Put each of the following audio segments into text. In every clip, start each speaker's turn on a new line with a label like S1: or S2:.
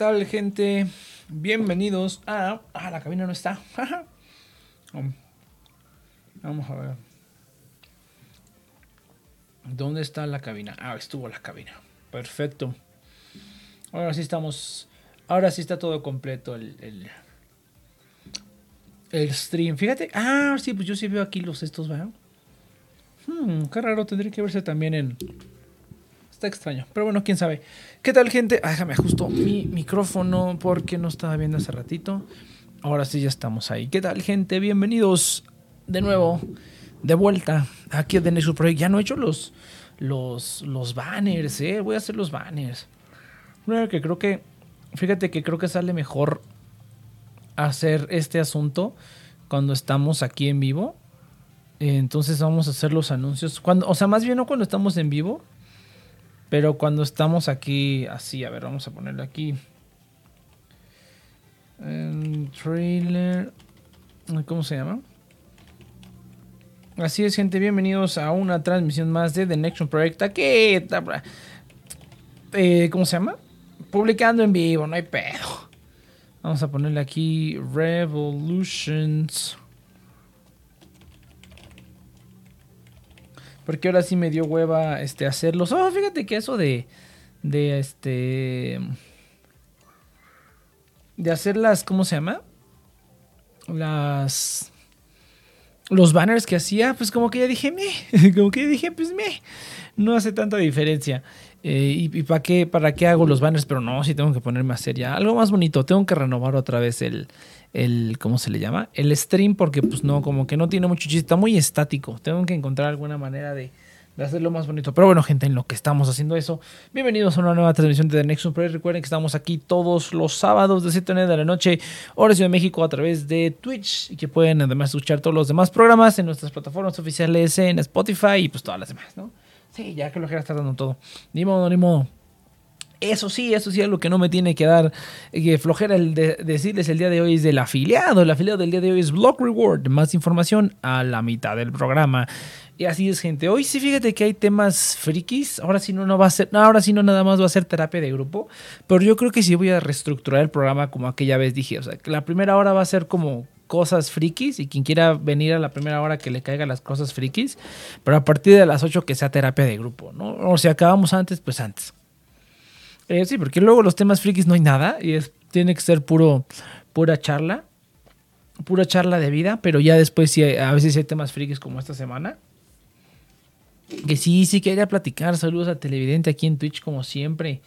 S1: tal, gente? Bienvenidos a. Ah, la cabina no está. Vamos a ver. ¿Dónde está la cabina? Ah, estuvo la cabina. Perfecto. Ahora sí estamos. Ahora sí está todo completo el, el, stream. Fíjate. Ah, sí, pues yo sí veo aquí los estos, ¿verdad? Hmm, qué raro, tendría que verse también en. Está extraño. Pero bueno, quién sabe. ¿Qué tal, gente? Ah, déjame ajusto mi micrófono porque no estaba viendo hace ratito. Ahora sí ya estamos ahí. ¿Qué tal, gente? Bienvenidos de nuevo, de vuelta aquí a The Next Project. Ya no he hecho los, los, los banners, ¿eh? Voy a hacer los banners. que creo que, fíjate que creo que sale mejor hacer este asunto cuando estamos aquí en vivo. Entonces vamos a hacer los anuncios. Cuando, o sea, más bien no cuando estamos en vivo, pero cuando estamos aquí así, a ver, vamos a ponerle aquí. El trailer. ¿Cómo se llama? Así es, gente. Bienvenidos a una transmisión más de The Next Project. Aquí. Eh, ¿Cómo se llama? Publicando en vivo, no hay pedo. Vamos a ponerle aquí Revolutions. Porque ahora sí me dio hueva este, hacerlos. Oh, fíjate que eso de. De este. De hacer las. ¿Cómo se llama? Las. Los banners que hacía, pues como que ya dije, me. Como que ya dije, pues me. No hace tanta diferencia. Eh, ¿Y, para qué, para qué hago los banners? Pero no, sí tengo que ponerme a hacer ya algo más bonito. Tengo que renovar otra vez el, el, ¿cómo se le llama? El stream porque pues no, como que no tiene mucho chiste, está muy estático. Tengo que encontrar alguna manera de, hacerlo más bonito. Pero bueno, gente, en lo que estamos haciendo eso, bienvenidos a una nueva transmisión de The Next Project. Recuerden que estamos aquí todos los sábados de 7 de la noche, hora Ciudad de México, a través de Twitch y que pueden además escuchar todos los demás programas en nuestras plataformas oficiales en Spotify y pues todas las demás, ¿no? Sí, ya que lo está dando todo. Ni modo, ni modo. Eso sí, eso sí es lo que no me tiene que dar que flojera el de decirles el día de hoy es del afiliado. El afiliado del día de hoy es Block Reward. Más información a la mitad del programa. Y así es, gente. Hoy sí fíjate que hay temas frikis. Ahora sí no, no va a ser, ahora sí no nada más va a ser terapia de grupo. Pero yo creo que sí voy a reestructurar el programa como aquella vez dije. O sea, que la primera hora va a ser como cosas frikis y quien quiera venir a la primera hora que le caiga las cosas frikis. Pero a partir de las 8 que sea terapia de grupo, ¿no? O si acabamos antes, pues antes. Eh, sí, porque luego los temas frikis no hay nada y es, tiene que ser puro, pura charla, pura charla de vida, pero ya después sí, a veces hay temas frikis como esta semana. Que sí, sí quería platicar. Saludos a Televidente aquí en Twitch como siempre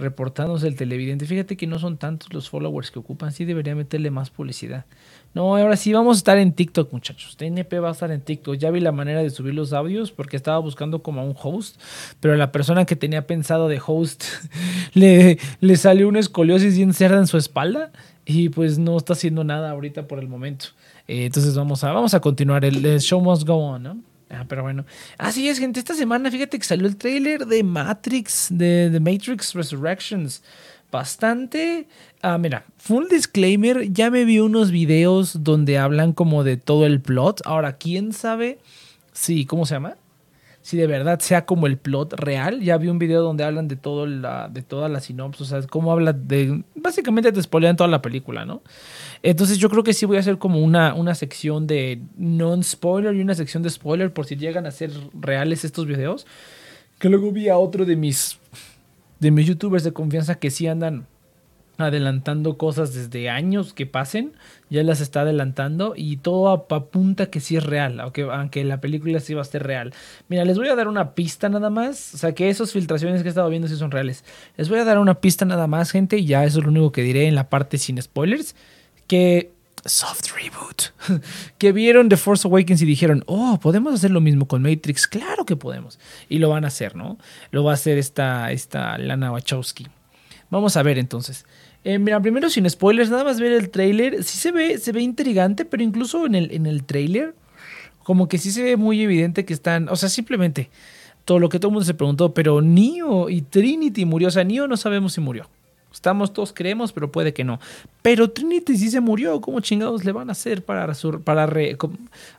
S1: reportándose el televidente. Fíjate que no son tantos los followers que ocupan, sí debería meterle más publicidad. No, ahora sí vamos a estar en TikTok, muchachos. TNP va a estar en TikTok. Ya vi la manera de subir los audios porque estaba buscando como a un host, pero la persona que tenía pensado de host le, le salió una escoliosis bien cerda en su espalda y pues no está haciendo nada ahorita por el momento. Eh, entonces vamos a, vamos a continuar. El, show must go on, ¿no? Ah, pero bueno. Así es, gente. Esta semana, fíjate que salió el trailer de Matrix, de The Matrix Resurrections. Bastante. Ah, mira, full disclaimer. Ya me vi unos videos donde hablan como de todo el plot. Ahora, quién sabe si, ¿cómo se llama? Si de verdad sea como el plot real. Ya vi un video donde hablan de todo la, de toda la sinopsis. O sea, cómo habla de. Básicamente te spoilean toda la película, ¿no? Entonces yo creo que sí voy a hacer como una, una sección de non-spoiler y una sección de spoiler por si llegan a ser reales estos videos. Que luego vi a otro de mis, de mis youtubers de confianza que sí andan adelantando cosas desde años que pasen, ya las está adelantando y todo apunta que sí es real, aunque, aunque la película sí va a ser real. Mira, les voy a dar una pista nada más, o sea que esas filtraciones que he estado viendo sí son reales. Les voy a dar una pista nada más, gente, y ya eso es lo único que diré en la parte sin spoilers que soft reboot, que vieron The Force Awakens y dijeron, oh, podemos hacer lo mismo con Matrix, claro que podemos. Y lo van a hacer, ¿no? Lo va a hacer esta, esta Lana Wachowski. Vamos a ver entonces. Eh, mira, primero sin spoilers, nada más ver el trailer. Sí se ve, se ve intrigante, pero incluso en el, en el trailer, como que sí se ve muy evidente que están, o sea, simplemente todo lo que todo el mundo se preguntó, pero Neo y Trinity murió, o sea, Neo no sabemos si murió. Estamos todos creemos, pero puede que no. Pero Trinity sí se murió. ¿Cómo chingados le van a hacer para, para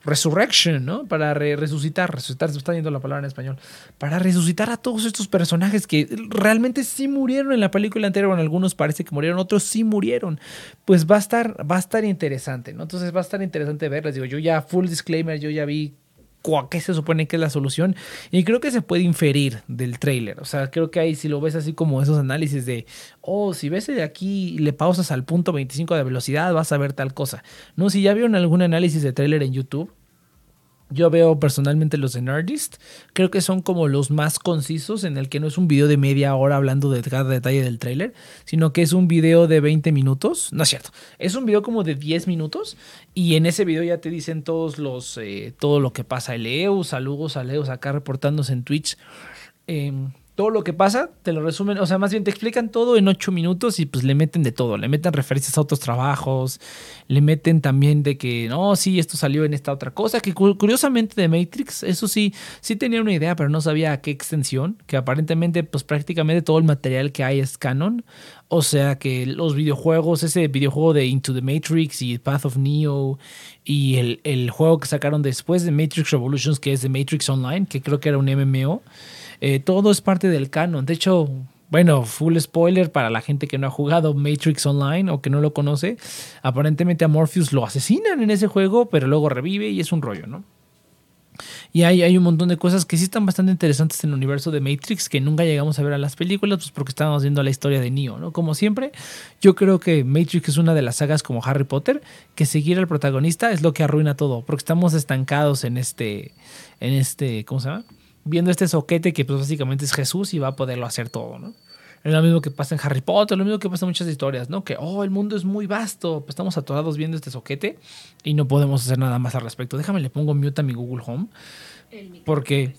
S1: resurrection, ¿no? Para resucitar. Resucitar, se está yendo la palabra en español. Para resucitar a todos estos personajes que realmente sí murieron en la película anterior. En algunos parece que murieron, otros sí murieron. Pues va a estar, va a estar interesante, ¿no? Entonces va a estar interesante verles. Digo, yo ya, full disclaimer, yo ya vi qué se supone que es la solución. Y creo que se puede inferir del trailer. O sea, creo que ahí si lo ves así como esos análisis de, oh, si ves de aquí y le pausas al punto 25 de velocidad, vas a ver tal cosa. No, si ya vieron algún análisis de trailer en YouTube, yo veo personalmente los de. Creo que son como los más concisos en el que no es un video de media hora hablando de cada detalle del tráiler, sino que es un video de 20 minutos. No es cierto. Es un video como de 10 minutos y en ese video ya te dicen todos los eh, todo lo que pasa. El saludos a Leos acá reportándose en Twitch. Eh, todo lo que pasa, te lo resumen, o sea, más bien te explican todo en ocho minutos y pues le meten de todo, le meten referencias a otros trabajos, le meten también de que, no, sí, esto salió en esta otra cosa, que curiosamente de Matrix, eso sí, sí tenía una idea, pero no sabía a qué extensión, que aparentemente pues prácticamente todo el material que hay es canon, o sea que los videojuegos, ese videojuego de Into the Matrix y Path of Neo y el, el juego que sacaron después de Matrix Revolutions, que es de Matrix Online, que creo que era un MMO, eh, todo es parte del canon. De hecho, bueno, full spoiler para la gente que no ha jugado Matrix Online o que no lo conoce. Aparentemente a Morpheus lo asesinan en ese juego, pero luego revive y es un rollo, ¿no? Y hay, hay un montón de cosas que sí están bastante interesantes en el universo de Matrix que nunca llegamos a ver en las películas, pues porque estábamos viendo la historia de Neo, ¿no? Como siempre, yo creo que Matrix es una de las sagas como Harry Potter, que seguir al protagonista es lo que arruina todo, porque estamos estancados en este, en este, ¿cómo se llama? Viendo este soquete que pues básicamente es Jesús y va a poderlo hacer todo, ¿no? Es lo mismo que pasa en Harry Potter, lo mismo que pasa en muchas historias, ¿no? Que, oh, el mundo es muy vasto, pues estamos atorados viendo este soquete y no podemos hacer nada más al respecto. Déjame, le pongo mute a mi Google Home, porque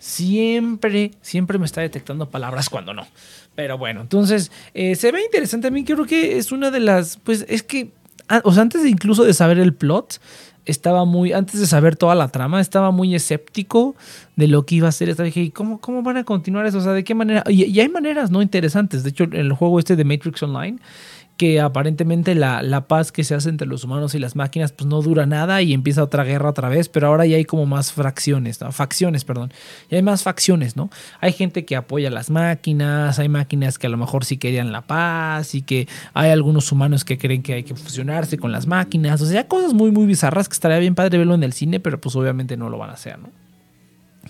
S1: siempre, siempre me está detectando palabras cuando no. Pero bueno, entonces, eh, se ve interesante a mí, creo que es una de las, pues es que, ah, o sea, antes de incluso de saber el plot, estaba muy, antes de saber toda la trama, estaba muy escéptico de lo que iba a ser esta. Dije, ¿cómo, cómo van a continuar eso? O sea, ¿de qué manera? Y, y hay maneras no interesantes. De hecho, el juego este de Matrix Online que aparentemente la, la, paz que se hace entre los humanos y las máquinas pues no dura nada y empieza otra guerra otra vez, pero ahora ya hay como más fracciones, facciones, perdón, ya hay más facciones, ¿no? Hay gente que apoya las máquinas, hay máquinas que a lo mejor sí querían la paz y que hay algunos humanos que creen que hay que fusionarse con las máquinas, o sea, cosas muy, muy bizarras que estaría bien padre verlo en el cine, pero pues obviamente no lo van a hacer, ¿no?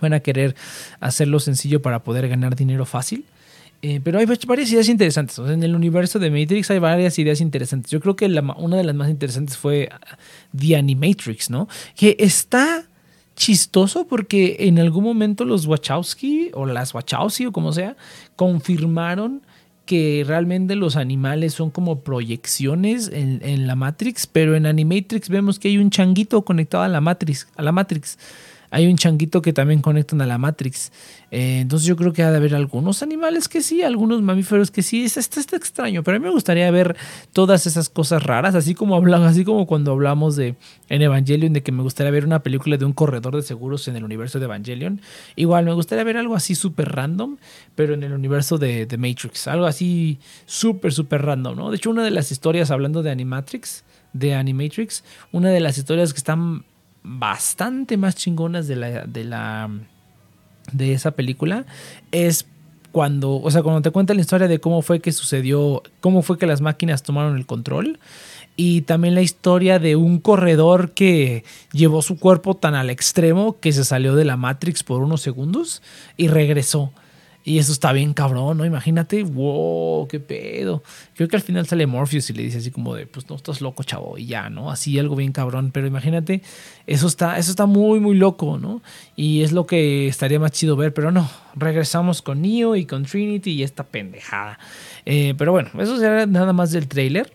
S1: Van a querer hacerlo sencillo para poder ganar dinero fácil. Eh, pero hay varias ideas interesantes. en el universo de Matrix hay varias ideas interesantes. Yo creo que una de las más interesantes fue uh, The Animatrix, ¿no? Que está chistoso porque en algún momento los Wachowski o las Wachowski o como sea confirmaron que realmente los animales son como proyecciones en, en, la Matrix, pero en Animatrix vemos que hay un changuito conectado a la Matrix, a la Matrix hay un changuito que también conectan a la Matrix. Eh, entonces yo creo que ha de haber algunos animales que sí, algunos mamíferos que sí. Esto está extraño, pero a mí me gustaría ver todas esas cosas raras, así como hablamos, así como cuando hablamos de en Evangelion, de que me gustaría ver una película de un corredor de seguros en el universo de Evangelion. Igual me gustaría ver algo así súper random, pero en el universo de, de Matrix. Algo así súper, súper random, ¿no? De hecho, una de las historias, hablando de Animatrix, de Animatrix, una de las historias que están bastante más chingonas de la, de la de esa película es cuando, o sea, cuando te cuenta la historia de cómo fue que sucedió, cómo fue que las máquinas tomaron el control y también la historia de un corredor que llevó su cuerpo tan al extremo que se salió de la Matrix por unos segundos y regresó. Y eso está bien cabrón, ¿no? Imagínate, wow, qué pedo. Creo que al final sale Morpheus y le dice así como de, pues no estás loco, chavo, y ya, ¿no? Así algo bien cabrón. Pero imagínate, eso está, eso está muy, muy loco, ¿no? Y es lo que estaría más chido ver, pero no. Regresamos con Neo y con Trinity y esta pendejada. Eh, pero bueno, eso será nada más del trailer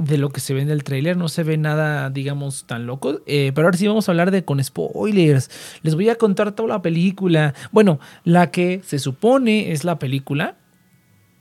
S1: de lo que se ve en el tráiler. No se ve nada, digamos, tan loco. Eh, pero ahora sí vamos a hablar de con spoilers. Les voy a contar toda la película. Bueno, la que se supone es la película.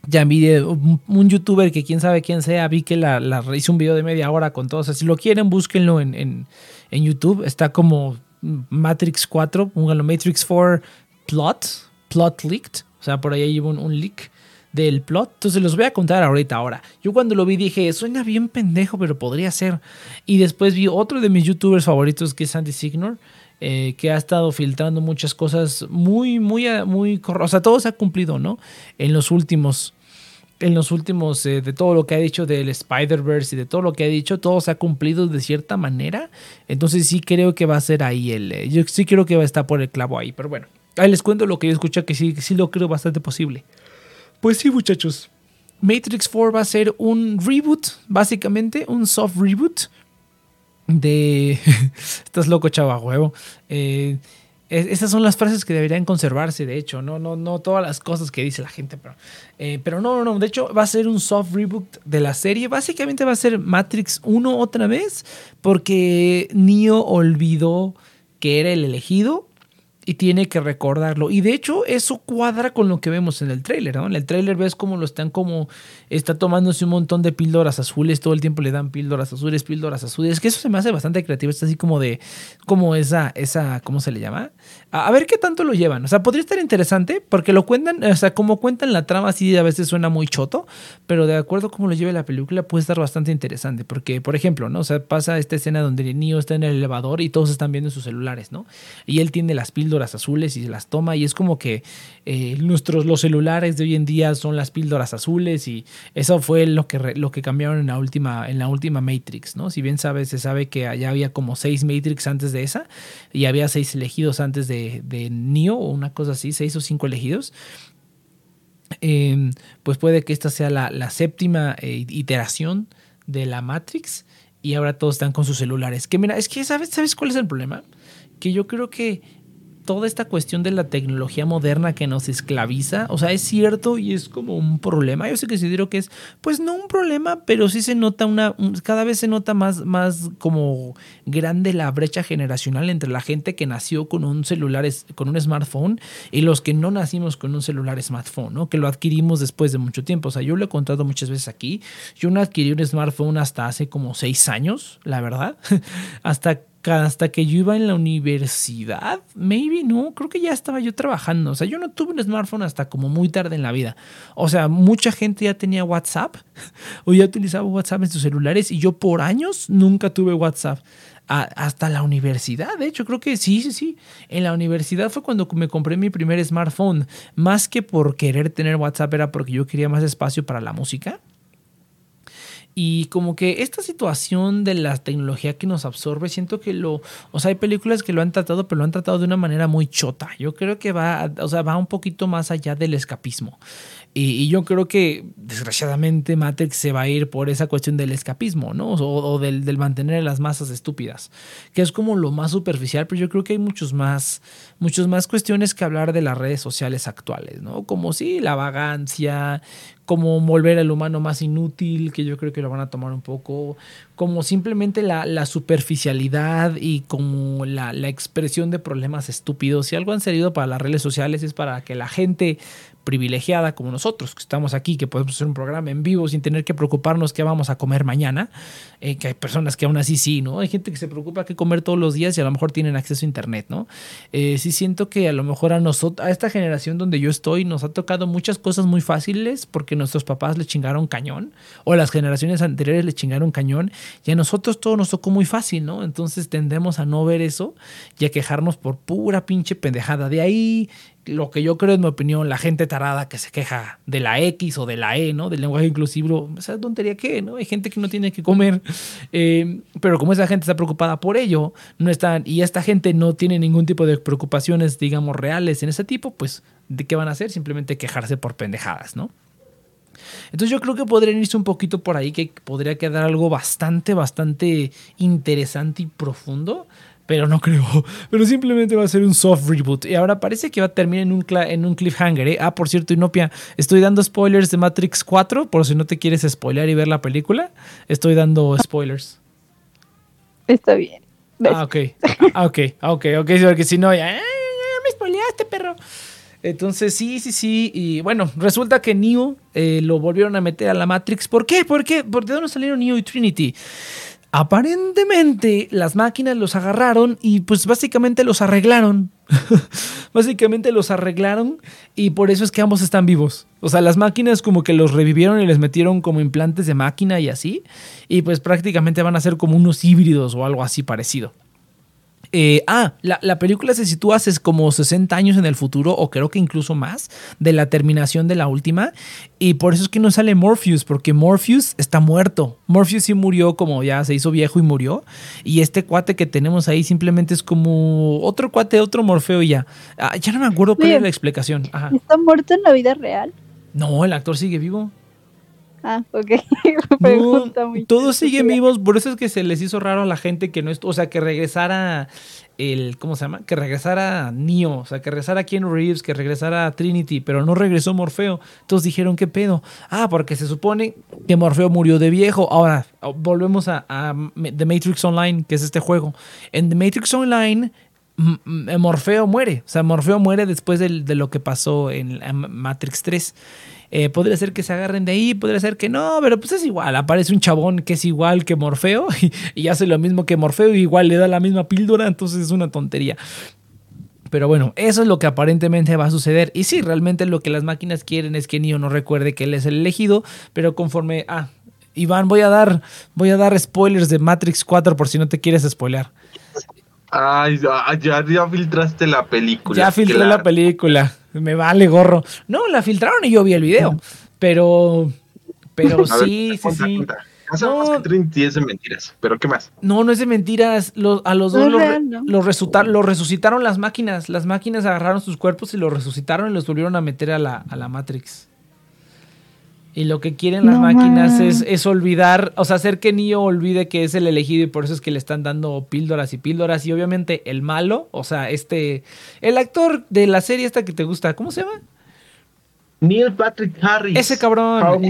S1: Ya vi un, youtuber que quién sabe quién sea, vi que la, la hizo un video de media hora con todo. si lo quieren, búsquenlo en, en, YouTube. Está como Matrix 4, pónganlo Matrix 4 Plot, Plot Leaked. O sea, por ahí llevo un, un leak del plot. Entonces los voy a contar ahorita ahora. Yo cuando lo vi dije, suena bien pendejo, pero podría ser. Y después vi otro de mis youtubers favoritos que es Sandy Signor. Eh, que ha estado filtrando muchas cosas muy, muy, muy, o sea, todo se ha cumplido, ¿no? En los últimos, en los últimos, eh, de todo lo que ha dicho del Spider-Verse y de todo lo que ha dicho, todo se ha cumplido de cierta manera. Entonces sí creo que va a ser ahí el, eh, yo sí creo que va a estar por el clavo ahí, pero bueno, ahí les cuento lo que yo escuché que sí, sí lo creo bastante posible. Pues sí, muchachos. Matrix 4 va a ser un reboot, básicamente, un soft reboot de... Estás loco, chava, huevo. Eh, esas son las frases que deberían conservarse, de hecho, no, no, no todas las cosas que dice la gente, pero, eh, pero no, no, de hecho va a ser un soft reboot de la serie, básicamente va a ser Matrix 1 otra vez, porque Neo olvidó que era el elegido y tiene que recordarlo. Y de hecho, eso cuadra con lo que vemos en el tráiler, ¿no? En el tráiler ves cómo lo están como está tomándose un montón de píldoras azules, todo el tiempo le dan píldoras azules, píldoras azules, que eso se me hace bastante creativo, está así como de como esa esa ¿cómo se le llama? A, ver qué tanto lo llevan. O sea, podría estar interesante porque lo cuentan, o sea, como cuentan la trama así a veces suena muy choto, pero de acuerdo a cómo lo lleve la película puede estar bastante interesante, porque por ejemplo, ¿no? O sea, pasa esta escena donde el niño está en el elevador y todos están viendo sus celulares, ¿no? Y él tiene las píldoras azules y se las toma y es como que eh, nuestros los celulares de hoy en día son las píldoras azules y eso fue lo que, lo que cambiaron en la última en la última Matrix, ¿no? Si bien sabes, se sabe que allá había como seis Matrix antes de esa y había seis elegidos antes de, de Neo o una cosa así, seis o cinco elegidos. Em, pues puede que esta sea la, séptima eh, iteración de la Matrix y ahora todos están con sus celulares. Que mira, es que ¿sabes, ¿sabes cuál es el problema? Que yo creo que toda esta cuestión de la tecnología moderna que nos esclaviza, o sea, es cierto y es como un problema. Yo sé que considero que es, pues no un problema, pero sí se nota una, cada vez se nota más, más como grande la brecha generacional entre la gente que nació con un celular, con un smartphone y los que no nacimos con un celular smartphone, ¿no? Que lo adquirimos después de mucho tiempo. O sea, yo lo he contado muchas veces aquí. Yo no adquirí un smartphone hasta hace como seis años, la verdad. hasta hasta que yo iba en la universidad, maybe, no, creo que ya estaba yo trabajando. O sea, yo no tuve un smartphone hasta como muy tarde en la vida. O sea, mucha gente ya tenía WhatsApp o ya utilizaba WhatsApp en sus celulares y yo por años nunca tuve WhatsApp. hasta la universidad, de hecho, creo que sí, sí, sí. En la universidad fue cuando me compré mi primer smartphone. Más que por querer tener WhatsApp, era porque yo quería más espacio para la música. Y como que esta situación de la tecnología que nos absorbe, siento que lo, o sea, hay películas que lo han tratado, pero lo han tratado de una manera muy chota. Yo creo que va, o sea, va un poquito más allá del escapismo. Y, yo creo que, desgraciadamente, Matrix se va a ir por esa cuestión del escapismo, ¿no? O, del, mantener las masas estúpidas, que es como lo más superficial, pero yo creo que hay muchos más, muchos más cuestiones que hablar de las redes sociales actuales, ¿no? Como sí, la vagancia, como volver al humano más inútil, que yo creo que lo van a tomar un poco, como simplemente la, superficialidad y como la, la, expresión de problemas estúpidos. Si algo han servido para las redes sociales es para que la gente privilegiada como nosotros, que estamos aquí, que podemos hacer un programa en vivo sin tener que preocuparnos qué vamos a comer mañana, eh, que hay personas que aún así sí, ¿no? Hay gente que se preocupa qué comer todos los días y a lo mejor tienen acceso a internet, ¿no? Eh, sí siento que a lo mejor a nosotros, a esta generación donde yo estoy, nos ha tocado muchas cosas muy fáciles porque nuestros papás le chingaron cañón o las generaciones anteriores le chingaron cañón y a nosotros todo nos tocó muy fácil, ¿no? Entonces tendemos a no ver eso y a quejarnos por pura pinche pendejada. De ahí lo que yo creo, en mi opinión, la gente tarada que se queja de la X o de la E, ¿no? Del lenguaje inclusivo, esa tontería que, ¿no? Hay gente que no tiene que comer, eh, pero como esa gente está preocupada por ello, no están, y esta gente no tiene ningún tipo de preocupaciones, digamos, reales en ese tipo, pues, ¿de qué van a hacer? Simplemente quejarse por pendejadas, ¿no? Entonces yo creo que podrían irse un poquito por ahí, que podría quedar algo bastante, bastante interesante y profundo pero no creo. Pero simplemente va a ser un soft reboot. Y ahora parece que va a terminar en un, en un cliffhanger. ¿eh? Ah, por cierto, Inopia, estoy dando spoilers de Matrix 4, por si no te quieres spoilear y ver la película. Estoy dando spoilers.
S2: Está bien.
S1: Ah, ok. Ah, ok, ok, ok. Porque si no, ya, me spoileaste, perro. Entonces, sí, sí, sí. Y bueno, resulta que Neo eh, lo volvieron a meter a la Matrix. ¿Por qué? ¿Por qué? ¿Por de dónde salieron Neo y Trinity? Aparentemente las máquinas los agarraron y pues básicamente los arreglaron. básicamente los arreglaron y por eso es que ambos están vivos. O sea, las máquinas como que los revivieron y les metieron como implantes de máquina y así. Y pues prácticamente van a ser como unos híbridos o algo así parecido. Eh, ah, la, película se sitúa hace como 60 años en el futuro, o creo que incluso más, de la terminación de la última. Y por eso es que no sale Morpheus, porque Morpheus está muerto. Morpheus sí murió, como ya se hizo viejo y murió. Y este cuate que tenemos ahí simplemente es como otro cuate, otro Morfeo y ya. Ah, ya no me acuerdo cuál es la explicación.
S2: ¿Está muerto en la vida real?
S1: No, el actor sigue vivo.
S2: Ah, ok.
S1: todos siguen vivos, por eso es que se les hizo raro a la gente que no, o sea, que regresara el, ¿cómo se llama? Que regresara Neo, o sea, que regresara Ken Reeves, que regresara Trinity, pero no regresó Morfeo. Todos dijeron, ¿qué pedo? Ah, porque se supone que Morfeo murió de viejo. Ahora, volvemos a, a The Matrix Online, que es este juego. En The Matrix Online Morfeo muere. O sea, Morfeo muere después de, de lo que pasó en Matrix 3. Eh, podría ser que se agarren de ahí, podría ser que no, pero pues es igual. Aparece un chabón que es igual que Morfeo y, hace lo mismo que Morfeo y igual le da la misma píldora, entonces es una tontería. Pero bueno, eso es lo que aparentemente va a suceder. Y sí, realmente lo que las máquinas quieren es que Neo no recuerde que él es el elegido, pero conforme... Ah, Iván, voy a dar, voy a dar spoilers de Matrix 4 por si no te quieres spoilear.
S3: Ay, ya, ya filtraste la película.
S1: Ya filtré la película. Me vale gorro. No, la filtraron y yo vi el video. Pero. Pero sí, sí, sí.
S3: No, que Trinity es de mentiras, pero ¿qué más?
S1: No, no es de mentiras. a los dos los, resucitaron las máquinas. Las máquinas agarraron sus cuerpos y los resucitaron y los volvieron a meter a la, a la Matrix. Y lo que quieren las máquinas es, olvidar, o sea, hacer que Neo olvide que es el elegido y por eso es que le están dando píldoras y píldoras. Y obviamente el malo, o sea, este, el actor de la serie esta que te gusta, ¿cómo se llama?
S3: Neil Patrick Harris.
S1: Ese cabrón.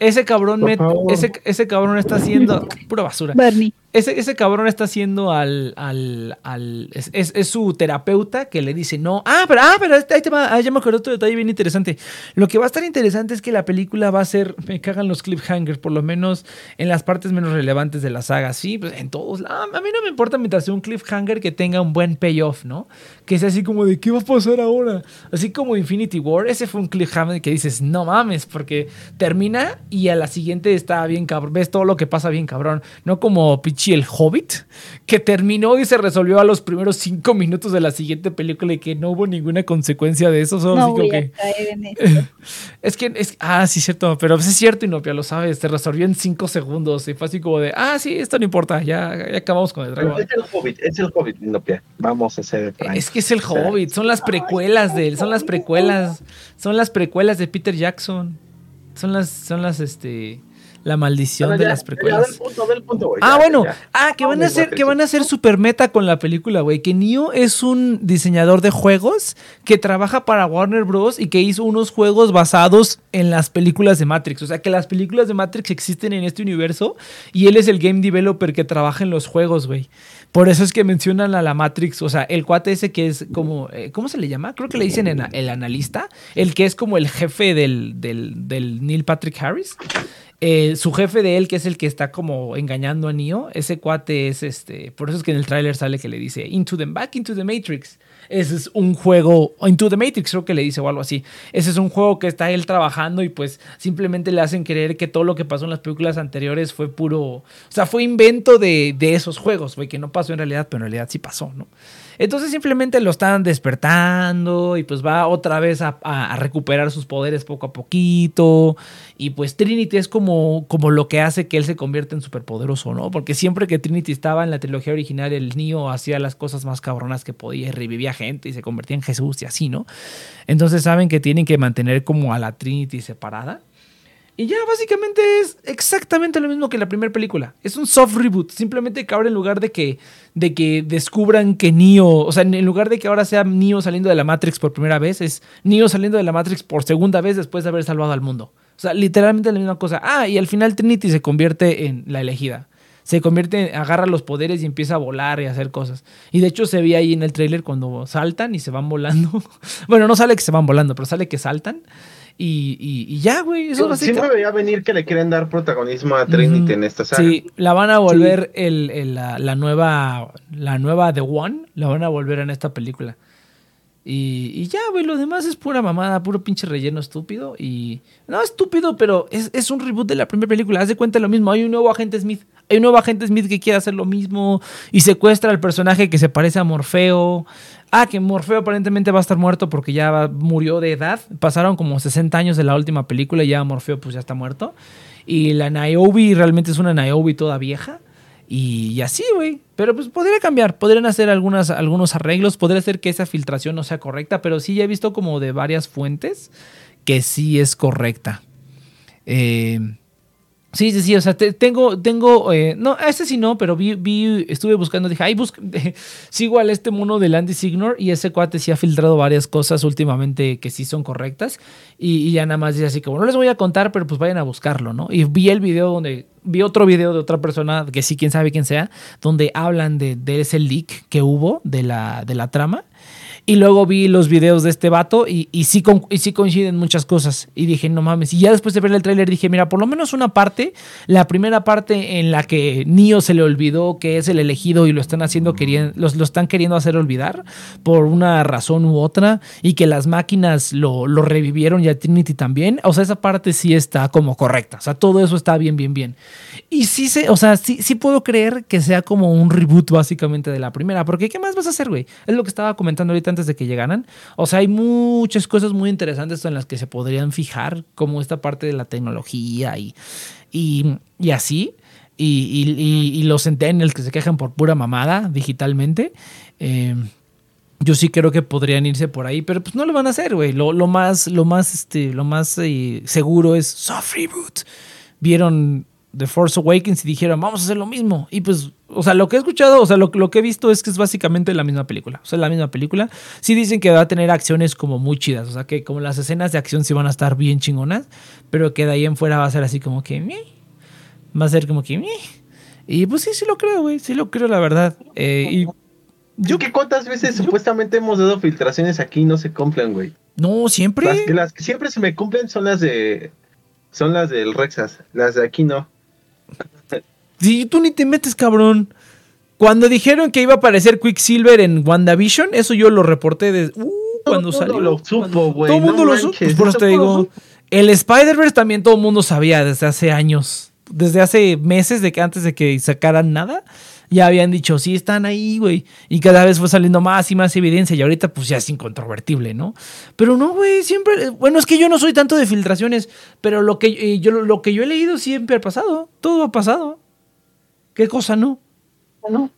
S1: Ese, cabrón ese, ese, cabrón está haciendo pura basura.
S2: Bernie.
S1: Ese, ese cabrón está haciendo al. al, es, es, su terapeuta que le dice no. Ah, pero, ah, pero ahí te va. Ah, ya me acuerdo otro detalle bien interesante. Lo que va a estar interesante es que la película va a ser. Me cagan los cliffhangers, por lo menos en las partes menos relevantes de la saga. Sí, pues en todos. a mí no me importa mientras sea un cliffhanger que tenga un buen payoff, ¿no? Que sea así como de ¿qué va a pasar ahora? Así como Infinity War. Ese fue un cliffhanger que dices, no mames, porque termina y a la siguiente está bien cabrón. Ves todo lo que pasa bien cabrón. No como el Hobbit, que terminó y se resolvió a los primeros cinco minutos de la siguiente película y que no hubo ninguna consecuencia de eso. es que es, ah, sí, cierto, pero es cierto, Inopia, lo sabes, se resolvió en cinco segundos y fue así como de, ah, sí, esto no importa, ya, acabamos con el
S3: dragón. Es el Hobbit, es el Hobbit, Inopia, vamos a hacer.
S1: Es que es el Hobbit, son las precuelas de él, son las precuelas, son las precuelas de Peter Jackson, son las, son las, este la maldición de las precuelas. ah, bueno. ah, que van a hacer, que van a hacer super meta con la película, güey. Que Neo es un diseñador de juegos que trabaja para Warner Bros. y que hizo unos juegos basados en las películas de Matrix. O sea, que las películas de Matrix existen en este universo y él es el game developer que trabaja en los juegos, güey. Por eso es que mencionan a la Matrix, o sea, el cuate ese que es como, eh, ¿cómo se le llama? Creo que le dicen el analista, el que es como el jefe del, del, del Neil Patrick Harris. Eh, su jefe de él, que es el que está como engañando a Neo, ese cuate es este. Por eso es que en el tráiler sale que le dice Into the Back into the Matrix. Ese es un juego, Into the Matrix creo que le dice o algo así. Ese es un juego que está él trabajando y pues simplemente le hacen creer que todo lo que pasó en las películas anteriores fue puro, o sea, fue invento de, de esos juegos, güey, que no pasó en realidad, pero en realidad sí pasó, ¿no? Entonces simplemente lo están despertando y pues va otra vez a, recuperar sus poderes poco a poquito. Y pues Trinity es como, como lo que hace que él se convierta en superpoderoso, ¿no? Porque siempre que Trinity estaba en la trilogía original, el Neo hacía las cosas más cabronas que podía y revivía gente y se convertía en Jesús y así, ¿no? Entonces saben que tienen que mantener como a la Trinity separada. Y ya básicamente es exactamente lo mismo que la primera película. Es un soft reboot. Simplemente que ahora en lugar de que, de que descubran que Neo, o sea, en lugar de que ahora sea Neo saliendo de la Matrix por primera vez, es Neo saliendo de la Matrix por segunda vez después de haber salvado al mundo. O sea, literalmente la misma cosa. Ah, y al final Trinity se convierte en la elegida. Se convierte, agarra los poderes y empieza a volar y a hacer cosas. Y de hecho se ve ahí en el trailer cuando saltan y se van volando. bueno, no sale que se van volando, pero sale que saltan Y, y- y ya, güey. Eso
S3: sí
S1: básica-
S3: veía venir que le quieren dar protagonismo a Trinity en esta saga.
S1: Sí, la van a volver el, el- la, la nueva la nueva The One, la van a volver en esta película. Y, y ya, güey, lo demás es pura mamada, puro pinche relleno estúpido. Y. No, estúpido, pero es, es un reboot de la primera película. Haz de cuenta lo mismo. Hay un nuevo agente Smith. Hay un nuevo agente Smith que quiere hacer lo mismo. Y secuestra al personaje que se parece a Morfeo. Ah, que Morfeo aparentemente va a estar muerto porque ya murió de edad. Pasaron como 60 años de la última película y ya Morfeo pues ya está muerto. Y la Niobe realmente es una Niobe toda vieja. Y, así, güey. Pero pues podría cambiar. Podrían hacer algunos arreglos. Podría ser que esa filtración no sea correcta. Pero sí ya he visto como de varias fuentes que sí es correcta. Eh, sí, sí, sí. O sea, te- tengo, tengo. eh, no, este sí no, pero vi, vi, estuve buscando. Dije, ay, busca, sigo al este mono del Andy Signor. Y ese cuate sí ha filtrado varias cosas últimamente que sí son correctas. Y, y ya nada más dice así como, no les voy a contar, pero pues vayan a buscarlo, ¿no? Y vi el video donde, vi otro video de otra persona, que sí, quién sabe quién sea, donde hablan de, de ese leak que hubo de la, de la trama. Y luego vi los videos de este vato y, y, sí, con- y sí coinciden muchas cosas. Y dije, no mames. Y ya después de ver el tráiler dije, mira, por lo menos una parte, la primera parte en la que Neo se le olvidó que es el elegido y lo están haciendo queriendo, los, lo están queriendo hacer olvidar por una razón u otra y que las máquinas lo, lo revivieron y a Trinity también. O sea, esa parte sí está como correcta. O sea, todo eso está bien, bien, bien. Y sí sé, o sea, sí, sí puedo creer que sea como un reboot básicamente de la primera. Porque ¿qué más vas a hacer, güey? Es lo que estaba comentando ahorita antes de que llegaran. O sea, hay muchas cosas muy interesantes en las que se podrían fijar, como esta parte de la tecnología y, y, y así. Y, y- y- los centennials que se quejan por pura mamada digitalmente. Eh, yo sí creo que podrían irse por ahí, pero pues no lo van a hacer, güey. Lo, lo más, lo más, este, lo más eh, seguro es soft reboot. Vieron The Force Awakens y dijeron, vamos a hacer lo mismo. Y pues, o sea, lo que he escuchado, o sea, lo, lo que he visto es que es básicamente la misma película. O sea, la misma película. Sí dicen que va a tener acciones como muy chidas. O sea, que como las escenas de acción sí van a estar bien chingonas, pero que de ahí en fuera va a ser así como que, "Meh". va a ser como que, "Meh". y pues sí, sí lo creo, güey. Sí lo creo, la verdad. Eh, y
S3: Yo que cuántas veces supuestamente hemos dado filtraciones aquí y no se cumplen, güey.
S1: no, siempre.
S3: Las que, las que siempre se me cumplen son las de son las del Rexas, las de aquí no.
S1: Sí, tú ni te metes, cabrón. Cuando dijeron que iba a aparecer Quicksilver en WandaVision, eso yo lo reporté desde uh, cuando
S3: Todo el
S1: salió.
S3: mundo lo supo, güey.
S1: todo el mundo lo supo. Pues por eso te digo. El Spider-Verse también todo el mundo sabía desde hace años. Desde hace meses, de que antes de que sacaran nada, ya habían dicho, sí, están ahí, güey. Y cada vez fue saliendo más y más evidencia. Y ahorita, pues ya es incontrovertible, ¿no? Pero no, güey, siempre. Bueno, es que yo no soy tanto de filtraciones, pero lo que, eh, yo, lo que yo he leído siempre ha pasado. Todo ha pasado. ¿Qué cosa no?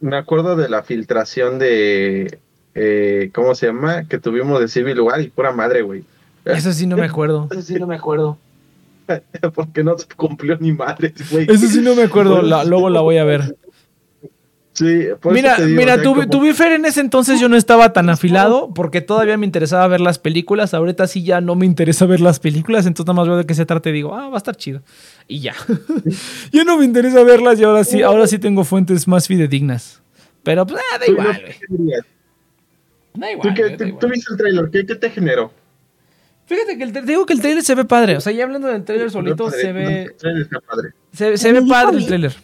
S3: Me acuerdo de la filtración de eh, ¿cómo se llama? Que tuvimos de Civil War y pura madre, güey.
S1: Eso sí no me acuerdo.
S3: Eso sí no me acuerdo. Porque no se cumplió ni madre, güey.
S1: Eso sí no me acuerdo. la- luego la voy a ver.
S3: Sí,
S1: Mira,
S3: digo,
S1: mira, tu,
S3: como-
S1: tu Bifer en ese entonces yo no estaba tan afilado porque todavía me interesaba ver las películas. Ahorita sí ya no me interesa ver las películas, entonces nada más veo de qué se trata y digo, ah, va a estar chido. Y ya. ya no me interesa verlas y ahora sí, ahora sí tengo fuentes más fidedignas. Pero pues, ah, da
S3: tú
S1: igual, güey. Da
S3: ¿Tú,
S1: igual,
S3: qué-
S1: güey, da
S3: tú-
S1: igual.
S3: tú viste el trailer? ¿Qué, qué te generó?
S1: Fíjate que el, te digo que el trailer se ve padre. O sea, ya hablando del trailer solito,
S3: Padre,
S1: se ve,
S3: el trailer está padre.
S1: se, se ve padre el trailer.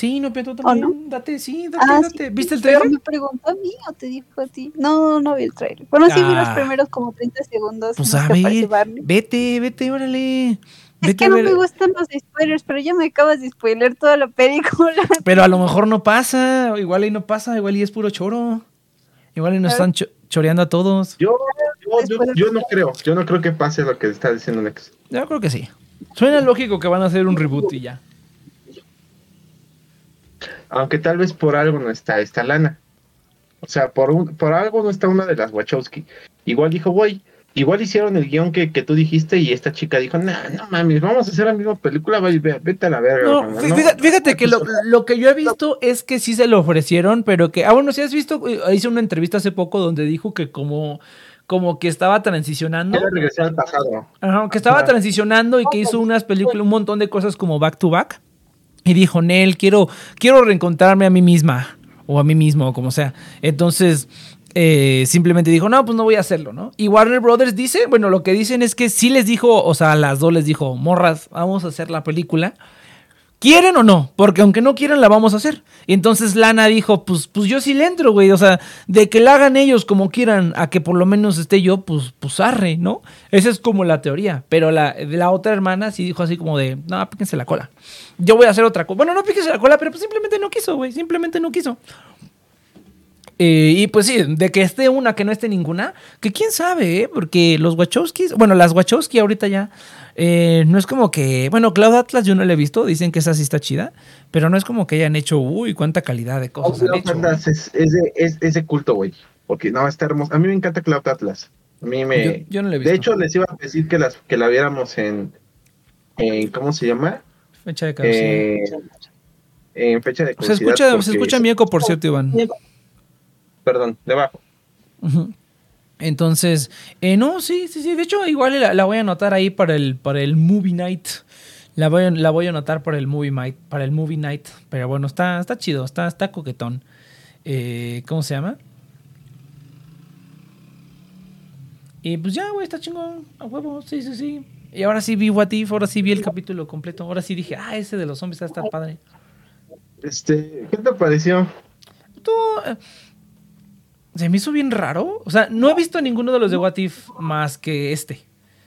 S1: Sí, no, pero tú
S2: ¿O
S1: también. Date, sí, date,
S2: Ah,
S1: date.
S2: sí,
S1: ¿Viste el
S2: pero
S1: trailer?
S2: me preguntó a mí o te dijo a ti. No, no vi el trailer. Bueno, sí vi los
S1: Ah.
S2: primeros como 30 segundos.
S1: Pues a ver, vete, vete, órale.
S2: Es
S1: Vete
S2: que no
S1: ver.
S2: me gustan los spoilers, pero ya me acabas de spoiler toda la película.
S1: Pero a lo mejor no pasa, igual ahí no pasa, igual y es puro choro. Igual y nos están cho- choreando a todos.
S3: Yo, yo, yo, yo no creo, yo no creo que pase lo que está diciendo Nex.
S1: Yo creo que sí. Suena lógico que van a hacer un reboot y ya.
S3: Aunque tal vez por algo no está esta lana. O sea, por, un, por algo no está una de las Wachowski. Igual dijo, güey, igual hicieron el guion que, que tú dijiste y esta chica dijo, no, no mames, vamos a hacer la misma película, ve- vete a la verga.
S1: No,
S3: hermano,
S1: fí-
S3: no".
S1: fíjate, fíjate que lo, lo que yo he visto es que sí se lo ofrecieron, pero que. Ah, bueno, si has visto, eh, hice una entrevista hace poco donde dijo que como, como que estaba transicionando.
S3: Regresar al pasado.
S1: Ajá, que estaba transicionando y que hizo unas películas, un montón de cosas como back to back. Y dijo, Nel, quiero, quiero reencontrarme a mí misma. O a mí mismo, o como sea. Entonces, eh, simplemente dijo, no, pues no voy a hacerlo, ¿no? Y Warner Brothers dice, bueno, lo que dicen es que sí les dijo, o sea, a las dos les dijo, morras, vamos a hacer la película. ¿Quieren o no? Porque aunque no quieran, la vamos a hacer. Y entonces Lana dijo, pues, pues yo sí le entro, güey. O sea, de que la hagan ellos como quieran, a que por lo menos esté yo, pues, pues arre, ¿no? Esa es como la teoría. Pero la, la otra hermana sí dijo así como de, no, píquense la cola. Yo voy a hacer otra cosa. Bueno, no píquense la cola, pero pues simplemente no quiso, güey. Simplemente no quiso. Eh, y pues sí, de que esté una, que no esté ninguna, que quién sabe, ¿eh? porque los Wachowskis, bueno, las Wachowski ahorita ya, eh, no es como que, bueno, Cloud Atlas yo no la he visto, dicen que esa sí está chida, pero no es como que hayan hecho, uy, cuánta calidad de cosas.
S3: Cloud
S1: han hecho,
S3: Atlas es, es, de, es, es de culto, güey. Porque no, está hermoso. A mí me encanta Cloud Atlas. A mí me.
S1: Yo, yo no la he visto.
S3: de hecho, les iba a decir que, las, que la viéramos en, en. ¿Cómo se llama?
S1: Fecha de caducidad.
S3: Eh, en fecha de
S1: se
S3: caducidad,
S1: escucha, se escucha mi eco, por cierto, Iván.
S3: Perdón, debajo.
S1: Entonces, eh, no, sí, sí, sí. De hecho, igual la, la voy a anotar ahí para el, para el movie night. La voy, a- la voy a anotar para el movie night, para el movie night. Pero bueno, está, está chido, está, está coquetón. Eh, ¿Cómo se llama? Y pues ya, güey, está chingón, a huevo, sí, sí, sí. Y ahora sí vi What If, ahora sí vi el capítulo completo. Ahora sí dije, ah, ese de los zombies está padre.
S3: Este, ¿qué te pareció?
S1: Eh, se me hizo bien raro. O sea, no he visto ninguno de los de What If más que este.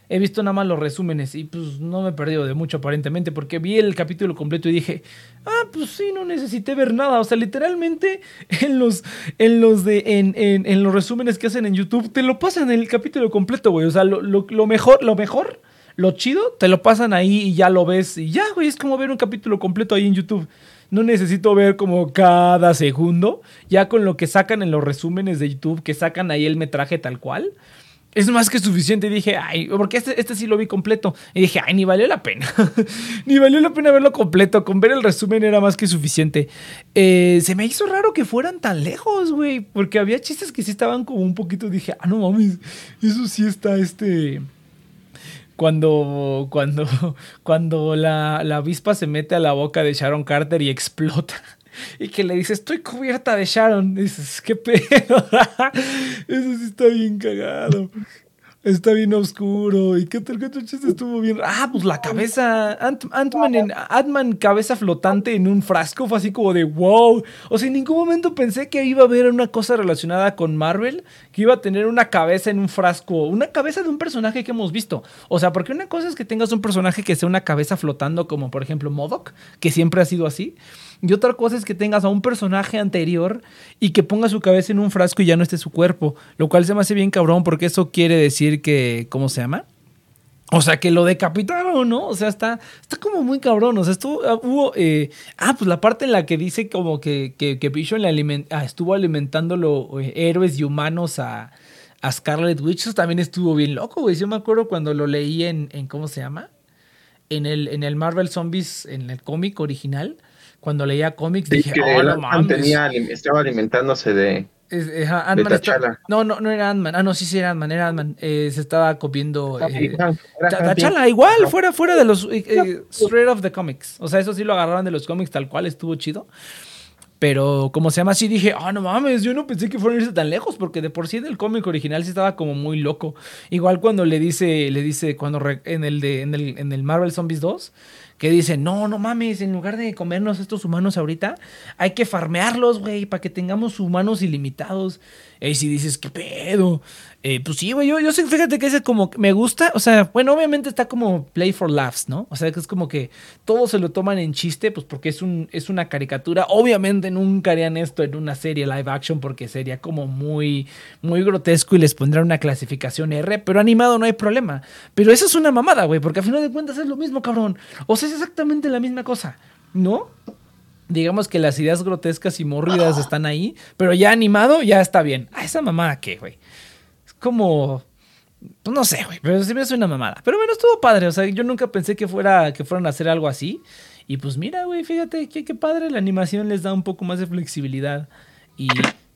S1: He visto nada más los resúmenes y pues no me he perdido de mucho aparentemente porque vi el capítulo completo y dije, ah, pues sí, no necesité ver nada. O sea, literalmente en los, en los, de, en, en- en los resúmenes que hacen en YouTube te lo pasan el capítulo completo, güey. O sea, lo, lo- lo mejor, lo mejor, lo chido, te lo pasan ahí y ya lo ves y ya, güey, es como ver un capítulo completo ahí en YouTube. No necesito ver como cada segundo. Ya con lo que sacan en los resúmenes de YouTube, que sacan ahí el metraje tal cual. Es más que suficiente. Dije, ay, porque este, este sí lo vi completo. Y dije, ay, ni valió la pena. ni valió la pena verlo completo. Con ver el resumen era más que suficiente. Eh, se me hizo raro que fueran tan lejos, güey. Porque había chistes que sí estaban como un poquito. Dije, ah, no mames, eso sí está este cuando, cuando, cuando la, la avispa se mete a la boca de Sharon Carter y explota. Y que le dice, estoy cubierta de Sharon. Dices, qué pedo. Eso sí está bien cagado. Está bien oscuro. ¿Y qué tal? ¿Qué otro chiste estuvo bien? Ah, pues la cabeza. Ant- Ant-Man en- Ant-Man cabeza flotante en un frasco. Fue así como de wow. O sea, en ningún momento pensé que iba a haber una cosa relacionada con Marvel. Que iba a tener una cabeza en un frasco. Una cabeza de un personaje que hemos visto. O sea, porque una cosa es que tengas un personaje que sea una cabeza flotando, como por ejemplo Modoc, que siempre ha sido así. Y otra cosa es que tengas a un personaje anterior y que ponga su cabeza en un frasco y ya no esté su cuerpo. Lo cual se me hace bien cabrón porque eso quiere decir que, ¿cómo se llama? O sea, que lo decapitaron, ¿no? O sea, está, está como muy cabrón. O sea, estuvo, ah, hubo... eh, ah, pues la parte en la que dice como que, que, le aliment- ah, estuvo alimentando los héroes y humanos a, a Scarlet Witch. Eso también estuvo bien loco, güey. Yo me acuerdo cuando lo leí en, en ¿cómo se llama? En el, en el Marvel Zombies, en el cómic original. Cuando leía cómics
S3: Sí,
S1: dije,
S3: que
S1: oh, no mames.
S3: tenía estaba alimentándose de.
S1: Es-
S3: de T'Challa.
S1: No, no, no era Ant-Man. Ah, no, sí, sí era Ant-Man. Era Ant-Man. Eh, se estaba copiando. eh,
S3: Era
S1: Ta-
S3: Happy.
S1: T'Challa, igual,
S3: Ajá.
S1: fuera, fuera de los. eh, eh, straight of the comics. O sea, eso sí lo agarraron de los cómics tal cual, estuvo chido. Pero como se llama así, dije, ah, no mames, yo no pensé que fueran a irse tan lejos, porque de por sí del cómic original sí estaba como muy loco. Igual cuando le dice, le dice, cuando re- en el de, en el, en el Marvel Zombies 2, que dice, no, no mames, en lugar de comernos estos humanos ahorita, hay que farmearlos, güey, para que tengamos humanos ilimitados. Y si dices, ¿qué pedo? Eh, pues sí, güey, yo, yo sé, fíjate que ese como, me gusta, o sea, bueno, obviamente está como play for laughs, ¿no? O sea, que es como que todos se lo toman en chiste, pues porque es, un, es una caricatura. Obviamente nunca harían esto en una serie live action porque sería como muy, muy grotesco y les pondrán una clasificación R, pero animado no hay problema. Pero eso es una mamada, güey, porque a final de cuentas es lo mismo, cabrón. O sea, es exactamente la misma cosa, ¿no? digamos que las ideas grotescas y mórbidas están ahí, pero ya animado ya está bien. Ah, esa mamada qué, güey. Como pues no sé, güey, pero sí me hace una mamada. Pero bueno, estuvo padre, o sea, yo nunca pensé que fuera que fueran a hacer algo así. Y pues mira, güey, fíjate qué, qué padre, la animación les da un poco más de flexibilidad. Y,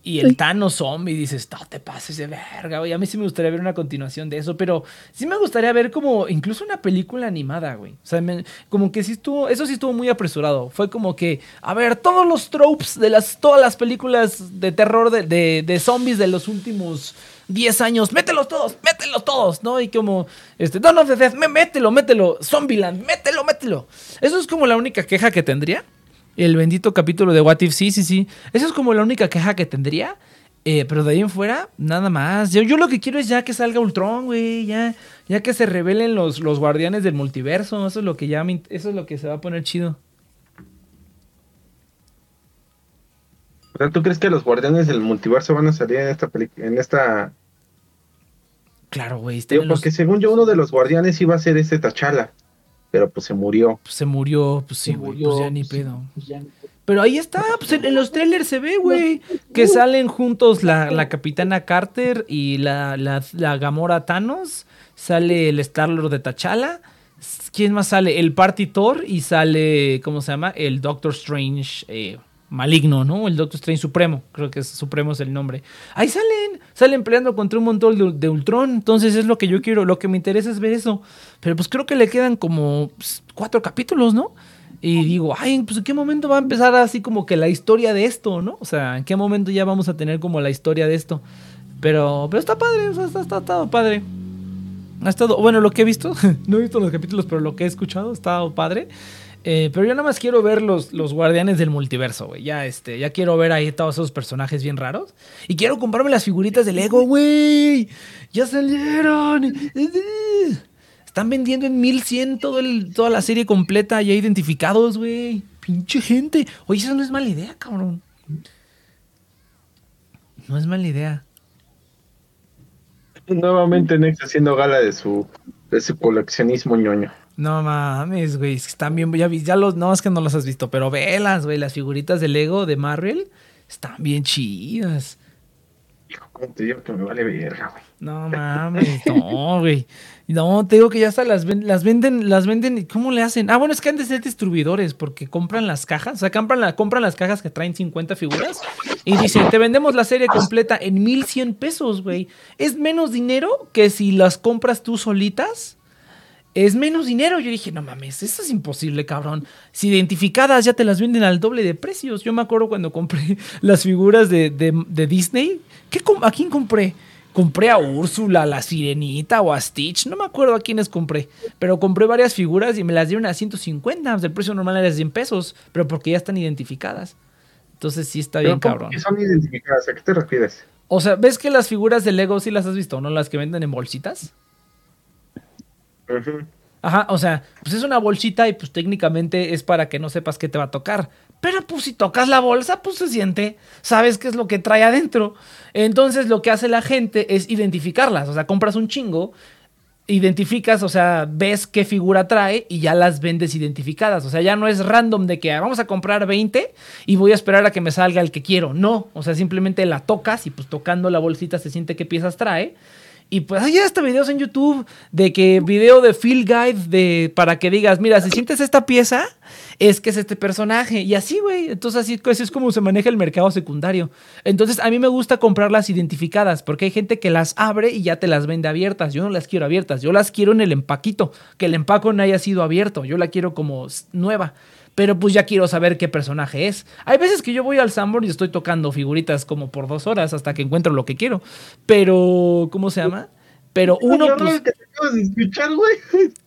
S1: y el Thanos zombie, dices, no te pases de verga, güey. A mí sí me gustaría ver una continuación de eso, pero sí me gustaría ver como incluso una película animada, güey. O sea, me- como que sí estuvo, eso sí estuvo muy apresurado. Fue como que, a ver, todos los tropes de las, todas las películas de terror de, de, de zombies de los últimos 10 años, mételos todos, mételos todos, ¿no? Y como, este, Dawn of the Dead, me- mételo, mételo, Zombieland, mételo, mételo. Eso es como la única queja que tendría. El bendito capítulo de What If, sí, sí, sí. Esa es como la única queja que tendría. Eh, pero de ahí en fuera, nada más. Yo, yo lo que quiero es ya que salga Ultron, güey. Ya, ya que se revelen los, los guardianes del multiverso. Eso es lo que ya me eso es lo que se va a poner chido.
S3: O sea, ¿tú crees que los guardianes del multiverso van a salir en esta película, en esta...
S1: Claro, güey. los-
S3: porque según yo uno de los guardianes iba a ser este Tachala, pero pues se murió.
S1: pues, se murió, pues sí, güey.
S4: murió,
S1: Pues ya ni
S4: pues,
S1: pedo.
S4: pues ya-
S1: Pero ahí está, pues en, en los trailers se ve, güey, que salen juntos la, la capitana Carter y la, la, la Gamora Thanos, sale el Star-Lord de T'Challa, ¿quién más sale? El Party Thor y sale, ¿cómo se llama? El Doctor Strange eh, maligno, ¿no? El Doctor Strange Supremo, creo que es Supremo es el nombre. Ahí salen, salen peleando contra un montón de, de Ultron, entonces es lo que yo quiero, lo que me interesa es ver eso. Pero pues creo que le quedan como pues, cuatro capítulos, ¿no? Y digo, ay, pues en qué momento va a empezar así como que la historia de esto, ¿no? O sea, en qué momento ya vamos a tener como la historia de esto. Pero, pero está padre, o sea, está, está, padre. Ha estado, bueno, lo que he visto, no he visto los capítulos, pero lo que he escuchado ha estado padre. Eh, pero yo nada más quiero ver los, los guardianes del multiverso, güey. Ya, este, ya quiero ver ahí todos esos personajes bien raros. Y quiero comprarme las figuritas de Lego, güey. Ya salieron. Están vendiendo en 1100 todo el, toda la serie completa ya identificados, güey. Pinche gente. Oye, eso no es mala idea, cabrón. No es mala idea.
S3: Nuevamente Nex haciendo gala de su, de su coleccionismo ñoño.
S1: No mames, güey. es que Están bien. Ya, vi- ya los. No, es que no los has visto. Pero velas, güey. Las figuritas de Lego de Marvel están bien chidas.
S3: Hijo, ¿cómo te digo que me vale verga, güey?
S1: No mames, no, güey. No, te digo que ya hasta las, ven- las venden, las venden. ¿Cómo le hacen? Ah, bueno, es que han de ser distribuidores porque compran las cajas. O sea, compran, la, compran las cajas que traen 50 figuras y dicen, te vendemos la serie completa en 1100 pesos, güey. Es menos dinero que si las compras tú solitas. Es menos dinero. Yo dije, no mames, eso es imposible, cabrón. Si identificadas ya te las venden al doble de precios. Yo me acuerdo cuando compré las figuras de, de- de Disney. ¿Qué ¿A quién compré? Compré a Úrsula, a la Sirenita o a Stitch. No me acuerdo a quiénes compré. Pero compré varias figuras y me las dieron a 150. pues, El precio normal era de 100 pesos. Pero porque ya están identificadas. Entonces sí está bien,
S3: Pero ¿cómo
S1: cabrón.
S3: que son identificadas? ¿A qué te refieres?
S1: O sea, ¿ves que las figuras de Lego sí las has visto, no? Las que venden en bolsitas. Ajá, o sea, pues es una bolsita y pues técnicamente es para que no sepas qué te va a tocar. Pero pues si tocas la bolsa, pues se siente, sabes qué es lo que trae adentro. Entonces lo que hace la gente es identificarlas, o sea, compras un chingo, identificas, o sea, ves qué figura trae y ya las vendes identificadas. O sea, ya no es random de que ah, vamos a comprar 20 y voy a esperar a que me salga el que quiero. No, o sea, simplemente la tocas y pues tocando la bolsita se siente qué piezas trae. Y pues hay hasta videos en YouTube de que video de Feel Guide de para que digas, mira, si sientes esta pieza, es que es este personaje. Y así, güey. Entonces así, así es como se maneja el mercado secundario. Entonces a mí me gusta comprarlas identificadas porque hay gente que las abre y ya te las vende abiertas. Yo no las quiero abiertas, yo las quiero en el empaquito. Que el empaco no haya sido abierto. Yo la quiero como nueva. Pero pues ya quiero saber qué personaje es. Hay veces que yo voy al Sanborn y estoy tocando figuritas como por dos horas hasta que encuentro lo que quiero. Pero, ¿cómo se llama? Pero uno,
S3: Qué horror
S1: pues,
S3: que te acabas de escuchar, güey.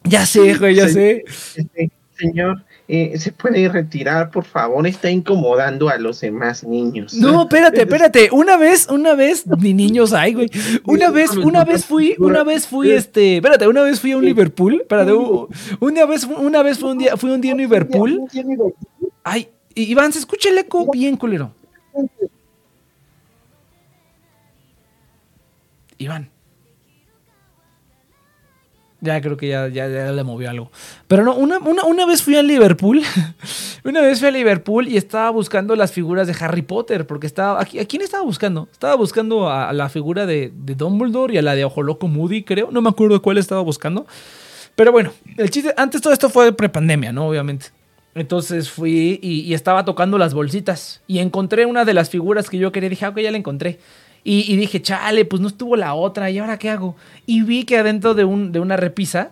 S1: ya sé, güey, ya
S3: Sí.
S1: sé.
S3: Este, señor, eh, ¿se puede retirar, por favor? Está incomodando a los demás niños.
S1: No, espérate, espérate. Una vez, una vez, ni niños hay, güey. Una vez, una vez fui, una vez fui, este, espérate, una vez fui a un Liverpool. Espérate, una vez, una vez fue un día, fui un día en Liverpool. Ay, Iván, se escucha el eco bien, culero. Iván. Ya creo que ya, ya, ya le movió algo. Pero no, una, una, una vez fui a Liverpool. una vez fui a Liverpool y estaba buscando las figuras de Harry Potter. Porque estaba. ¿A, a quién estaba buscando? Estaba buscando a, a la figura de, de Dumbledore y a la de Ojo Loco Moody, creo. No me acuerdo cuál estaba buscando. Pero bueno, el chiste. Antes todo esto fue prepandemia, ¿no? Obviamente. Entonces fui y, y estaba tocando las bolsitas y encontré una de las figuras que yo quería. Dije, ah, ok, ya la encontré. Y, dije, chale, pues no estuvo la otra, ¿y ahora qué hago? Y vi que adentro de, un, de una repisa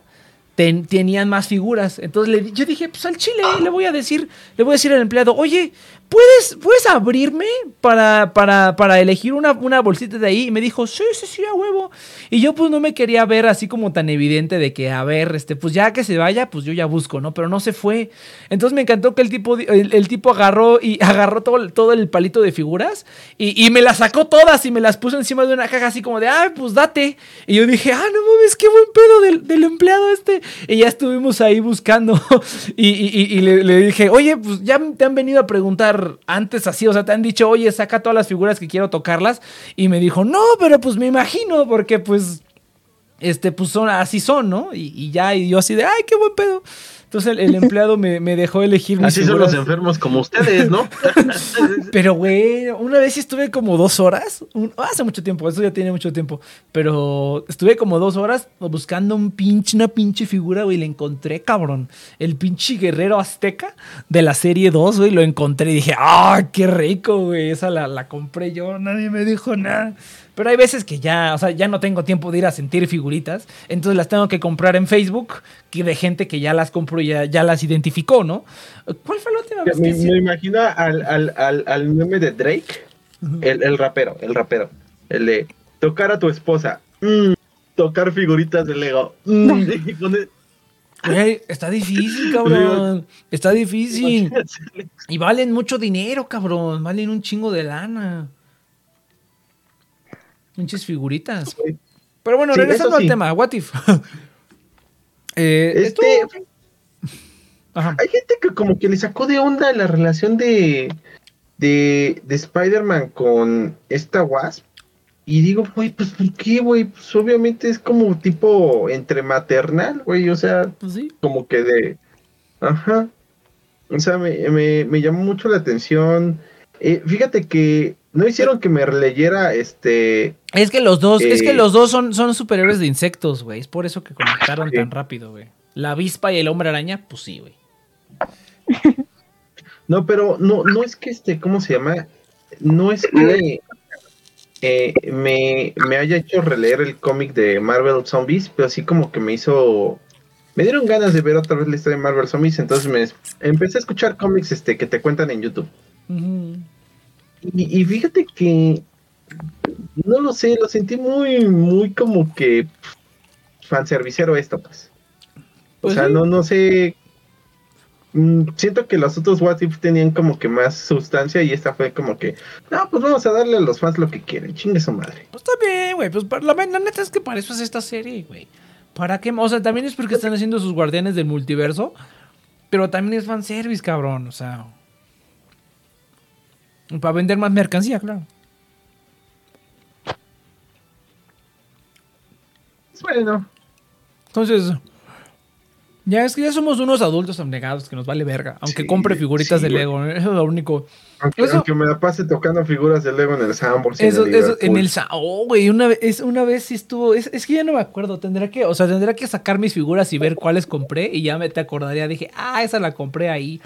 S1: ten- tenían más figuras. Entonces le, yo dije, pues al chile, le voy a decir, le voy a decir al empleado, oye, ¿puedes, ¿puedes abrirme para, para, para elegir una, una bolsita de ahí? Y me dijo, sí, sí, sí, a huevo. Y yo pues no me quería ver así como tan evidente de que, a ver, este, pues ya que se vaya, pues yo ya busco, ¿no? Pero no se fue. Entonces me encantó que el tipo, el, tipo agarró y agarró todo, todo el palito de figuras y, y me las sacó todas y me las puso encima de una caja así como de, ah, pues date. Y yo dije, ah, no mames, qué buen pedo del, del empleado este. Y ya estuvimos ahí buscando. y- y le, le dije, oye, pues ya te han venido a preguntar antes así, o sea, te han dicho, oye, saca todas las figuras que quiero tocarlas. Y me dijo, no, pero pues me imagino, porque pues este, pues son, así son, ¿no? Y, y ya, y yo así de, ay, qué buen pedo. Entonces el, el empleado me, me dejó elegir mis
S3: Así son los enfermos como ustedes, ¿no?
S1: Pero, güey, una vez estuve como dos horas, un- hace mucho tiempo, eso ya tiene mucho tiempo, pero estuve como dos horas buscando un pinche, una pinche figura, güey, y la encontré, cabrón. El pinche guerrero azteca de la serie 2, güey, lo encontré y dije, ¡ah, qué rico, güey! Esa la, la compré yo, nadie me dijo nada. Pero hay veces que ya, o sea, ya no tengo tiempo de ir a sentir figuritas, entonces las tengo que comprar en Facebook, que de gente que ya las compró y ya, ya las identificó, ¿no? ¿Cuál fue la última vez
S3: me,
S1: que
S3: me imagino al, al, al, al meme de Drake, el, el rapero, el rapero, el de tocar a tu esposa, mm, tocar figuritas de Lego. mm,
S1: Güey, está difícil, cabrón. Está difícil. Y valen mucho dinero, cabrón. Valen un chingo de lana. Muchas figuritas. Pero bueno,
S3: Sí,
S1: regresando al tema, what if? Eh,
S3: Este,
S1: esto- Ajá.
S3: hay gente que como que le sacó de onda la relación de, de, de Spider-Man con esta Wasp. Y digo, güey, pues ¿por qué, güey? Pues obviamente es como tipo entre maternal, güey, o sea,
S1: Pues sí.
S3: como que de... Ajá. O sea, me, me, me llamó mucho la atención. Eh, fíjate que no hicieron que me leyera este...
S1: Es que los dos, es que
S3: Eh,
S1: los dos son, son superiores de insectos, güey. Es por eso que conectaron
S3: Sí.
S1: tan rápido, güey. La avispa y el hombre araña, pues sí, güey.
S3: No, pero no, no es que este, ¿cómo se llama? No es que eh, me, me haya hecho releer el cómic de Marvel Zombies, pero sí como que me hizo... Me dieron ganas de ver otra vez la historia de Marvel Zombies, entonces me empecé a escuchar cómics este, que te cuentan en YouTube. Y, y fíjate que no lo sé, lo sentí muy, muy como que fanservicero esto, pues. O
S1: Pues
S3: sea,
S1: sí.
S3: no, no sé. Mm, Siento que los otros What If tenían como que más sustancia y esta fue como que, no, pues vamos a darle a los fans lo que quieren, chingue su madre.
S1: Pues está bien, güey. Pues la, la neta es que para eso es esta serie, güey. ¿Para qué? O sea, también es porque están haciendo sus guardianes del multiverso. Pero también es fanservice, cabrón. O sea. Para vender más mercancía, claro.
S3: Bueno,
S1: Entonces. Ya es que ya somos unos adultos abnegados que nos vale verga. Aunque
S3: Sí,
S1: compre figuritas
S3: sí,
S1: de. Lego. Eso es lo único.
S3: aunque,
S1: Eso-
S3: aunque me la pase tocando figuras de Lego en el Sambors.
S1: Eso,
S3: el
S1: eso, en el... Oh, güey, una vez, es- una vez sí estuvo... Es, es que ya no me acuerdo, tendría que... O sea, tendría que sacar mis figuras y ver cuáles compré y ya me te acordaría. Dije, ah, esa la compré ahí.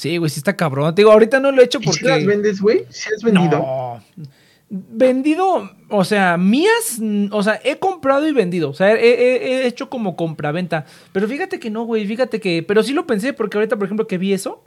S1: Sí, güey, sí está cabrón. Te digo, ahorita no lo he hecho
S3: ¿Y
S1: porque...
S3: si las vendes, güey? ¿Si has vendido?
S1: No. Vendido, o sea, mías, o sea, he comprado y vendido. O sea, he, he- he hecho como compraventa. Pero fíjate que no, güey, fíjate que. Pero sí lo pensé, porque ahorita, por ejemplo, que vi eso,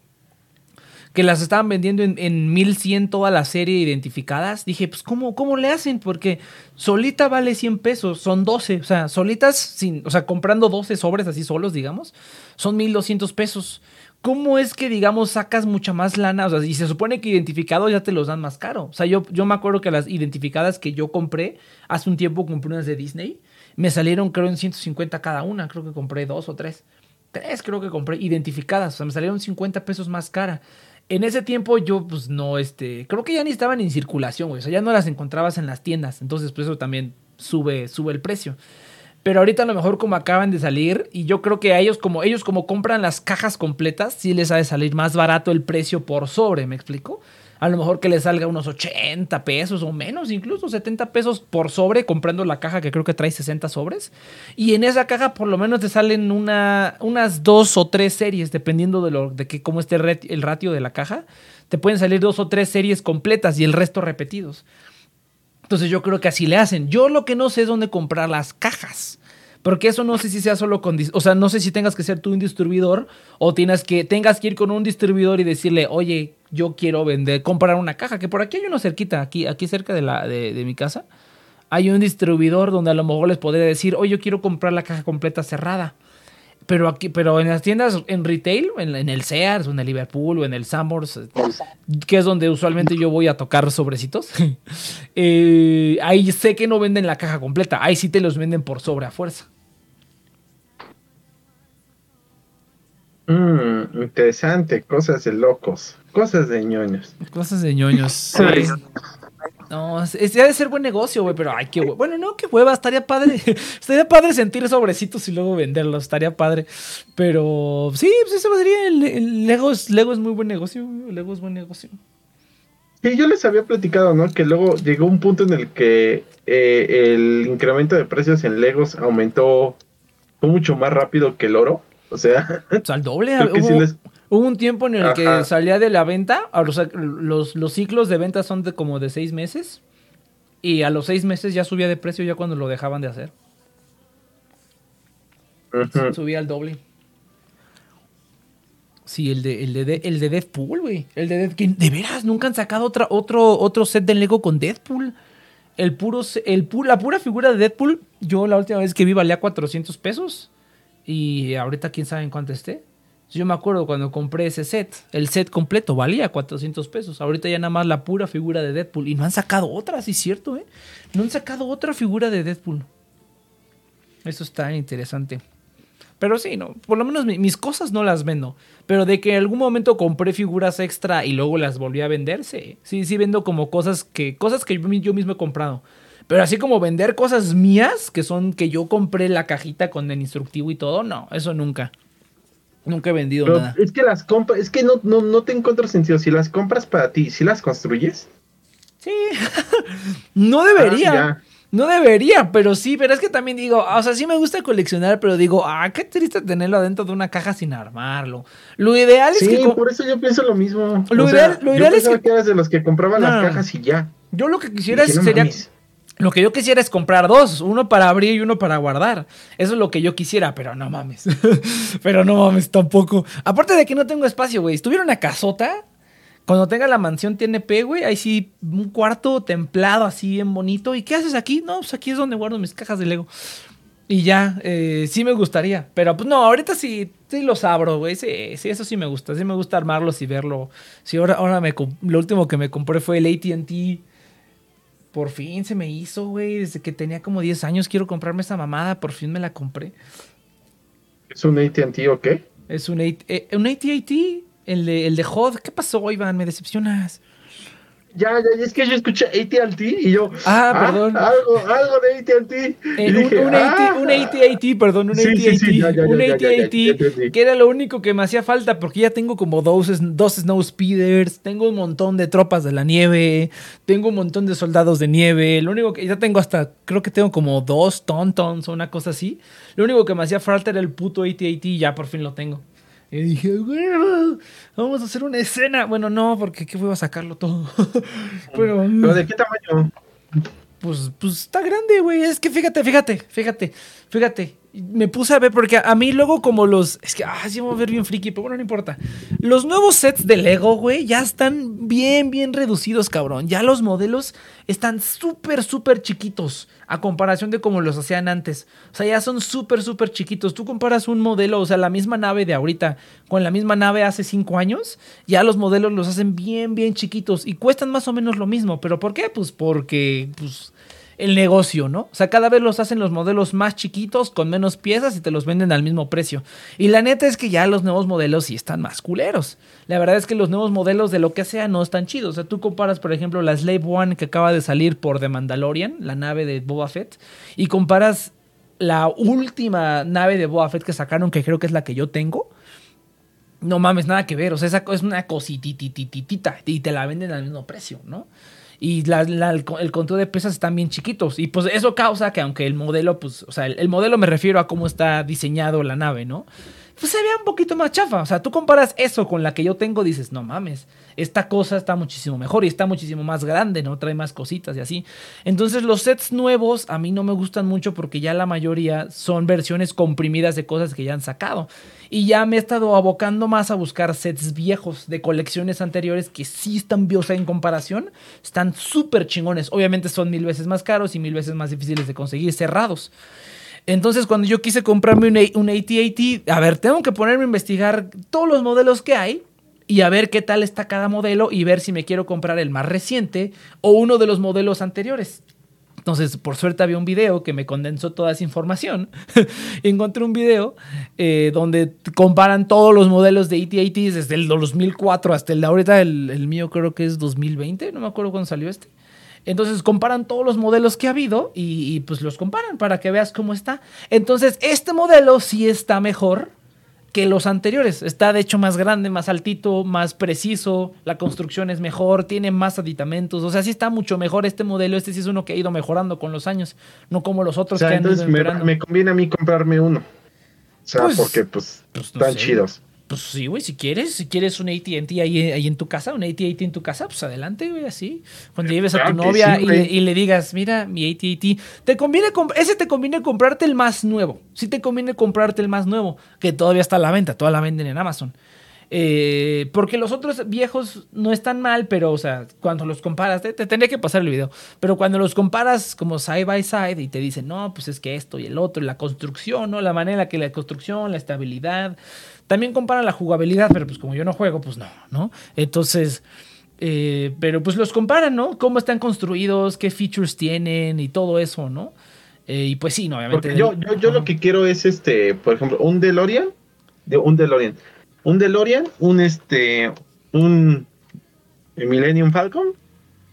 S1: que las estaban vendiendo en, en 1100 toda la serie identificadas. Dije, pues, ¿cómo, ¿cómo le hacen? Porque solita vale 100 pesos, son 12. O sea, solitas, sin, o sea, comprando 12 sobres así solos, digamos, son 1200 pesos. ¿Cómo es que, digamos, sacas mucha más lana? O sea, y se supone que identificados ya te los dan más caro. O sea, yo, yo me acuerdo que las identificadas que yo compré, hace un tiempo compré unas de Disney, me salieron creo en 150 cada una. Creo que compré dos o tres. Tres creo que compré identificadas. O sea, me salieron 50 pesos más cara. En ese tiempo yo, pues, no, este... Creo que ya ni estaban en circulación, güey. O sea, ya no las encontrabas en las tiendas. Entonces, pues, eso también sube, sube el precio. Pero ahorita a lo mejor como acaban de salir y yo creo que a ellos como ellos como compran las cajas completas, sí les ha de salir más barato el precio por sobre, ¿me explico? a lo mejor que le salga unos 80 pesos o menos, incluso 70 pesos por sobre comprando la caja que creo que trae 60 sobres. Y en esa caja por lo menos te salen una, unas dos o tres series, dependiendo de, lo, de que, cómo esté el ratio de la caja. Te pueden salir dos o tres series completas y el resto repetidos. Entonces yo creo que así le hacen. Yo lo que no sé es dónde comprar las cajas. Porque eso no sé si sea solo con... O sea, no sé si tengas que ser tú un distribuidor o tienes que, tengas que ir con un distribuidor y decirle, oye, yo quiero vender, comprar una caja. Que por aquí hay uno cerquita, aquí, aquí cerca de, la, de, mi casa. Hay un distribuidor donde a lo mejor les podría decir, oye, yo quiero comprar la caja completa cerrada. Pero aquí, pero en las tiendas en retail, en, el Sears, o en el Liverpool, o en el Sambors, que es donde usualmente yo voy a tocar sobrecitos, eh, ahí sé que no venden la caja completa. Ahí sí te los venden por sobre a fuerza.
S3: Mm, interesante, cosas de locos, cosas de ñoños.
S1: Cosas de ñoños. No, es, debe ser buen negocio, güey, pero ay, qué Bueno, no, qué hueva, estaría padre. estaría padre sentir sobrecitos y luego venderlos, estaría padre. Pero sí, pues eso sería. El, Lego, es, Lego es muy buen negocio, Lego es buen negocio.
S3: Sí, yo les había platicado, ¿no? Que luego llegó un punto en el que eh, el incremento de precios en Legos aumentó mucho más rápido que el oro. O sea,
S1: al doble. Hubo, un tiempo en el que salía de la venta, los, los, ciclos de venta son de como de seis meses, y a los seis meses ya subía de precio ya cuando lo dejaban de hacer. Subía al doble. Sí, el de, el de, el de Deadpool, güey. El de Deadpool. De veras, nunca han sacado otra, otro, otro set de Lego con Deadpool. El puro, el, la pura figura de Deadpool, yo la última vez que vi valía 400 pesos. Y ahorita quién sabe en cuánto esté. Yo me acuerdo cuando compré ese set, el set completo valía 400 pesos. Ahorita ya nada más la pura figura de Deadpool. Y no han sacado otra, sí es cierto, ¿eh? No han sacado otra figura de Deadpool. Eso está interesante. Pero sí, no, por lo menos mis cosas no las vendo. Pero de que en algún momento compré figuras extra y luego las volví a vender, sí. Sí, sí vendo como cosas que, cosas que yo mismo he comprado. Pero así como vender cosas mías, que son que yo compré la cajita con el instructivo y todo, no, eso nunca. Nunca he vendido nada.
S3: Es que las compras, es que no, no, no te encuentro sentido. Si las compras para ti, si las construyes.
S1: Sí. no debería. Ah, no debería, pero sí, pero es que también digo, o sea, sí me gusta coleccionar, pero digo, ah, qué triste tenerlo adentro de una caja sin armarlo. Lo ideal es
S3: que. Sí, por eso yo pienso lo mismo.
S1: Lo ideal, lo ideal es
S3: que. eras de los que compraban las cajas y ya.
S1: Yo lo que quisiera sería. Lo que yo quisiera es comprar dos, uno para abrir y uno para guardar. Eso es lo que yo quisiera, pero no mames. pero no mames tampoco. Aparte de que no tengo espacio, güey. Estuviera una casota, cuando tenga la mansión TNP, güey, ahí sí, un cuarto templado así bien bonito. ¿Y qué haces aquí? No, pues aquí es donde guardo mis cajas de Lego. Y ya, eh, sí me gustaría. Pero pues no, ahorita sí, sí los abro, güey. Sí, sí, eso sí me gusta. Sí me gusta armarlos y verlo. Sí, ahora, ahora me, lo último que me compré fue el ATT por fin se me hizo, güey. Desde que tenía como 10 años quiero comprarme esa mamada. Por fin me la compré.
S3: ¿Es un ATT o qué?
S1: Es un, AT, eh, un ATT. El de, el de HOD. ¿Qué pasó, Iván? Me decepcionas.
S3: Ya, ya, es que yo escuché ATT y yo.
S1: Ah, ah perdón.
S3: algo, algo de ATT.
S1: Eh, un, un, ah. un ATT, perdón, un ATT. un ATT, que era lo único que me hacía falta porque ya tengo como dos, dos Snow Speeders, tengo un montón de tropas de la nieve, tengo un montón de soldados de nieve. Lo único que ya tengo hasta, creo que tengo como dos Tontons o una cosa así. Lo único que me hacía falta era el puto ATT y ya por fin lo tengo. Y dije, vamos a hacer una escena. Bueno, no, porque ¿qué voy a sacarlo todo?
S3: Pero, de qué tamaño?
S1: Pues, pues está grande, güey. Es que fíjate, fíjate, fíjate, fíjate me puse a ver, porque a mí luego como los... Es que, ah, sí, voy a ver bien friki, pero bueno, no importa. Los nuevos sets de Lego, güey, ya están bien, bien reducidos, cabrón. Ya los modelos están súper, súper chiquitos a comparación de como los hacían antes. O sea, ya son súper, súper chiquitos. Tú comparas un modelo, o sea, la misma nave de ahorita con la misma nave hace cinco años, ya los modelos los hacen bien, bien chiquitos y cuestan más o menos lo mismo. ¿Pero por qué? Pues porque, pues el negocio, ¿no? O sea, cada vez los hacen los modelos más chiquitos, con menos piezas y te los venden al mismo precio. Y la neta es que ya los nuevos modelos sí están más culeros. La verdad es que los nuevos modelos de lo que sea no están chidos. O sea, tú comparas, por ejemplo, la Slave One que acaba de salir por The Mandalorian, la nave de Boba Fett, y comparas la última nave de Boba Fett que sacaron, que creo que es la que yo tengo No mames, nada que ver. O sea, esa es una cosititititita y te la venden al mismo precio, ¿no? Y el, co- el conteo de piezas están bien chiquitos. Y pues eso causa que aunque el modelo, pues, o sea, el, el modelo me refiero a cómo está diseñado la nave, ¿no? Pues se vea un poquito más chafa. O sea, tú comparas eso con la que yo tengo, dices, no mames, esta cosa está muchísimo mejor y está muchísimo más grande, ¿no? Trae más cositas y así. Entonces los sets nuevos a mí no me gustan mucho porque ya la mayoría son versiones comprimidas de cosas que ya han sacado. Y ya me he estado abocando más a buscar sets viejos de colecciones anteriores que sí están, o sea, en comparación, están súper chingones. Obviamente son mil veces más caros y mil veces más difíciles de conseguir cerrados. Entonces, cuando yo quise comprarme un, un AT-AT, a ver, tengo que ponerme a investigar todos los modelos que hay y a ver qué tal está cada modelo y ver si me quiero comprar el más reciente o uno de los modelos anteriores. Entonces, por suerte había un video que me condensó toda esa información. Encontré un video eh, donde comparan todos los modelos de AT-ATs desde el 2004 hasta el de ahorita, el, el mío creo que es 2020, no me acuerdo cuándo salió este. Entonces comparan todos los modelos que ha habido y, y, pues los comparan para que veas cómo está. Entonces este modelo sí está mejor que los anteriores. Está de hecho más grande, más altito, más preciso. La construcción es mejor, tiene más aditamentos. O sea, sí está mucho mejor este modelo. Este sí es uno que ha ido mejorando con los años, no como los
S3: O
S1: otros
S3: sea,
S1: que han ido
S3: entonces me, me conviene a mí comprarme uno. O sea,
S1: Pues,
S3: porque pues,
S1: pues, no
S3: están
S1: sé.
S3: chidos.
S1: Pues sí, güey, si quieres, si quieres un AT&T ahí, ahí en tu casa, un AT&T en tu casa, pues adelante, güey, así. Cuando lleves a tu novia
S3: sí,
S1: y, le,
S3: güey.
S1: y le digas, mira, mi AT&T, te conviene, ese te conviene comprarte el más nuevo. Sí te conviene comprarte el más nuevo, que todavía está a la venta, toda la venden en Amazon. Eh, porque los otros viejos no están mal, pero, o sea, cuando los comparas, te, te tendría que pasar el video, pero cuando los comparas como side by side y te dicen, no, pues es que esto y el otro, y la construcción, ¿no? La manera en la que la construcción, la estabilidad, también comparan la jugabilidad, pero pues como yo no juego, pues no, ¿no? Entonces, eh, pero pues los comparan, ¿no? Cómo están construidos, qué features tienen y todo eso, ¿no? Eh, y pues sí, no, obviamente.
S3: Porque yo, yo, yo lo que quiero es este, por ejemplo, un DeLorean, de un DeLorean, un DeLorean, un este, un Millennium Falcon,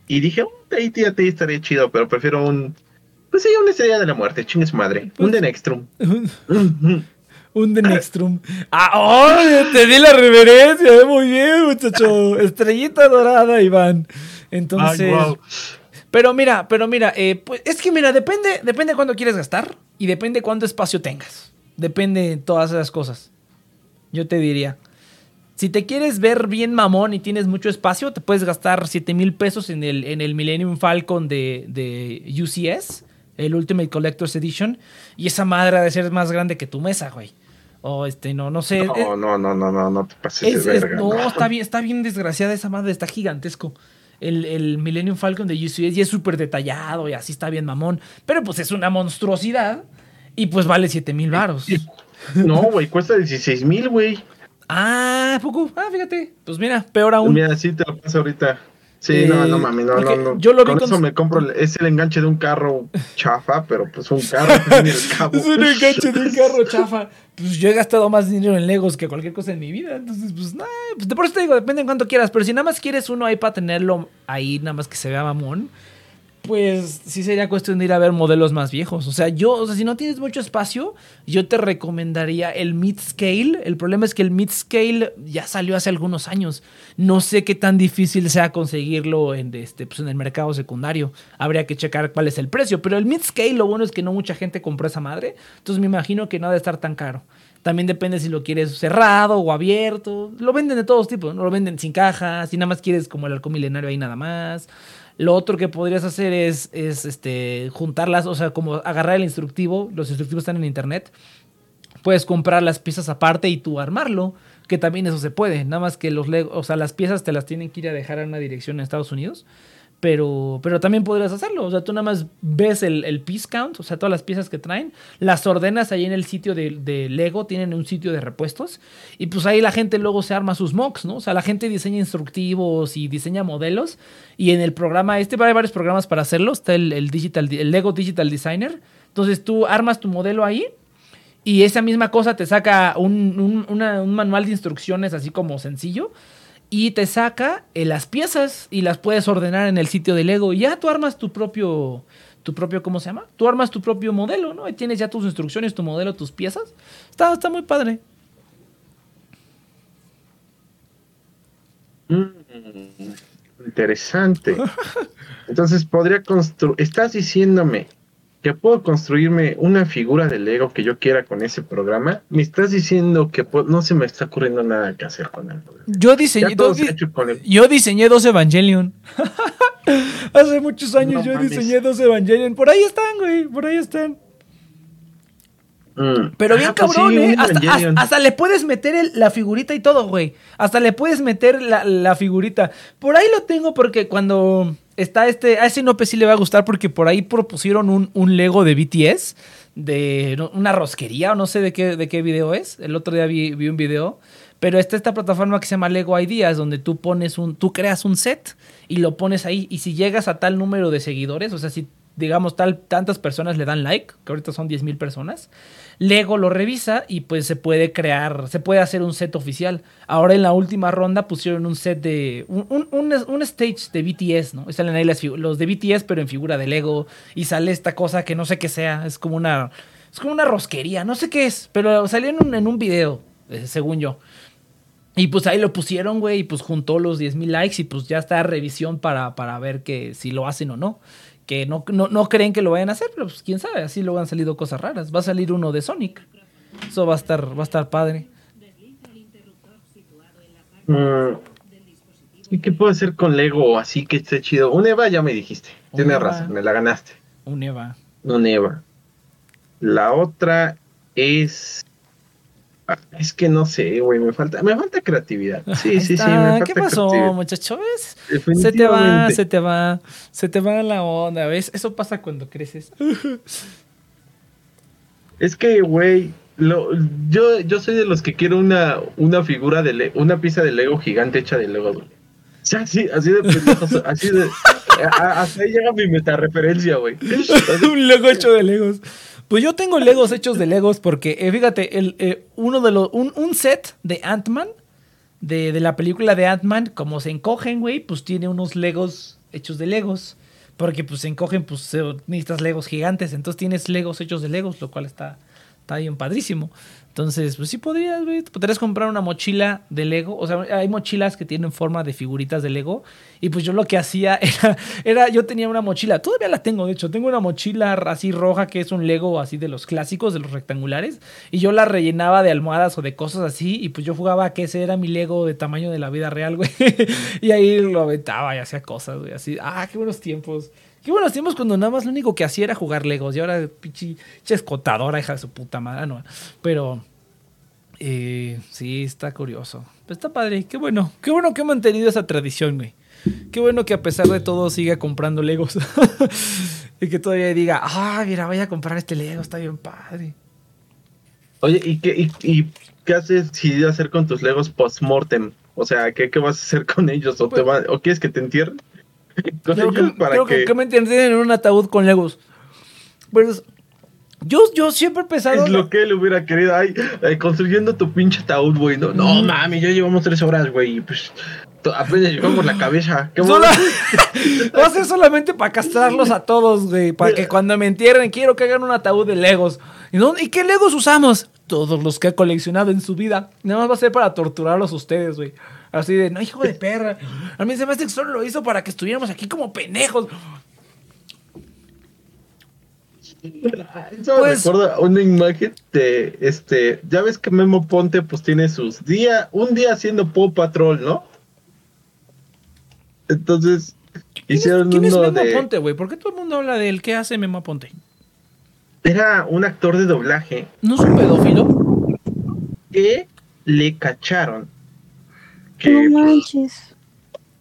S3: y dije, un AT-AT estaría chido, pero prefiero un, pues sí, una estrella de la muerte, chingue su madre,
S1: Pues-
S3: un Denextrum.
S1: Un The Nextrum. ¡Ah! ¡Oh! Te di la reverencia. eh, Muy bien, muchacho. Estrellita dorada, Iván. Entonces.
S3: Ay, guau.
S1: Pero mira, pero mira, eh, pues es que mira, depende, depende cuánto quieres gastar y depende cuánto espacio tengas. Depende de todas esas cosas. Yo te diría. Si te quieres ver bien mamón y tienes mucho espacio, te puedes gastar 7 mil pesos en el, en el Millennium Falcon de, de UCS, el Ultimate Collector's Edition, y esa madre ha de ser más grande que tu mesa, güey. O este, no, no sé.
S3: No, no, no, no, no, no te pases
S1: es-
S3: de
S1: es-
S3: verga.
S1: no,
S3: no.
S1: está bien, está bien desgraciada esa madre, está gigantesco. El, el Millennium Falcon de UCS y es súper detallado y así está bien mamón. Pero pues es una monstruosidad y pues vale 7 mil varos.
S3: No, güey, cuesta 16 mil, güey.
S1: Ah, poco. Ah, fíjate. Pues mira, peor aún.
S3: Mira, sí te lo paso ahorita. Sí,
S1: Eh,
S3: no, no mames, no, no, no.
S1: yo lo vi
S3: con
S1: con
S3: eso me compro, es el enganche de un carro chafa, pero pues un carro.
S1: Es un enganche de un carro chafa. Pues yo he gastado más dinero en Legos que cualquier cosa en mi vida. Entonces, pues nada. Pues por eso te digo, depende en cuánto quieras. Pero si nada más quieres uno ahí para tenerlo ahí, nada más que se vea mamón. Pues sí sería cuestión de ir a ver modelos más viejos. O sea, yo, o sea, si no tienes mucho espacio, yo te recomendaría el mid scale. El problema es que el mid scale ya salió hace algunos años. No sé qué tan difícil sea conseguirlo en, este, pues en el mercado secundario. Habría que checar cuál es el precio. Pero el mid scale, lo bueno es que no mucha gente compró esa madre. Entonces me imagino que no ha de estar tan caro. También depende si lo quieres cerrado o abierto. Lo venden de todos tipos, ¿no? Lo venden sin caja, si nada más quieres como el halcón milenario ahí nada más. Lo otro que podrías hacer es, es este, juntarlas, o sea, como agarrar el instructivo. Los instructivos están en internet. Puedes comprar las piezas aparte y tú armarlo, que también eso se puede. Nada más que los Lego, o sea, las piezas te las tienen que ir a dejar a una dirección en Estados Unidos. Pero, pero también podrías hacerlo. O sea, tú nada más ves el, el piece count, o sea, todas las piezas que traen, las ordenas ahí en el sitio de, de Lego, tienen un sitio de repuestos, y pues ahí la gente luego se arma sus mocks, ¿no? O sea, la gente diseña instructivos y diseña modelos, y en el programa, este hay varios programas para hacerlo, está el, el digital, el Lego Digital Designer. Entonces tú armas tu modelo ahí, y esa misma cosa te saca un, un- una- un manual de instrucciones así como sencillo. Y te saca eh, las piezas y las puedes ordenar en el sitio de Lego. Y ya tú armas tu propio, tu propio, ¿cómo se llama? Tú armas tu propio modelo, ¿no? Y tienes ya tus instrucciones, tu modelo, tus piezas. Está, está muy padre.
S3: Mm, interesante. Entonces podría construir. Estás diciéndome que puedo construirme una figura de Lego que yo quiera con ese programa. Me estás diciendo que no se me está ocurriendo nada que hacer con él.
S1: Yo diseñé, dos- yo diseñé dos Evangelion. Hace muchos años
S3: No
S1: yo
S3: mames.
S1: diseñé dos Evangelion. Por ahí están, güey. Por ahí están.
S3: Mm.
S1: Pero
S3: Ah,
S1: bien
S3: pues
S1: cabrón,
S3: sí,
S1: ¿eh?
S3: un
S1: Hasta,
S3: Evangelion.
S1: hasta- hasta le puedes meter el- la figurita y todo, güey. Hasta le puedes meter la, la figurita. Por ahí lo tengo porque cuando está este... A ese Nope sí le va a gustar porque por ahí propusieron un, un Lego de BTS. De una rosquería o no sé de qué, de qué video es. El otro día vi, vi un video. Pero está esta plataforma que se llama Lego Ideas donde tú pones un... Tú creas un set y lo pones ahí. Y si llegas a tal número de seguidores, o sea, si digamos tal, tantas personas le dan like, que ahorita son 10 mil personas, Lego lo revisa y pues se puede crear, se puede hacer un set oficial. Ahora en la última ronda pusieron un set de, un, un, un- stage de BTS, ¿no? Salen ahí las los de BTS pero en figura de Lego y sale esta cosa que no sé qué sea, es como una, es como una rosquería, no sé qué es, pero salió en un, video, eh, según yo. Y pues ahí lo pusieron, güey, y pues juntó los 10 mil likes y pues ya está revisión para, para ver que si lo hacen o no. Que no, no, no creen que lo vayan a hacer, pero pues quién sabe, así luego han salido cosas raras. Va a salir uno de Sonic. Eso va a estar, va a estar padre.
S3: Mm. ¿Y qué puedo hacer con Lego así que esté chido? Un Eva ya me dijiste.
S1: Un
S3: Tienes
S1: Eva.
S3: razón, me la ganaste.
S1: Un Eva.
S3: Un Eva. La otra es. Es que no sé, güey, me falta, me falta creatividad. Sí,
S1: Ahí
S3: sí, sí,
S1: está.
S3: me falta
S1: ¿Qué pasó,
S3: creatividad.
S1: muchacho? ¿Ves? Se te va, se te va, se te va la onda, ¿ves? Eso pasa cuando creces.
S3: Es que, güey, yo, yo soy de los que quiero una, una figura de Le- una pieza de Lego gigante hecha de Lego. O sea, así, así de pendejos, así de. a- a- hasta ahí llega mi metareferencia, güey.
S1: un Lego hecho de Legos. Pues yo tengo Legos hechos de Legos porque, eh, fíjate, el, eh, uno de los, un, un set de Ant-Man, de, de la película de Ant-Man, como se encogen, güey, pues tiene unos Legos hechos de Legos. Porque pues se encogen, pues necesitas Legos gigantes. Entonces tienes Legos hechos de Legos, lo cual está, está bien padrísimo. Entonces, pues sí podrías, güey. Podrías comprar una mochila de Lego. O sea, hay mochilas que tienen forma de figuritas de Lego. Y pues yo lo que hacía era, era yo tenía una mochila, todavía la tengo, de hecho, tengo una mochila así roja que es un Lego así de los clásicos, de los rectangulares. Y yo la rellenaba de almohadas o de cosas así. Y pues yo jugaba a que ese era mi Lego de tamaño de la vida real, güey. y ahí lo aventaba y hacía cosas, güey. Así, ah, qué buenos tiempos. Qué buenos tiempos cuando nada más lo único que hacía era jugar Legos. Y ahora, pinche escotadora, hija de su puta madre. No. Pero, eh, sí, está curioso. Pero está padre. Qué bueno. Qué bueno que he mantenido esa tradición, güey. Qué bueno que a pesar de todo siga comprando Legos. y que todavía diga, ah, mira, voy a comprar este Lego. Está bien padre.
S3: Oye, ¿y qué, y, y qué has decidido hacer con tus Legos post-mortem? O sea, ¿qué, qué vas a hacer con ellos? ¿O, te va- ¿O quieres que te entierren?
S1: Creo que,
S3: para
S1: creo que-
S3: que...
S1: me entienden en un ataúd con Legos. Pues, yo, yo siempre he pensado...
S3: Es lo que él hubiera querido. Ay, ay, construyendo tu pinche ataúd, güey. No, no
S1: Mm.
S3: mami, ya llevamos tres horas, güey. Pues apenas llegamos la cabeza. ¿Qué bueno.
S1: Va a ser solamente para castrarlos a todos, güey. Para que cuando me entierren, quiero que hagan un ataúd de Legos. ¿Y, dónde- ¿y qué Legos usamos? Todos los que ha coleccionado en su vida. Nada más va a ser para torturarlos a ustedes, güey. Así de, no, hijo de perra. A mí se me hace que solo lo hizo para que estuviéramos aquí como pendejos.
S3: Eso
S1: Pues-
S3: me recuerda a una imagen de este. Ya ves que Memo Ponte, pues tiene sus días. Un día haciendo Paw Patrol, ¿no? Entonces,
S1: ¿Quién es,
S3: hicieron
S1: quién es
S3: uno
S1: Memo
S3: de.
S1: Ponte, güey? ¿Por qué todo el mundo habla de él? ¿Qué hace Memo Ponte?
S3: Era un actor de doblaje
S1: ¿No es un pedófilo?
S3: que le cacharon. Que,
S2: No
S3: pues,
S2: manches.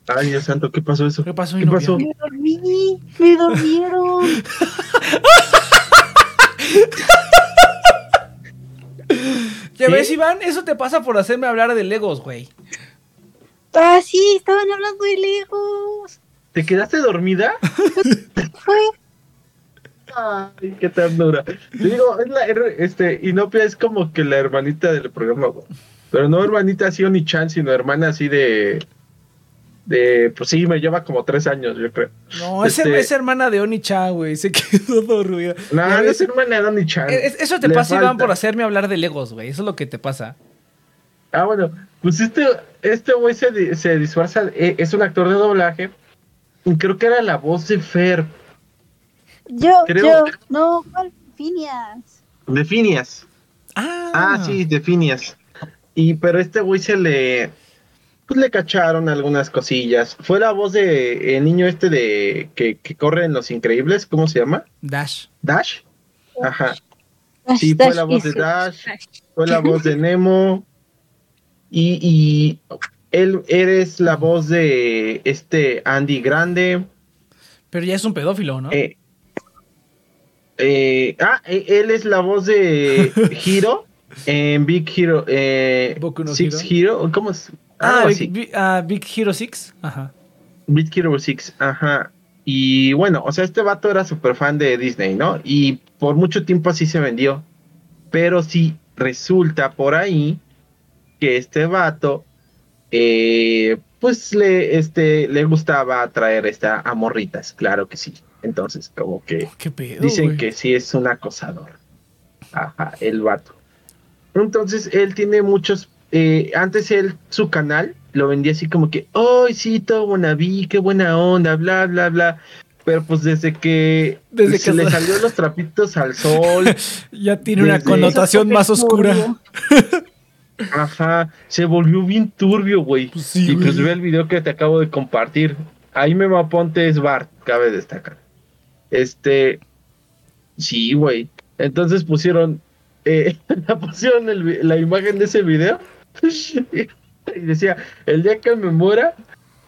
S3: ay, Dios santo, ¿qué pasó eso?
S1: ¿Qué pasó,
S3: ¿Qué pasó?
S2: Me dormí. Me dormieron.
S1: ¿Ya
S3: ¿Sí?
S1: ves, Iván? Eso te pasa por hacerme hablar de Legos, güey.
S2: Ah, sí, estaban hablando de Legos.
S3: ¿Te quedaste dormida?
S2: Fue.
S3: Ay, qué ternura. Te digo, es la, her- este, Inopia es como que la hermanita del programa, güey. Pero no hermanita así Oni-chan, sino hermana así de. De. Pues sí, me lleva como tres años, yo creo.
S1: No, es,
S3: Este-
S1: es hermana de Oni-chan, güey. Se quedó dormida.
S3: No,
S1: Ya
S3: no es hermana de Oni-chan.
S1: es- Eso te
S3: Le
S1: pasa, Iván,
S3: falta.
S1: por hacerme hablar de Legos, güey. Eso es lo que te pasa.
S3: Ah, bueno, pues este, este güey se, se disfraza, eh, es un actor de doblaje. Y creo que era la voz de Fer,
S2: Yo,
S3: Creo-
S2: yo, no, ¿cuál? Phineas.
S3: de Phineas.
S1: Ah,
S3: Ah, sí, de Phineas. Y pero este güey se le pues le cacharon algunas cosillas. Fue la voz de el niño este de que, que corre en Los Increíbles, ¿cómo se llama?
S1: Dash.
S3: Dash. Ajá.
S2: Dash,
S3: Sí, fue
S2: Dash
S3: la voz de Dash. Fue la voz de Nemo. Y, y él eres la voz de este Andy Grande.
S1: Pero ya es un pedófilo, ¿no?
S3: Eh, eh, ah, eh, él es la voz de Hiro en Big Hero. Eh,
S1: no
S3: Six Hero. ¿Cómo es?
S1: ah, Big. Big- ah, Big Hero 6. Ajá.
S3: Big Hero 6. Ajá. Y bueno, o sea, este vato era súper fan de Disney, ¿no? Y por mucho tiempo así se vendió. Pero sí resulta por ahí que este vato, eh, pues le, este, le gustaba atraer esta, a morritas, claro que sí. Entonces, como que
S1: pedo.
S3: Dicen que sí es un acosador. Ajá, el vato. Entonces, él tiene muchos. eh, antes él, su canal, lo vendía así como que, ¡ay, sí, todo Bonaví, qué buena onda! Bla, bla, bla. Pero pues desde que
S1: Desde
S3: se
S1: que
S3: le
S1: sa-
S3: salió los trapitos al sol,
S1: Ya tiene una connotación más oscura.
S2: turbio.
S3: ajá, se volvió bien turbio, güey.
S1: Pues sí,
S3: y pues
S1: güey.
S3: ve el video que te acabo de compartir. Ahí me Ponte es Bart, cabe destacar. Este, sí, güey. Entonces pusieron, eh, pusieron el la imagen de ese video y decía, el día que me muera,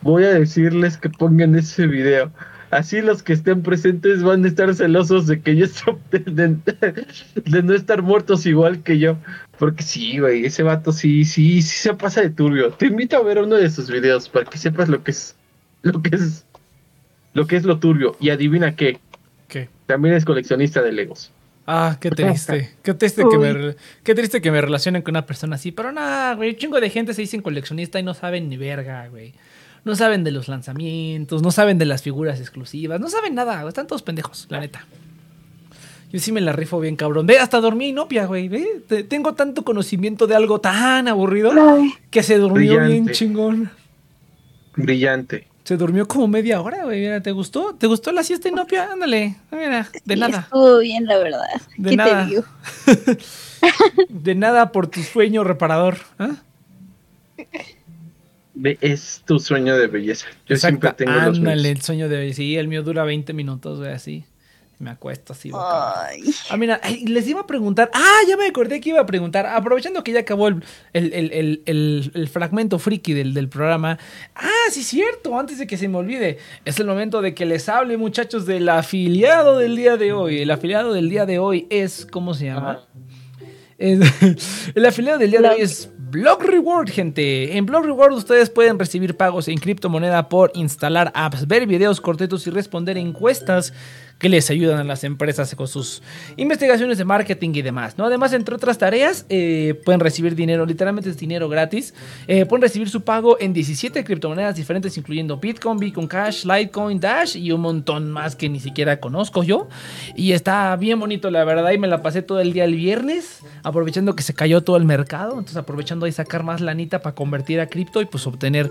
S3: voy a decirles que pongan ese video. Así los que estén presentes van a estar celosos de que yo esté- de, de- de no estar muertos igual que yo. Porque sí, güey, ese vato sí, sí, sí se pasa de turbio. Te invito a ver uno de sus videos para que sepas lo que es, lo que es, lo que es lo turbio. Y adivina qué,
S1: ¿Qué?
S3: también es coleccionista de Legos.
S1: Ah, qué triste. Qué triste, que me, qué triste que me relacionen con una persona así. Pero nada, güey. Un chingo de gente se dicen coleccionista y no saben ni verga, güey. No saben de los lanzamientos, no saben de las figuras exclusivas, no saben nada, güey. Están todos pendejos, la neta. Yo sí me la rifo bien, cabrón. Ve, hasta dormí inopia, güey. Ve, te- tengo tanto conocimiento de algo tan aburrido
S2: Ay,
S1: que se durmió bien chingón.
S3: Brillante.
S1: Se durmió como media hora, güey. Mira, ¿te gustó? ¿Te gustó la siesta inopia? Ándale, mira, de
S2: sí,
S1: nada.
S2: Estuvo bien, la verdad.
S1: De
S2: ¿Qué
S1: nada.
S2: te digo?
S1: De nada por tu sueño reparador. ¿ah?
S3: Es tu sueño de belleza. Yo siempre tengo los
S1: ándale,
S3: míos.
S1: el sueño de Sí, el mío dura 20 minutos, güey, así. Me acuesto así.
S2: Ay,
S1: Ah, mira, ay, les iba a preguntar. Ah, ya me acordé que iba a preguntar. Aprovechando que ya acabó el, el- el- el- el- el fragmento friki del, del programa. Ah, sí, cierto. Antes de que se me olvide, es el momento de que les hable, muchachos, del afiliado del día de hoy. El afiliado del día de hoy es. ¿Cómo se llama? Es- el afiliado del día de hoy es Block Reward, gente. En Block Reward ustedes pueden recibir pagos en criptomoneda por instalar apps, ver videos cortitos y responder encuestas que les ayudan a las empresas con sus investigaciones de marketing y demás, ¿no? Además, entre otras tareas, eh, pueden recibir dinero, literalmente es dinero gratis. Eh, pueden recibir su pago en 17 criptomonedas diferentes, incluyendo Bitcoin, Bitcoin Cash, Litecoin, Dash y un montón más que ni siquiera conozco yo. Y está bien bonito, la verdad, y me la pasé todo el día el viernes, aprovechando que se cayó todo el mercado, entonces aprovechando ahí sacar más lanita para convertir a cripto y pues obtener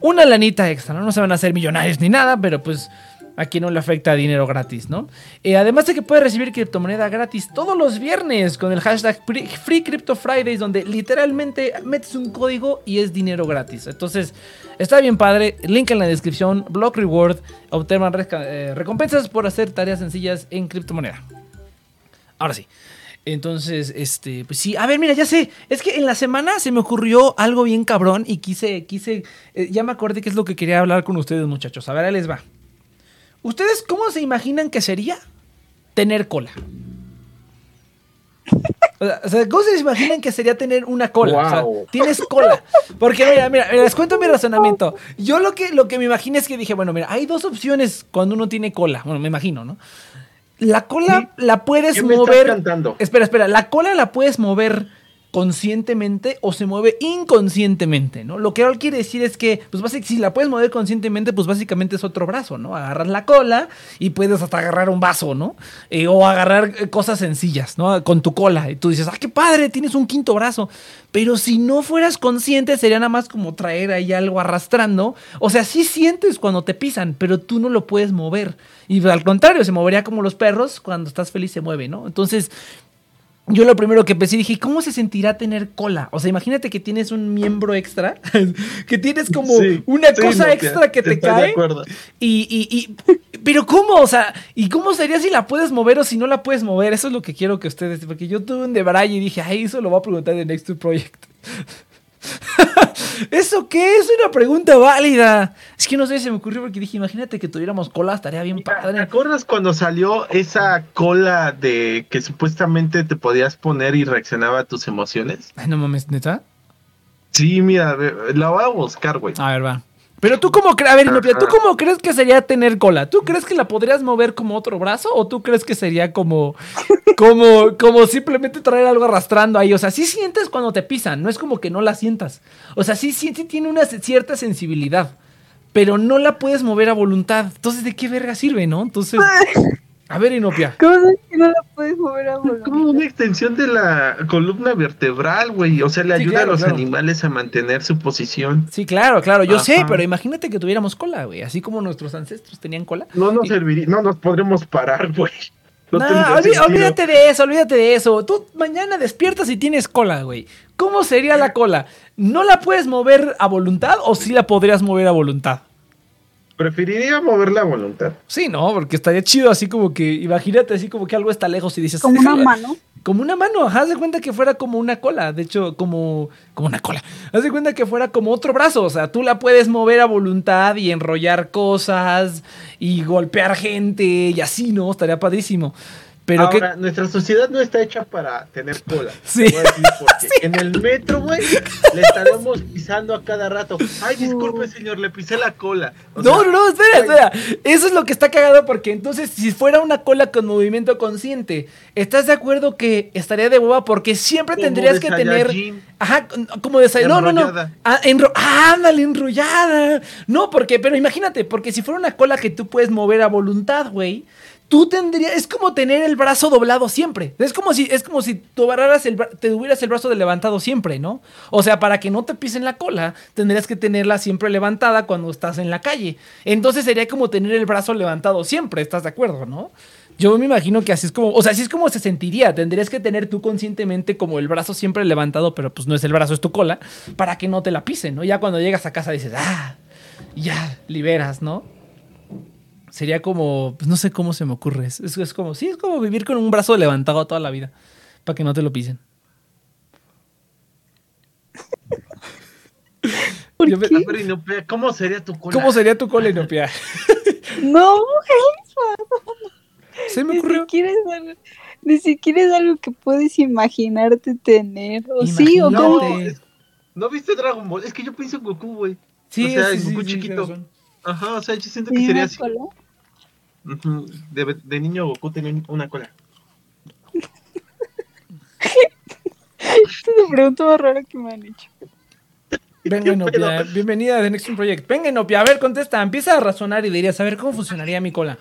S1: una lanita extra, ¿no? No se van a hacer millonarios ni nada, pero pues aquí no le afecta dinero gratis, ¿no? Eh, además de que puedes recibir criptomoneda gratis todos los viernes con el hashtag Free Crypto Fridays, donde literalmente metes un código y es dinero gratis. Entonces, está bien padre. Link en la descripción, Block Reward, obtengan eh, recompensas por hacer tareas sencillas en criptomoneda. Ahora sí. Entonces, este, pues sí, a ver, mira, ya sé, es que en la semana se me ocurrió algo bien cabrón y quise, quise, eh, ya me acordé que es lo que quería hablar con ustedes, muchachos. A ver, ahí les va. ¿Ustedes cómo se imaginan que sería tener cola? O sea, ¿cómo se imaginan que sería tener una cola? O sea,
S3: Wow.
S1: tienes cola. Porque mira, mira, les cuento mi razonamiento. Yo lo que, lo que me imaginé es que dije, bueno, mira, hay dos opciones cuando uno tiene cola. Bueno, me imagino, ¿no? La cola la puedes
S3: ¿Qué me estás
S1: mover.
S3: cantando?
S1: Espera, espera, la cola la puedes mover conscientemente o se mueve inconscientemente, ¿no? Lo que él quiere decir es que, pues básicamente, si la puedes mover conscientemente, pues básicamente es otro brazo, ¿no? Agarras la cola y puedes hasta agarrar un vaso, ¿no? Eh, o agarrar eh, cosas sencillas, ¿no? Con tu cola. Y tú dices, ah, qué padre, tienes un quinto brazo. Pero si no fueras consciente, sería nada más como traer ahí algo arrastrando. O sea, sí sientes cuando te pisan, pero tú no lo puedes mover. Y al contrario, se movería como los perros, cuando estás feliz se mueve, ¿no? Entonces, yo lo primero que pensé dije, ¿cómo se sentirá tener cola? O sea, imagínate que tienes un miembro extra, que tienes como
S3: Sí,
S1: una
S3: sí,
S1: cosa extra que te
S3: de
S1: cae. Y, y, y, pero ¿cómo? O sea, ¿y cómo sería si la puedes mover o si no la puedes mover? Eso es lo que quiero que ustedes, porque yo tuve un debray y dije, ay, eso lo voy a preguntar de Next to Project. ¿Eso qué? Es una pregunta válida. Es que no sé, se me ocurrió porque dije, imagínate que tuviéramos cola, estaría bien
S3: ¿Te
S1: padre.
S3: acuerdas cuando salió esa cola de que supuestamente te podías poner y reaccionaba a tus emociones?
S1: Ay, no mames, ¿neta?
S3: Sí, mira, la voy a buscar, güey.
S1: A ver, va. Pero tú cómo crees, a ver, ¿tú cómo crees que sería tener cola? ¿Tú crees que la podrías mover como otro brazo o tú crees que sería como, como, como simplemente traer algo arrastrando ahí? O sea, sí sientes cuando te pisan, no es como que no la sientas. O sea, sí, sí, sí tiene una cierta sensibilidad, pero no la puedes mover a voluntad. Entonces, ¿de qué verga sirve, no? Entonces, a ver, Inopia.
S2: ¿Cómo sabes que no la puedes mover a
S3: Es
S2: voluntad?
S3: como una extensión de la columna vertebral, güey. O sea, le
S1: Sí,
S3: ayuda
S1: claro,
S3: a los
S1: claro.
S3: animales a mantener su posición.
S1: Sí, claro, claro, yo sé, pero imagínate que tuviéramos cola, güey, así como nuestros ancestros tenían cola.
S3: No nos
S1: Y-
S3: serviría, no nos podremos parar, güey. No
S1: olví- olvídate de eso, olvídate de eso. Tú mañana despiertas y tienes cola, güey. ¿Cómo sería la cola? ¿No la puedes mover a voluntad o sí la podrías mover a voluntad?
S3: Preferiría mover la voluntad.
S1: Sí, no, porque estaría chido así como que, imagínate así como que algo está lejos y dices...
S2: Como una mano.
S1: Como una mano, ajá, haz de cuenta que fuera como una cola, de hecho, como, como una cola. Haz de cuenta que fuera como otro brazo, o sea, tú la puedes mover a voluntad y enrollar cosas y golpear gente y así, ¿no? Estaría padrísimo. Pero
S3: Ahora,
S1: que...
S3: nuestra sociedad no está hecha para tener cola.
S1: Sí.
S3: Te voy a decir por qué. En el metro, güey, le estaremos pisando a cada rato. Ay, disculpe, señor, le pisé la cola. O
S1: No,
S3: sea,
S1: no, no, espera, espera. Eso es lo que está cagado porque entonces si fuera una cola con movimiento consciente, ¿estás de acuerdo que estaría de boba? Porque siempre
S3: Como
S1: tendrías que tener... Ajá, como de. No, no, no. Ah, enro- ah, ándale, enrollada. No, porque, pero imagínate, porque si fuera una cola que tú puedes mover a voluntad, güey. Tú tendrías, es como tener el brazo doblado siempre. Es como si, es como si el, te tuvieras el brazo de levantado siempre, ¿no? O sea, para que no te pisen la cola, tendrías que tenerla siempre levantada cuando estás en la calle. Entonces sería como tener el brazo levantado siempre, ¿estás de acuerdo, no? Yo me imagino que así es como, o sea, así es como se sentiría. Tendrías que tener tú conscientemente como el brazo siempre levantado, pero pues no es el brazo, es tu cola, para que no te la pisen, ¿no? Ya cuando llegas a casa dices, ah, ya, liberas, ¿no? Sería como, pues no sé cómo se me ocurre. Es, es como, sí, es como vivir con un brazo levantado toda la vida, para que no te lo pisen.
S3: ¿cómo sería tu cola?
S1: ¿Cómo sería tu cola, Inopia?
S2: No,
S1: Se me
S2: ni
S1: ocurrió.
S2: siquiera, es algo, ni siquiera es algo que puedes imaginarte tener. O sí, o
S3: No,
S2: cómo.
S3: ¿no viste Dragon Ball? Es que yo pienso en Goku, güey.
S1: Sí,
S3: o sea,
S1: sí,
S3: Goku
S1: sí,
S3: chiquito. Ajá, o sea, yo siento que
S2: ¿Tenía
S3: sería así.
S2: cola?
S3: De, de niño Goku tenía una cola.
S2: Esta es la pregunta más rara que me han hecho.
S1: Venga,
S3: ¿Qué
S1: Inopia,
S3: pedo?
S1: bienvenida a The Next Project. Venga, Inopia, a ver, contesta. Empieza a razonar y dirías, a ver, ¿cómo funcionaría mi cola?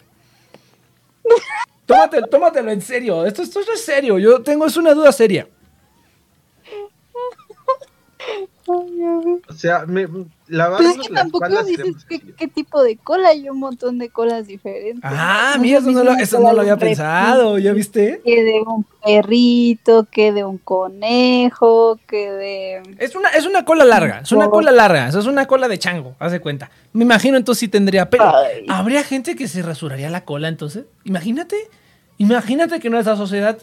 S1: Tómatelo, tómatelo en serio. Esto, esto es serio. Yo tengo, es una duda seria.
S3: O sea, me, la
S2: es que tampoco dices qué, qué tipo de cola. Hay un montón de colas diferentes.
S1: Ah,
S2: No
S1: mira,
S2: es
S1: eso no, lo, eso no lo había pensado. ¿Ya viste?
S2: Que de un perrito, que de un conejo, que de.
S1: Es una, es una cola larga. Es una cola larga. Eso es una cola de chango. Haz de cuenta. Me imagino entonces sí tendría pelo.
S2: Ay.
S1: ¿Habría gente que se rasuraría la cola entonces? Imagínate. Imagínate que en nuestra sociedad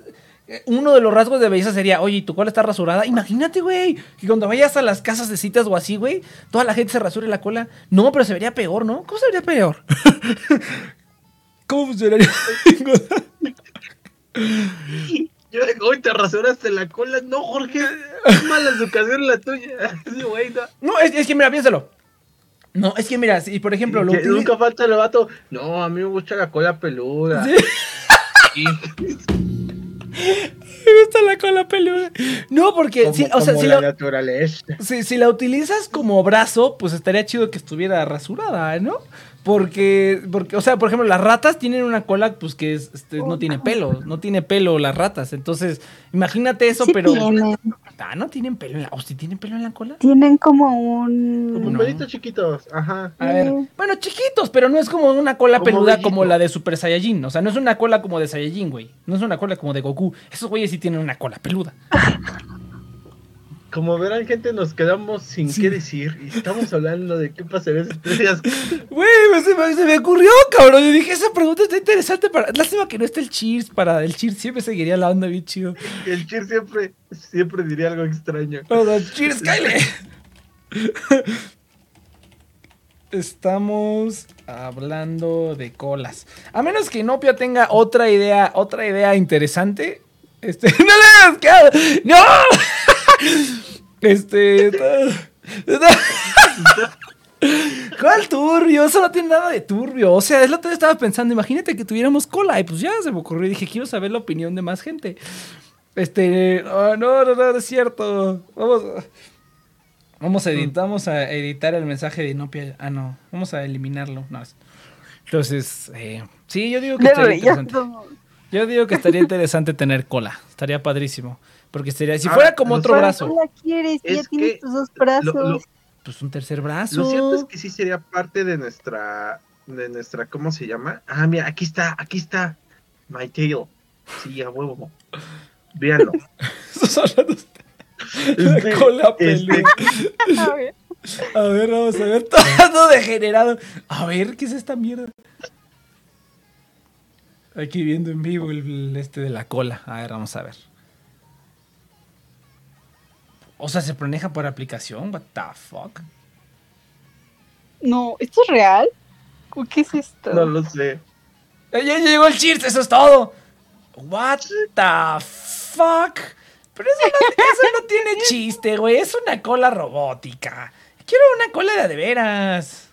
S1: uno de los rasgos de belleza sería, oye, ¿y tu cola está rasurada? Imagínate, güey, que cuando vayas a las casas de citas o así, güey, toda la gente se rasure la cola. No, pero se vería peor, ¿no? ¿Cómo se vería peor? ¿Cómo funcionaría?
S3: Yo digo, hoy te rasuraste la cola. No, Jorge, es mala educación la tuya. Sí, güey, no.
S1: no, es, es que mira, piénsalo. No, es que mira, si por ejemplo lo
S3: Que nunca falta el vato. No, a mí me gusta la cola peluda.
S1: Sí. Me gusta la cola peluda. No, porque,
S3: Como,
S1: si, o sea,
S3: como
S1: si
S3: la
S1: la,
S3: naturaleza.
S1: si, si la utilizas como brazo, pues estaría chido que estuviera rasurada, ¿no? Porque, porque, o sea, por ejemplo, las ratas tienen una cola, pues que es, este, no tiene pelo, no tiene pelo las ratas. Entonces, imagínate eso,
S2: Sí
S1: pero.
S2: tienen,
S1: Ah, no tienen pelo en la. ¿O si tienen pelo en la cola?
S2: tienen como un...
S3: Como
S1: No.
S3: pelitos chiquitos. Ajá.
S1: A ver,
S2: Sí.
S1: bueno, chiquitos, pero no es como una cola
S3: Como
S1: peluda como la de Super Saiyajin. O sea, no es una cola como de Saiyajin, güey. No es una cola como de Goku. Esos güeyes sí tienen una cola peluda.
S3: Como verán, gente, nos quedamos sin
S1: Sí.
S3: qué decir. Y estamos hablando de qué pasaría si tres días.
S1: Güey, me- se me, se me ocurrió, cabrón. Yo dije, esa pregunta está interesante para. Lástima que no esté el Cheers. Para el Cheers siempre seguiría la onda bien chido.
S3: El Chir siempre, siempre diría algo extraño.
S1: O sea, Cheers, Kyle. Estamos hablando de colas. A menos que Nopia tenga otra idea, otra idea interesante. Este, no le hagas. ¡No! Este. ¿Cuál turbio? Eso no tiene nada de turbio. O sea, es lo que yo estaba pensando. Imagínate que tuviéramos cola. Y pues ya se me ocurrió. Y dije, quiero saber la opinión de más gente. Este. ah, no, no, no, no es cierto. Vamos. Vamos a, editar, vamos a editar el mensaje de Nopia. Ah, no. Vamos a eliminarlo. No. es- Entonces, eh, sí, yo digo que estaría interesante. Yo digo que estaría interesante tener cola. Estaría padrísimo. Porque sería, si
S3: Ah,
S1: fuera como otro
S2: ¿Para
S1: brazo,
S2: qué la quieres? Ya
S3: Es
S2: tienes
S3: que
S2: tus dos brazos.
S3: lo- lo-
S1: pues un tercer brazo.
S3: Lo cierto es que sí sería parte de nuestra, de nuestra, ¿cómo se llama? Ah, mira, aquí está, aquí está. My tail. Sí, a huevo. Véanlo.
S1: Estás hablando de
S3: Este,
S1: la cola
S3: este.
S2: A ver.
S1: A ver, vamos a ver. Todo degenerado. A ver, ¿qué es esta mierda? Aquí viendo en vivo el este de la cola. A ver, vamos a ver. O sea, se maneja por aplicación. What the fuck?
S2: No, ¿esto es real? ¿O ¿Qué es esto?
S3: no lo sé.
S1: Eh, Ya llegó el cheers, eso es todo. What the fuck? Pero eso no, eso no tiene chiste, güey. Es una cola robótica. Quiero una cola de de veras.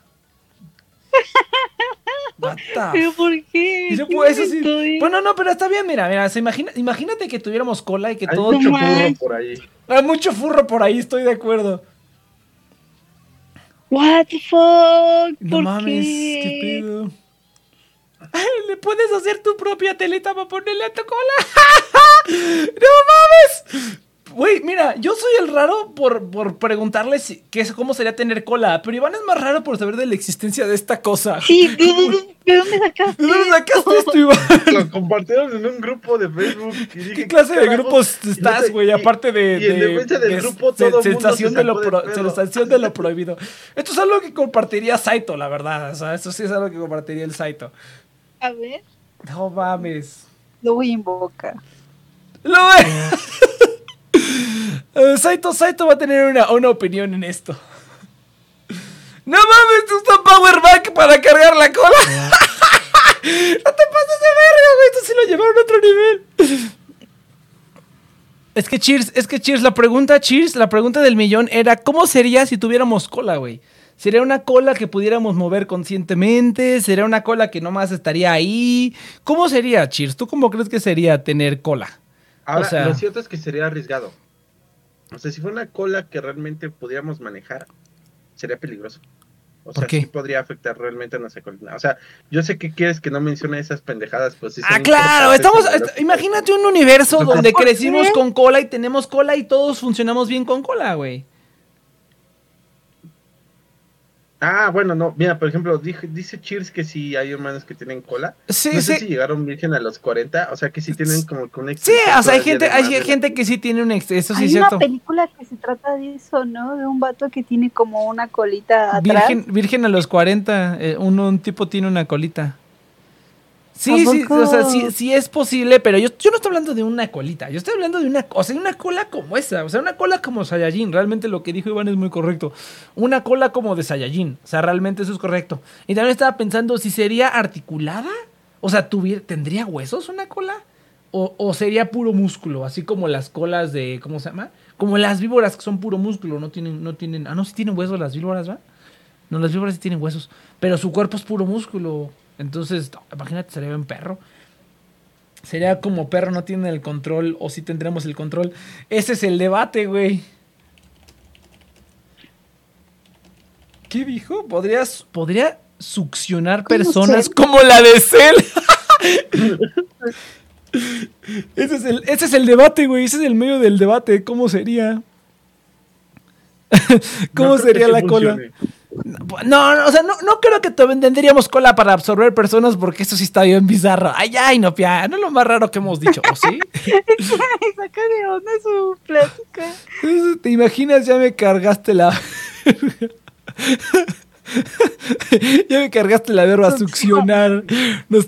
S1: What the
S2: ¿Pero por qué?
S1: Y no
S2: ¿Qué
S1: puedo, eso sí.
S2: momento es?
S1: Bueno, no, pero está bien, mira, mira, se imagina, imagínate que tuviéramos cola y que
S3: Hay
S1: todo
S3: mucho
S2: manches.
S3: por ahí.
S1: Hay mucho furro por ahí, estoy de acuerdo.
S2: What the fuck?
S1: No
S2: ¿Por
S1: mames,
S2: qué?
S1: qué pedo. Ay, Le puedes hacer tu propia telita para ponerle a tu cola. ¡No mames! Güey, mira, yo soy el raro por, por preguntarle si, qué es, cómo sería tener cola, pero Iván es más raro por saber de la existencia de esta cosa.
S2: Sí, ¿de, de- de dónde sacaste?
S1: ¿De dónde sacaste
S2: esto?
S1: Iván?
S3: Lo compartieron en un grupo de Facebook. y dije,
S1: ¿Qué clase de grupos estás, güey? Aparte de,
S3: y en
S1: de-
S3: defensa del
S1: de
S3: grupo,
S1: se-
S3: todo mundo
S1: sensación,
S3: se
S1: de lo pro- sensación de lo prohibido. Esto es algo que compartiría Saito, la verdad. O sea, esto sí es algo que compartiría el Saito.
S2: A ver,
S1: No mames.
S2: lo voy a invocar.
S1: Lo ve. Eh, Saito, Saito va a tener una, una opinión en esto. No mames, tú usas Power Bank para cargar la cola. no te pases de verga, güey. Esto sí lo llevaron a otro nivel. Es que Cheers, es que Cheers, la pregunta, Cheers, la pregunta del millón era ¿cómo sería si tuviéramos cola, güey? ¿Sería una cola que pudiéramos mover conscientemente? ¿Sería una cola que nomás estaría ahí? ¿Cómo sería, Cheers? ¿Tú cómo crees que sería tener cola?
S3: Ahora,
S1: O sea-
S3: lo cierto es que sería arriesgado. O sea, si fuera una cola que realmente pudiéramos manejar, sería peligroso. O
S1: ¿Por
S3: sea, sí podría afectar realmente a nuestra colina. O sea, yo sé que quieres que no mencione esas pendejadas, pues sí.
S1: Ah, claro, estamos. est- Imagínate un universo donde
S2: ¿por
S1: crecimos
S2: qué?
S1: con cola y tenemos cola y todos funcionamos bien con cola, güey.
S3: Ah, bueno, no. Mira, por ejemplo, dije- dice Cheers que sí hay hermanos que tienen cola.
S1: Sí,
S3: no sé
S1: sí.
S3: si llegaron virgen a los 40, o sea que sí tienen como que un
S1: Sí, o sea, hay gente, hay
S3: de
S1: gente que sí tiene un ex- eso sí
S2: Hay
S1: es
S2: una
S1: cierto.
S2: película que se trata de eso, ¿no? De un vato que tiene como una colita atrás.
S1: Virgen, virgen a los 40, eh, un, un tipo tiene una colita. Sí,
S2: ¿A
S1: sí, o sea, sí, sí es posible, pero yo, yo no estoy hablando de una colita, yo estoy hablando de una, o sea, una cola como esa, o sea, una cola como Saiyajin, realmente lo que dijo Iván es muy correcto, una cola como de Saiyajin, o sea, realmente eso es correcto. Y también estaba pensando si sería articulada, o sea, tuviera, ¿tendría huesos una cola? O, o sería puro músculo, así como las colas de, ¿cómo se llama? Como las víboras que son puro músculo, no tienen, no tienen, ah, no, sí tienen huesos las víboras, ¿va? No, las víboras sí tienen huesos, pero su cuerpo es puro músculo. Entonces, no, imagínate, sería un perro. Sería como perro no tiene el control o si tendremos el control. Ese es el debate, güey. ¿Qué dijo? ¿Podrías, podría succionar
S2: ¿Cómo
S1: personas como la de Cell. ese, es el, ese es el debate, güey. Ese es el medio del debate. ¿Cómo sería? ¿Cómo
S3: No
S1: sería
S3: sí
S1: la cola?
S3: funcione.
S1: No, no, o sea, no, no creo que te- tendríamos cola para absorber personas porque eso sí está bien bizarro. Ay, ay, no, pia, no es lo más raro que hemos dicho, ¿o sí?
S2: Saca de onda su plática.
S1: ¿Te imaginas? Ya me cargaste la... ya me cargaste la verba succionar.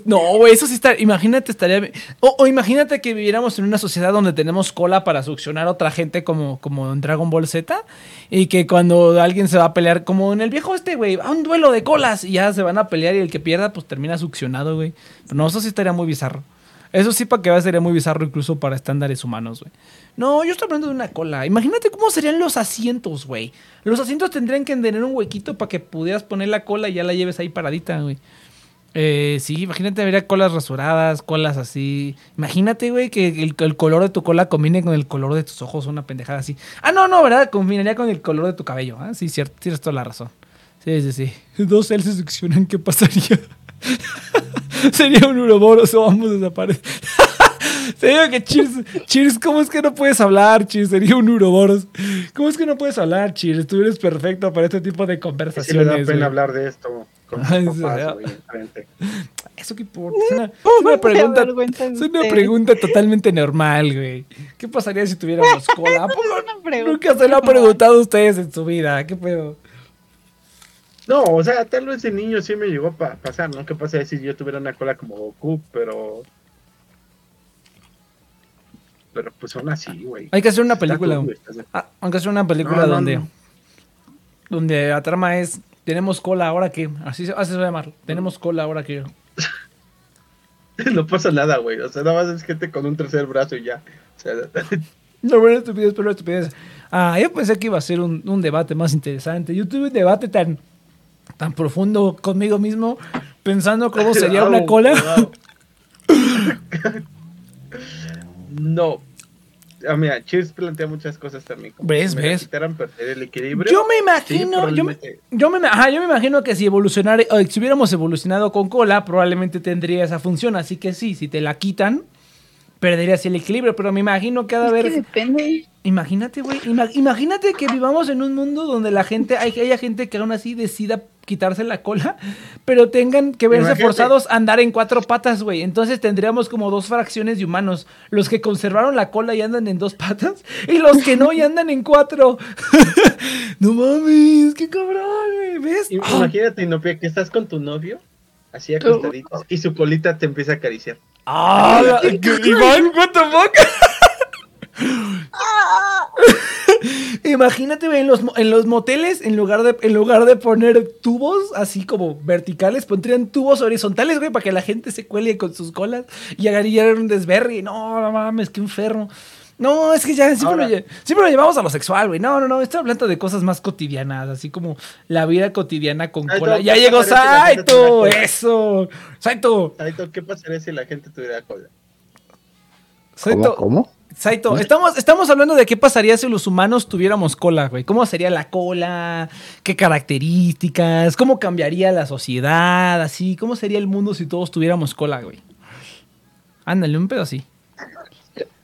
S1: No, güey, eso sí está... Imagínate, estaría... O, o imagínate que viviéramos en una sociedad donde tenemos cola para succionar a otra gente como, como en Dragon Ball Z. Y que cuando alguien se va a pelear, como en el viejo este, güey, a un duelo de colas. Y ya se van a pelear y el que pierda, pues termina succionado, güey. Pero no, eso sí estaría muy bizarro. Eso sí, para que veas, sería muy bizarro incluso para estándares humanos, güey. No, yo estoy hablando de una cola. Imagínate cómo serían los asientos, güey. Los asientos tendrían que tener un huequito para que pudieras poner la cola y ya la lleves ahí paradita, güey. Eh, sí, imagínate, habría colas rasuradas, colas así. Imagínate, güey, que el, color de tu cola combine con el color de tus ojos, una pendejada así. Ah, no, no, ¿verdad? Combinaría con el color de tu cabello. Ah, sí, cierto, tienes toda la razón. Sí, sí, sí. Dos L se succionan, ¿qué pasaría? Sería un uroboros o ambos desaparecen. Sería que Cheers, Cheers, ¿cómo es que no puedes hablar, Cheers? Sería un uroboros. ¿Cómo es que no puedes hablar, Cheers? Tú eres perfecto para este tipo de
S3: Sí
S1: conversaciones.
S3: me da pena
S1: güey.
S3: hablar de esto con
S1: Ay,
S3: mis
S1: sí,
S3: papás,
S1: ya.
S3: güey, enfrente.
S1: Eso que importa. Es una, es una pregunta. Es una pregunta totalmente normal, güey. ¿Qué pasaría si tuviéramos cola? ¿A poco
S2: Una pregunta
S1: Nunca se lo han preguntado a ustedes en su vida. ¿Qué pedo?
S3: No, o sea, tal vez de niño sí me llegó a pa- pasar, ¿no? ¿Qué pasaría si yo tuviera una cola como Goku? Pero. Pero pues aún así, güey.
S1: Hay que hacer una película.
S3: de-
S1: Ah, aunque sea una película
S3: No, no,
S1: donde,
S3: no.
S1: donde la trama es tenemos cola ahora que así se, así se va a llamar. Tenemos cola ahora que
S3: No pasa nada, güey. O sea, nada más es gente con un tercer brazo y ya. O sea,
S1: no bueno estupidez, pero estupidez. Ah, yo pensé que iba a ser un, un debate más interesante. Yo tuve un debate tan tan profundo conmigo mismo pensando cómo sería una cola.
S3: no. Ah, mira, Cheers plantea muchas cosas también. como
S1: ¿Ves,
S3: la
S1: ves?
S3: perder el equilibrio.
S1: Yo me
S3: Sí,
S1: imagino, yo, me, yo, me, ajá, yo me imagino que si evolucionara, o si hubiéramos evolucionado con cola, probablemente tendría esa función. Así que sí, si te la quitan, perderías el equilibrio. Pero me imagino que ha de
S2: Es que
S1: haber.
S2: depende.
S1: Imagínate, güey. ima- imagínate que vivamos en un mundo donde la gente, hay, haya gente que aún así decida quitarse la cola, pero tengan que verse
S3: Imagínate.
S1: forzados a andar en cuatro patas, güey. Entonces tendríamos como dos fracciones de humanos. Los que conservaron la cola y andan en dos patas, y los que no y andan en cuatro. no mames, qué cabrón, güey. ¿Ves?
S3: Imagínate, Inopia, que estás con tu novio, así acostaditos, y su colita te empieza a acariciar.
S1: Ah, la- Iván, what the fuck? Imagínate, güey, en los, en los moteles, en lugar, de, en lugar de poner tubos así como verticales, pondrían tubos horizontales, güey, para que la gente se cuele con sus colas y haría un desvergue. No, no mames, qué enfermo. No, es que ya siempre,
S3: Ahora-
S1: lo, lle- siempre lo llevamos a lo sexual, güey. No, no, no, estoy hablando de cosas más cotidianas, así como la vida cotidiana con cola. Ya
S3: ¿qué
S1: llegó Saito, eso. Saito,
S3: Saito, ¿qué pasaría si la gente tuviera cola?
S1: Saito.
S4: ¿Cómo? ¿Cómo?
S1: Saito, estamos, estamos hablando de qué pasaría si los humanos tuviéramos cola, güey. ¿Cómo sería la cola? ¿Qué características? ¿Cómo cambiaría la sociedad? Así, ¿cómo sería el mundo si todos tuviéramos cola, güey? Ándale, un pedo así.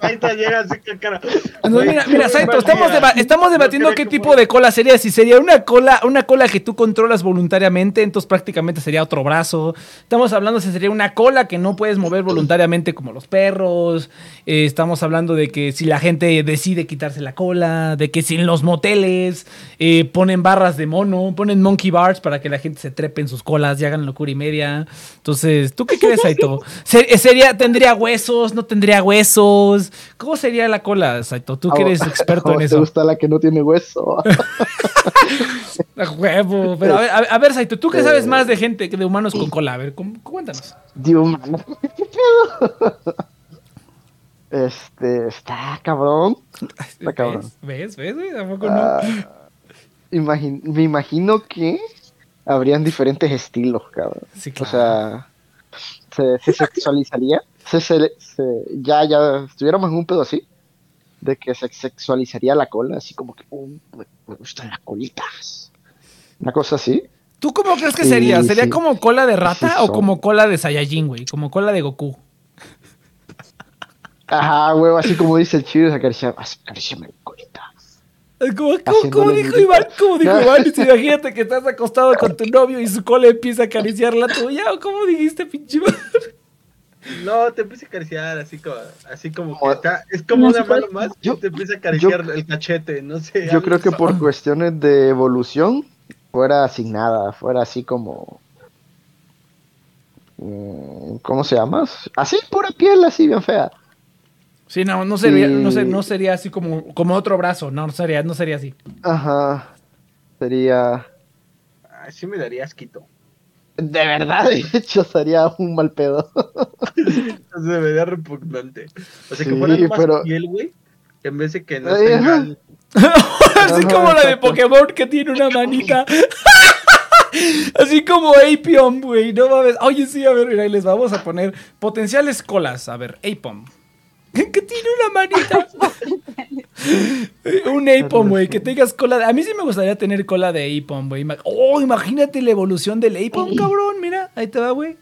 S3: Saito llega así que cara.
S1: No, mira, mira, Saito, estamos, deba- debatiendo qué tipo de cola sería. Si sería una cola, una cola que tú controlas voluntariamente, entonces prácticamente sería otro brazo. Estamos hablando si sería una cola que no puedes mover voluntariamente como los perros. Eh, estamos hablando de que si la gente decide quitarse la cola, de que si en los moteles eh, ponen barras de mono, ponen monkey bars para que la gente se trepe en sus colas y hagan locura y media. Entonces, ¿tú qué crees, Saito? ¿Se- ¿Sería, ¿Tendría huesos? ¿No tendría huesos? ¿Cómo sería la cola, Saito? Tú que eres experto en
S4: ¿Cómo
S1: eso.
S4: ¿Te gusta la que no tiene hueso?
S1: A huevo. Pero a ver, a Saito, ¿tú qué sabes
S4: Eh.
S1: más de gente, que de humanos con cola? A ver, cu- cuéntanos.
S4: ¿Qué pedo? Este, está cabrón. Está cabrón.
S1: ¿Ves? ¿Ves? ¿Ves? güey? ¿A poco no?
S4: Ah, imagin- me imagino que habrían diferentes estilos, cabrón.
S1: Sí,
S4: O
S1: claro.
S4: sea, se, se sexualizaría. Se, se- se- ya, ya estuviéramos en un pedo así. De que se sexualizaría la cola, así como que "Uh, me, gustan las colitas. Una cosa así.
S1: ¿Tú cómo crees que
S4: Sí,
S1: sería? ¿Sería
S4: sí.
S1: como cola de rata
S4: Sí,
S1: o como cola de Saiyajin, güey? Como cola de Goku.
S4: Ajá, huevo, así como dice el chido, acariciar, acariciame la colita.
S1: Como, como, como dijo Iván, como dijo. Iván, si imagínate que estás acostado con tu novio y su cola empieza a acariciar la tuya, o cómo dijiste, pinche?
S3: No, te empieza a acariciar así como, así como que está, es como
S2: No
S3: una mano más
S4: Yo-
S3: te empieza a acariciar el cachete, no sé.
S4: Yo creo que
S3: así.
S4: por cuestiones de evolución fuera sin nada, fuera así como... mm, ¿Cómo se llama? Así, pura piel, así bien fea.
S1: Sí, no, no sería, no, no sería así como, como otro brazo, no, no sería, no sería así.
S4: Ajá. Sería...
S3: Ay, sí me daría asquito.
S4: De verdad, de hecho, sería un mal pedo.
S3: Se me repugnante. O sea, que fuera más
S4: pero-
S3: piel, güey, en vez de que no tengan...
S1: Así
S4: Ajá,
S1: como la de. Pokémon que tiene una manita. Así como Apion, güey. No mames. Oye, sí, a ver, mira, ahí les vamos a poner potenciales colas. A ver, Apom. Que tiene una manita. Un Apom, güey. Que tengas cola. de- A mí sí me gustaría tener cola de Apom, güey. Oh, imagínate la evolución del Apom, cabrón. Mira, ahí te va, güey.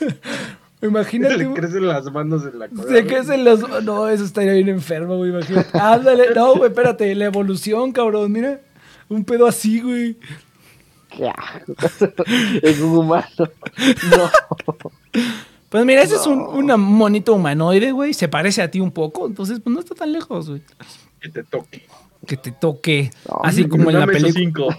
S1: Imagínate.
S3: Le
S1: güey.
S3: crecen las manos en la cola.
S1: Se crecen los. No, eso estaría bien enfermo, güey. Imagínate. Ándale. No, güey, espérate. La evolución, cabrón. Mira. Un pedo así, güey.
S4: Qué. Es un humano. No.
S1: Pues mira, ese es un, un monito humanoide, güey. Se parece a ti un poco. Entonces, pues no está tan lejos, güey.
S3: Que te toque.
S1: Que te toque.
S4: No,
S1: así como en la película.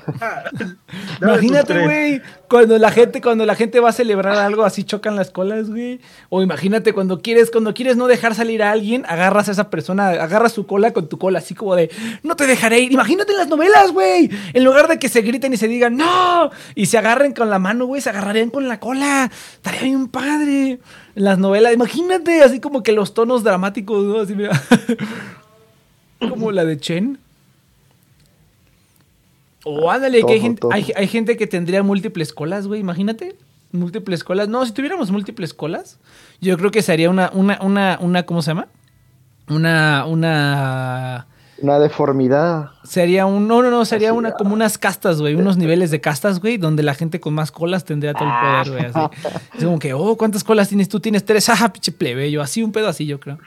S1: Imagínate, güey, cuando la gente, cuando la gente va a celebrar algo, así chocan las colas, güey. O imagínate cuando quieres, cuando quieres no dejar salir a alguien, agarras a esa persona, agarras su cola con tu cola, así como de, no te dejaré ir. Imagínate en las novelas, güey. En lugar de que se griten y se digan, no, y se agarren con la mano, güey, se agarrarían con la cola. Estaría bien padre. En las novelas, imagínate, así como que los tonos dramáticos, ¿no? Así, mira. como la de Chen. O ándale, que hay gente, hay, hay gente que tendría múltiples colas, güey, imagínate. Múltiples colas. No, si tuviéramos múltiples colas, yo creo que sería una, una, una, una, ¿cómo se llama? Una, una...
S4: Una deformidad.
S1: Sería un, no, no, no, sería una,
S4: ah.
S1: como unas castas, güey, unos niveles de castas, güey, donde la gente con más colas tendría todo el poder, güey, así. Es como que, oh, ¿cuántas colas tienes tú? Tienes tres, ajá, pinche plebeyo, así un pedo así, yo creo.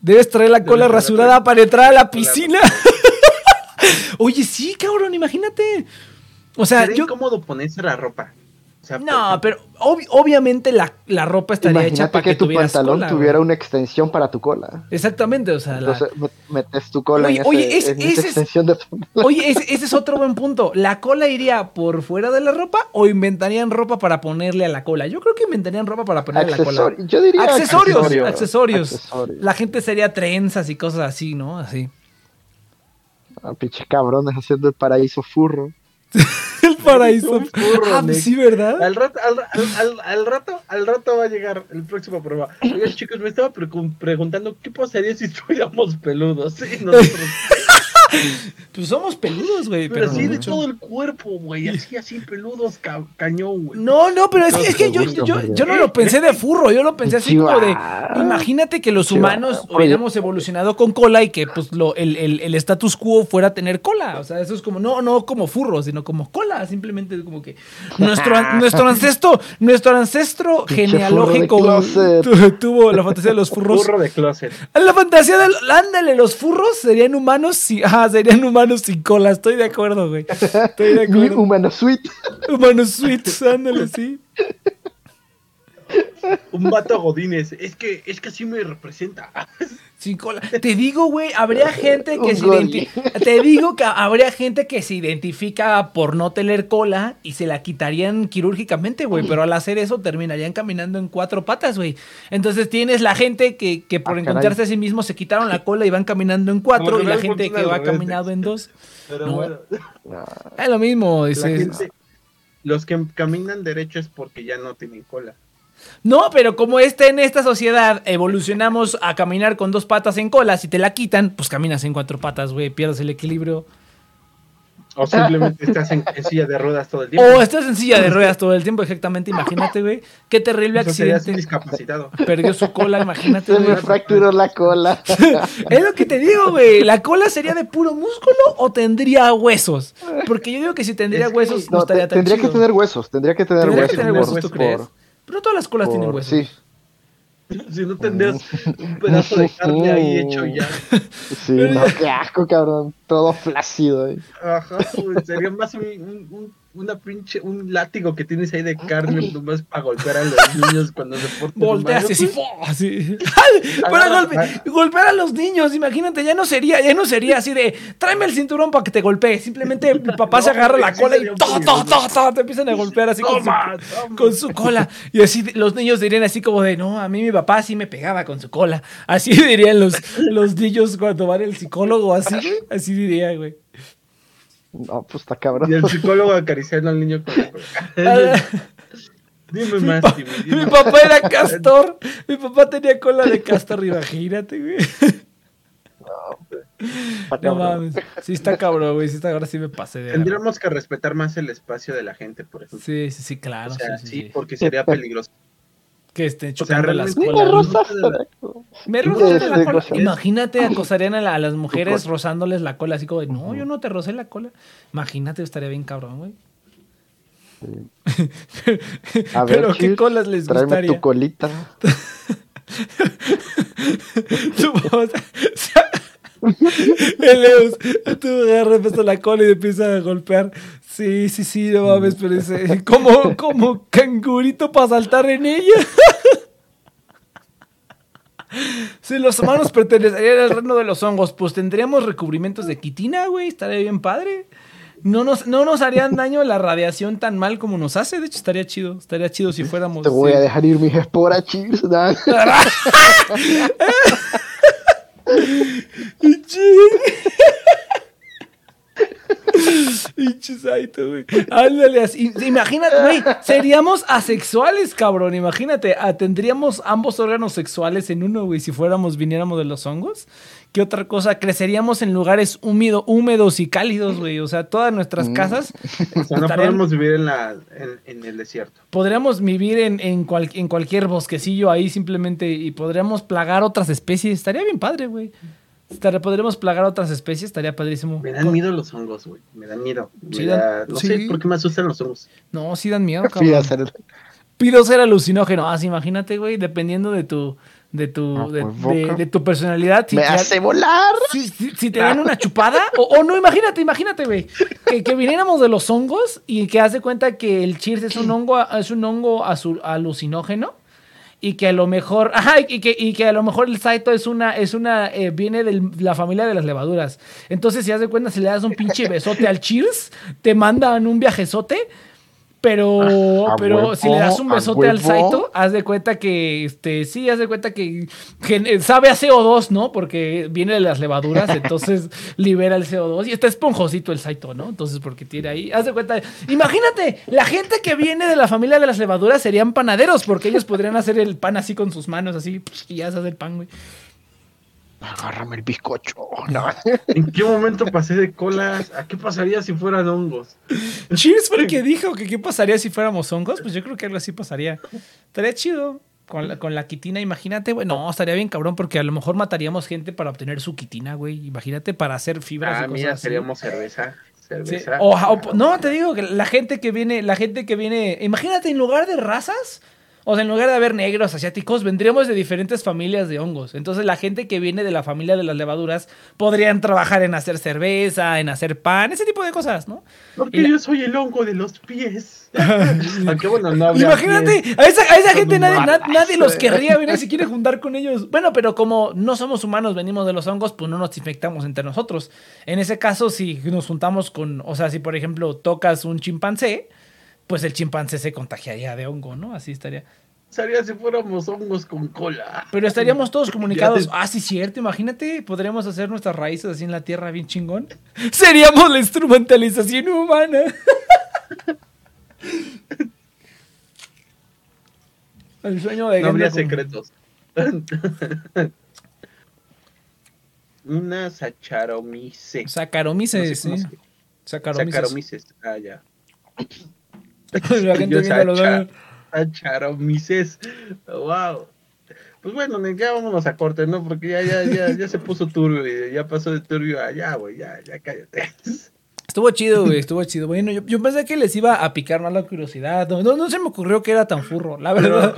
S1: Debes traer la cola rasurada para entrar a la piscina. Oye, sí, cabrón, imagínate. O sea,
S3: Sería
S1: yo...
S3: incómodo ponerse la ropa. O sea,
S1: No, pero obvi- obviamente la, la ropa estaría hecha
S4: Imagínate
S1: para
S4: que,
S1: que,
S4: tu pantalón
S1: cola,
S4: tuviera una extensión para tu cola.
S1: Exactamente, o sea, la-
S4: Entonces met- metes tu cola
S1: Oye,
S4: en, ese-
S1: oye, es-
S4: en esa
S1: es-
S4: extensión de.
S1: Oye, ese, ese es otro buen punto. ¿La cola iría por fuera de la ropa o inventarían ropa para ponerle a la cola? Yo creo que inventarían ropa para ponerle a la cola.
S4: Yo diría
S1: Accesorios,
S4: accesorio.
S1: accesorios.
S4: Accesorios.
S1: La gente sería trenzas y cosas así, ¿no? Así.
S4: Ah, pinche cabrones haciendo el paraíso furro.
S1: El paraíso.
S3: Furro,
S1: ah, pues sí, ¿verdad?
S3: Al rato, al, al- al- al rato, al rato va a llegar el próximo prueba. Oye, chicos, me estaba pregun- preguntando qué pasaría si estuviéramos peludos. Sí, nosotros,
S1: Pues somos peludos, güey.
S3: pero
S1: Pero,
S3: así de
S1: mucho.
S3: todo el cuerpo, güey. Así, así peludos, ca- cañón, güey.
S1: No, no, pero es que, es que yo, yo, yo no lo pensé de furro, yo lo pensé así como de, imagínate que los humanos hubiéramos evolucionado con cola y que pues lo, el, el, el status quo fuera tener cola. O sea, eso es como, no, no como furro, sino como cola, simplemente es como que nuestro, nuestro ancestro, nuestro ancestro genealógico
S4: furro de
S1: tuvo la fantasía de los furros.
S3: Burro de closet.
S1: La fantasía del, ándale, los furros serían humanos, sin, serían humanos sin cola, estoy de acuerdo, güey. Estoy de acuerdo.
S4: humano suite.
S1: Humanos sweets, ándale, sí.
S3: Un vato Godínez. Es que, es que así me representa.
S1: Sin cola. Te digo, güey, habría gente que se. Te digo que habría gente que se identifica por no tener cola y se la quitarían quirúrgicamente, güey. Pero al hacer eso terminarían caminando en cuatro patas, güey. Entonces tienes la gente que, que por
S4: Ah,
S1: encontrarse
S4: caray.
S1: a sí mismos se quitaron la cola y van caminando en cuatro. Y la gente que va caminado en dos.
S3: Pero
S1: No.
S3: bueno,
S1: Es lo mismo.
S3: gente- los que caminan derecho es porque ya no tienen cola.
S1: No, pero como está en esta sociedad, evolucionamos a caminar con dos patas en cola. Si te la quitan, pues caminas en cuatro patas, güey. Pierdes el equilibrio.
S3: O simplemente estás en, en silla de ruedas todo el tiempo.
S1: O estás en silla de ruedas todo el tiempo, exactamente. Imagínate, güey. Qué terrible
S3: Eso
S1: accidente.
S3: discapacitado.
S1: Perdió su cola, imagínate,
S4: Se me
S1: güey.
S4: fracturó la cola.
S1: Es lo que te digo, güey. ¿La cola sería de puro músculo o tendría huesos? Porque yo digo que si tendría
S3: Es que
S1: huesos no,
S4: No,
S1: estaría tan
S4: tendría
S1: chido.
S4: que tener huesos, tendría que tener
S1: Tendría
S4: huesos.
S1: que tener
S3: por-
S1: huesos, ¿tú
S4: por-
S1: crees? Pero todas las colas tienen huesos.
S4: Sí,
S3: Si no tendrías un pedazo de carne ahí hecho ya.
S4: sí, no, qué asco, cabrón. Todo flácido. eh.
S3: Ajá, güey, sería más un, un- un- una pinche, un látigo que tienes ahí de carne nomás para golpear a los niños cuando se portan
S1: Volteas
S3: mal,
S1: así. Para golpe- golpear a los niños, imagínate, ya no sería, ya no sería así de tráeme el cinturón para que te golpee. Simplemente el papá se agarra la cola y ¡to, to, to, to! te empiezan a golpear así con su,
S3: Toma,
S1: con su cola. Y así los niños dirían así como de no, a mí mi papá sí me pegaba con su cola. Así dirían los, los niños cuando van al psicólogo, así. Así diría, güey.
S4: No, pues está cabrón.
S3: Y el psicólogo acariciando al niño con la
S1: Ah,
S3: Dime más,
S1: mi
S3: dime
S1: papá era castor. Mi papá tenía cola de castor, imagínate, güey. No
S4: cabrón.
S1: mames. Sí está cabrón, güey. Sí está, ahora sí me pasé de.
S3: Tendríamos que respetar más el espacio de la gente, por ejemplo.
S1: Sí, sí, sí, claro.
S3: o sea,
S1: sí,
S3: sí,
S1: sí, sí.
S3: porque sería peligroso.
S1: Que estén chocando las colas. Me rozaste la cola. Imagínate, acosarían a, la- a las mujeres rozándoles la cola, así como de, no, yo no te rocé la cola. Imagínate, estaría bien cabrón, güey.
S4: A ver,
S1: Pero qué colas les
S4: Tráeme
S1: gustaría.
S4: tu colita.
S1: Sea, el Eus, tú agarras la cola y te empieza a golpear. Sí, sí, sí, no mames, pero ese, como, como cangurito para saltar en ella. Si los humanos pertenecerían al reino de los hongos, pues tendríamos recubrimientos de quitina, güey, estaría bien padre. No nos, no nos harían daño la radiación tan mal como nos hace, de hecho estaría chido, estaría chido si fuéramos...
S4: Te voy
S1: sí.
S4: a dejar ir mis esporas, Cheers.
S1: Pinche Saito, güey. Ándale, así. Imagínate, güey. Seríamos asexuales, cabrón. Imagínate, ah, tendríamos ambos órganos sexuales en uno, güey, si fuéramos, viniéramos de los hongos. ¿Qué otra cosa? Creceríamos en lugares húmedo, húmedos y cálidos, güey. O sea, todas nuestras
S4: Mm.
S1: casas
S3: O sea, no
S1: estarían-
S3: podemos vivir en, la, en, en el desierto.
S1: podríamos vivir en, en, cual- en cualquier bosquecillo ahí simplemente y podríamos plagar otras especies. Estaría bien padre, güey. Estaría- podríamos plagar otras especies, estaría padrísimo.
S3: Me dan miedo los hongos, güey. Me dan miedo. Me
S1: Sí,
S3: da-
S1: dan-
S3: no
S1: sí.
S3: sé por qué me asustan los hongos.
S1: No, sí dan miedo, cabrón. Pido ser alucinógeno. Ah, sí, imagínate, güey, dependiendo de tu, de tu,
S4: Ah,
S1: de,
S4: pues,
S1: de- tu personalidad. Si
S4: Me
S1: te,
S4: hace volar.
S1: si, si- si te dan una chupada, o, o no, imagínate, imagínate, güey, que, que viniéramos de los hongos y que hace cuenta que el cheers es un hongo, es un hongo azu- alucinógeno. Y que a lo mejor, ajá, y que, y que a lo mejor el saito es una, es una, eh, viene de la familia de las levaduras. Entonces, si haz de cuenta, si le das un pinche besote al cheers, te mandan un viajezote. Pero,
S4: A
S1: pero
S4: huevo,
S1: si le das un besote al. Saito, haz de cuenta que, este, sí, haz de cuenta que, que sabe a CO2, ¿no? Porque viene de las levaduras, entonces libera el CO2 y está esponjosito el Saito, ¿no? Entonces, porque tiene ahí, haz de cuenta, imagínate, la gente que viene de la familia de las levaduras serían panaderos, porque ellos podrían hacer el pan así con sus manos, así, y ya se hace el pan, güey.
S4: Agárrame el bizcocho. No.
S3: ¿En qué momento pasé de colas? ¿A qué pasaría si fueran hongos?
S1: Cheers fue el que dijo que qué pasaría si fuéramos hongos, pues yo creo que algo así pasaría. Estaría chido. Con la, con la quitina, imagínate, güey. No, estaría bien cabrón porque a lo mejor mataríamos gente para obtener su quitina, güey. Imagínate para hacer fibras y
S3: Ah,
S1: cosas
S3: mira,
S1: así.
S3: seríamos cerveza.
S1: Sí, o- no, te digo que la gente que viene, la gente que viene, imagínate en lugar de razas, o sea, en lugar de haber negros, asiáticos, vendríamos de diferentes familias de hongos. Entonces la gente que viene de la familia de las levaduras podrían trabajar en hacer cerveza, en hacer pan, ese tipo de cosas, ¿no?
S3: Porque
S1: la-
S3: yo soy el hongo de los pies. Aunque bueno, no habría
S1: Imagínate,
S3: pies.
S1: a esa, a esa
S3: Son
S1: gente nadie, na- nadie los querría venir si quiere juntar con ellos. Bueno, pero como no somos humanos, venimos de los hongos, pues no nos infectamos entre nosotros. En ese caso, si nos juntamos con, o sea, si por ejemplo tocas un chimpancé, pues el chimpancé se contagiaría de hongo, ¿no? Así estaría.
S3: Sería si fuéramos hongos con cola.
S1: Pero estaríamos todos comunicados. Ah, sí, cierto, imagínate, podríamos hacer nuestras raíces así en la tierra bien chingón. Seríamos la instrumentalización humana. El sueño de
S3: No habría secretos. Una Saccharomyces.
S1: Saccharomyces,
S3: No sé
S1: sí.
S3: se-
S1: Sacaromices.
S3: Sacaromices. Ah, ya.
S1: La gente
S3: sacha-
S1: banners.
S3: Sacharomices. Wow. Pues bueno, ya vámonos a corte, ¿no? Porque ya, ya, ya, ya se puso turbio y ya pasó de turbio a ya, güey, ya, ya cállate.
S1: Estuvo chido, güey, estuvo chido. Bueno, yo, yo pensé que les iba a picar más la curiosidad. No, no, no se me ocurrió que era tan furro, la verdad.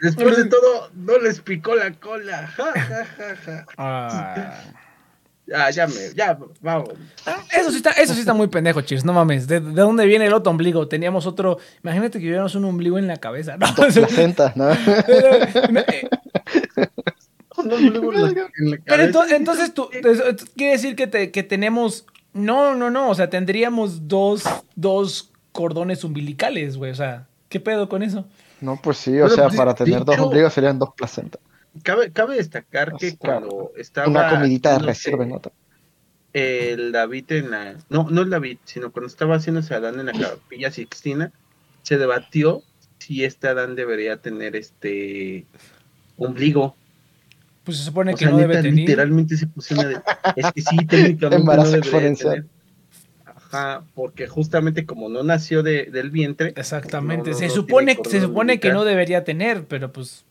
S3: Después de todo, no les picó la cola. Ja, ja, ja, ja.
S1: Ah.
S3: Ya, ya me, ya, vamos.
S1: Eso sí está, eso sí está muy pendejo, Cheers. No mames. ¿De, de dónde viene el otro ombligo? Teníamos otro. Imagínate que tuviéramos un ombligo en la cabeza. No,
S4: Placentas, ¿no?
S1: Pero,
S3: No, luego en la- en la
S1: pero ento-
S3: cabeza.
S1: entonces tú, quiere decir que, te- que tenemos. No, no, no. O sea, tendríamos dos, dos cordones umbilicales, güey. O sea, ¿qué pedo con eso?
S4: No, pues sí, o
S3: Pero,
S4: sea,
S3: de-
S4: para tener dos ombligos serían dos placentas.
S3: Cabe, cabe destacar que
S4: Así, claro.
S3: cuando estaba.
S4: Una comidita reserva en otra.
S3: El David en la. No, no el David, sino cuando estaba haciéndose Adán en la capilla Sixtina, se debatió si este Adán debería tener este ombligo.
S1: Pues se supone
S3: O
S1: que
S3: sea,
S1: no debe
S3: neta,
S1: tener.
S3: literalmente se puso una de. Es que sí, técnicamente no
S4: Embarazo
S3: debería
S4: exponencial.
S3: tener. Ajá, porque justamente como no nació de, del vientre.
S1: Exactamente.
S3: no, no,
S1: se
S3: no
S1: supone, se supone que no debería tener, pero pues.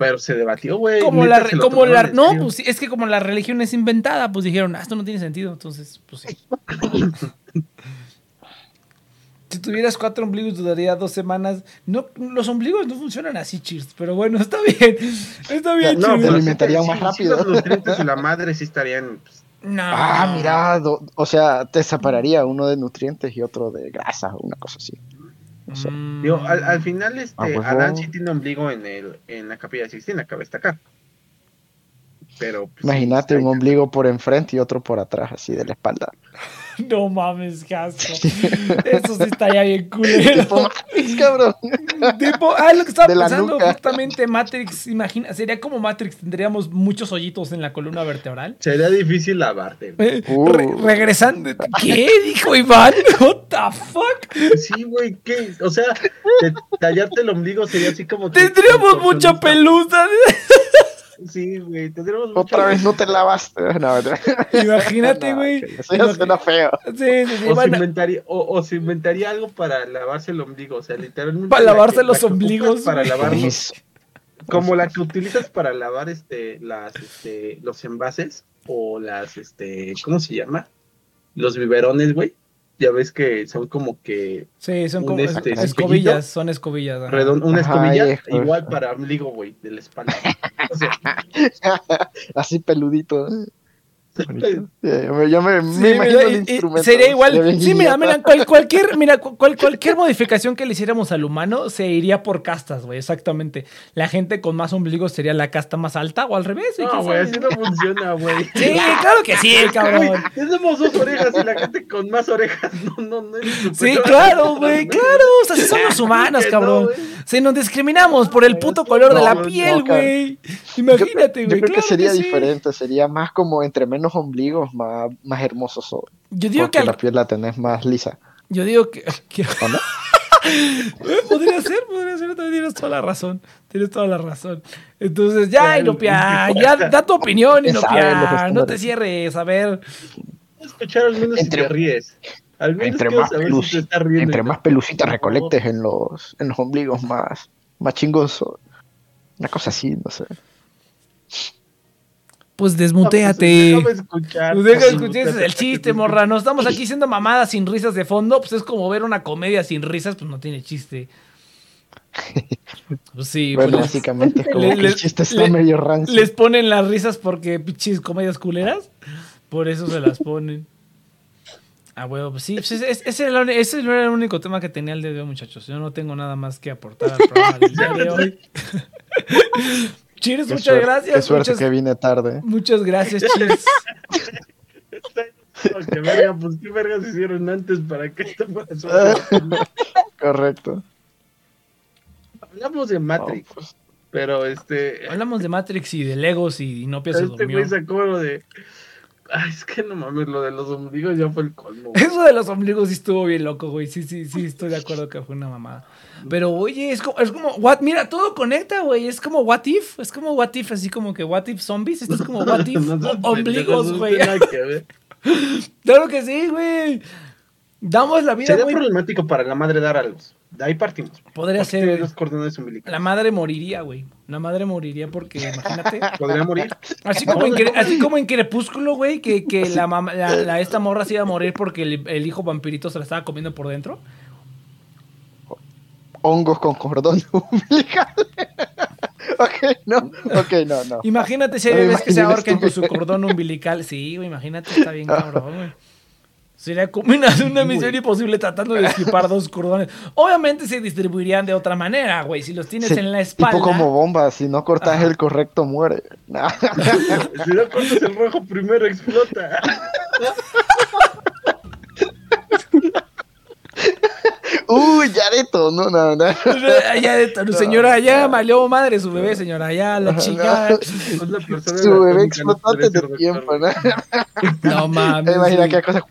S3: Pero se debatió, güey.
S1: Como la,
S3: se
S1: como la, no,
S3: serio.
S1: pues es que como la religión es inventada, pues dijeron, ah, esto no tiene sentido, entonces, pues sí. si tuvieras cuatro ombligos, dudaría dos semanas. No, los ombligos no funcionan así, cheers, pero bueno, está bien, está bien,
S3: No, pero sí,
S4: alimentarían más rápido.
S3: los nutrientes de la madre sí estarían. pues,
S1: No.
S4: Ah, mira, do- o sea, te separaría uno de nutrientes y otro de grasa, una cosa así.
S1: Mm.
S3: Digo, al, al final, este,
S4: Ah, pues,
S3: Adán
S4: no.
S3: sí tiene ombligo en, el, en la capilla de Sixtina, cabe destacar. Pero. pues,
S4: Imagínate
S3: sí,
S4: un ombligo por enfrente y otro por atrás, así de la espalda.
S1: No mames, qué asco. Eso sí estaría bien culero.
S4: Tipo Matrix, cabrón.
S1: tipo, ah, lo que estaba pensando
S4: nuca.
S1: justamente Matrix, imagina, sería como Matrix, tendríamos muchos hoyitos en la columna vertebral.
S3: Sería difícil lavarte. güey.
S1: Eh,
S4: Uh.
S1: re- regresando. ¿Qué dijo Iván? What the fuck?
S3: Sí, güey, ¿qué? O sea, te- tallarte el ombligo sería así como.
S1: Tendríamos mucha pelusa.
S3: Sí, güey, tendríamos mucha
S4: Otra vez no te lavaste. No,
S1: Imagínate, güey.
S4: que Eso ya suena feo.
S1: Sí, sí, sí.
S3: O se, inventaría, o, o se inventaría algo para lavarse el ombligo, o sea, literalmente.
S1: Para
S3: la
S1: lavarse
S3: que-
S1: los
S3: la
S1: ombligos,
S3: Para
S1: güey.
S3: lavar los-
S4: Eso.
S3: como la que utilizas para lavar este, las, este, los envases o las, este, ¿cómo se llama? Los biberones, güey. Ya ves que son como que
S1: Sí, son como
S3: este,
S1: escobillas, son escobillas. ajá.
S3: redon- una
S4: Ajá,
S3: escobilla
S4: y es-
S3: igual para ombligo, güey, de la espalda. O sea,
S4: Así peludito. Yo me, yo me,
S1: Sí,
S4: me imagino
S1: mira,
S4: el instrumento.
S1: sería
S4: Se
S1: igual. Sí, mira, mira, cual- cualquier, mira, cu- cual- cualquier modificación que le hiciéramos al humano se iría por castas, güey, exactamente. La gente con más ombligos sería la casta más alta o al revés. güey,
S3: no, güey, así no funciona, güey.
S1: Sí, claro que sí, cabrón.
S3: tenemos dos orejas y la gente con más orejas no, no, no es
S1: Sí, claro, güey, claro. O sea, así son los humanos,
S3: no,
S1: cabrón.
S3: güey.
S1: Si nos discriminamos por el puto color de
S3: No,
S1: la
S3: no,
S1: piel,
S4: no,
S1: güey.
S4: Yo-
S1: Imagínate,
S4: Yo
S1: güey.
S4: creo que sería
S1: sí.
S4: diferente, sería más como entre menos ombligos, más, más hermosos son.
S1: Yo digo
S4: Porque
S1: que al-
S4: la piel la tenés más lisa.
S1: Yo digo que. que-
S4: ¿O no?
S1: Podría ser, podría ser, también tienes toda la razón. Tienes toda la razón. Entonces, ya, Inopia,
S3: no
S1: ya da tu opinión, Inopia. No te cierres, a ver.
S3: escuchar al menos
S4: Entre-
S3: si te ríes. Al menos
S4: Entre más,
S3: saber si te estás riendo.
S4: entre más pelucitas recolectes en los, en los ombligos, más, más chingos son. Una cosa así, no sé.
S1: Pues
S3: No, pues,
S1: desmuteate.
S3: déjame escuchar.
S1: Pues deja
S3: Pues,
S1: escuchar, ese es el chiste, morra. No estamos aquí siendo mamadas sin risas de fondo. Pues es como ver una comedia sin risas, pues no tiene chiste. Pues sí, pues
S4: bueno,
S1: les,
S4: básicamente como
S1: le-
S4: que
S1: le-
S4: el chiste está medio rancio.
S1: les ponen las risas porque pinches comedias culeras. Por eso se las ponen. Ah, bueno, pues sí, pues ese, ese era el, uni- ese no era el único tema que tenía el día de hoy, muchachos. Yo no tengo nada más que aportar al programa del día de hoy. Cheers,
S4: Qué
S1: muchas
S4: suerte-
S1: gracias.
S4: Qué suerte
S1: muchas,
S4: que vine tarde.
S1: muchas gracias, Cheers.
S3: No, que verga, pues qué vergas hicieron antes para que esto pasó.
S4: Correcto.
S3: Hablamos de Matrix,
S4: No, pues,
S3: pero este.
S1: Hablamos de Matrix y de Legos y Inopia se
S3: Este
S1: durmió.
S3: güey sacó lo de. Ay, es que no mames, lo de los ombligos ya fue el colmo.
S1: Eso de los ombligos sí estuvo bien loco, güey. Sí, sí, sí, estoy de acuerdo que fue una mamada. Pero, oye, es como, es como, what, mira, todo conecta, güey. Es como what if, es como what if, así como que what if zombies. Esto es como what if
S3: No
S1: ombligos, güey. Claro que sí, güey. Damos la vida,
S3: Sería problemático para la madre dar a luz. De ahí partimos.
S1: Podría
S3: Porque
S1: ser.
S3: los cordones umbilicales.
S1: La madre moriría, güey. La madre moriría porque, imagínate.
S3: Podría morir.
S1: Así como en, Cre- así como en Crepúsculo, güey, que, que la, la, la- esta morra se iba a morir porque el, el hijo vampirito se la estaba comiendo por dentro.
S4: Hongos con cordón umbilical. ok, no. Ok, no, no.
S1: Imagínate si hay
S4: Me
S1: bebés que se ahorcan con su cordón umbilical. Sí, güey, imagínate, está bien cabrón, güey. Sería como una, una misión imposible tratando de equipar dos cordones. Obviamente se distribuirían de otra manera, güey. Si los tienes
S4: Sí,
S1: en la espalda.
S4: Tipo como bomba, si no cortas
S1: Ajá.
S4: el correcto muere.
S3: Si no cortas el rojo primero, explota.
S4: Uy, ya de todo, no, no, no.
S1: Ya, de- señora, ya malió madre su bebé, señora, ya la chingada.
S4: Su bebé explotó antes de tiempo. ¿no?
S1: No mames.
S4: Imagina qué cosa.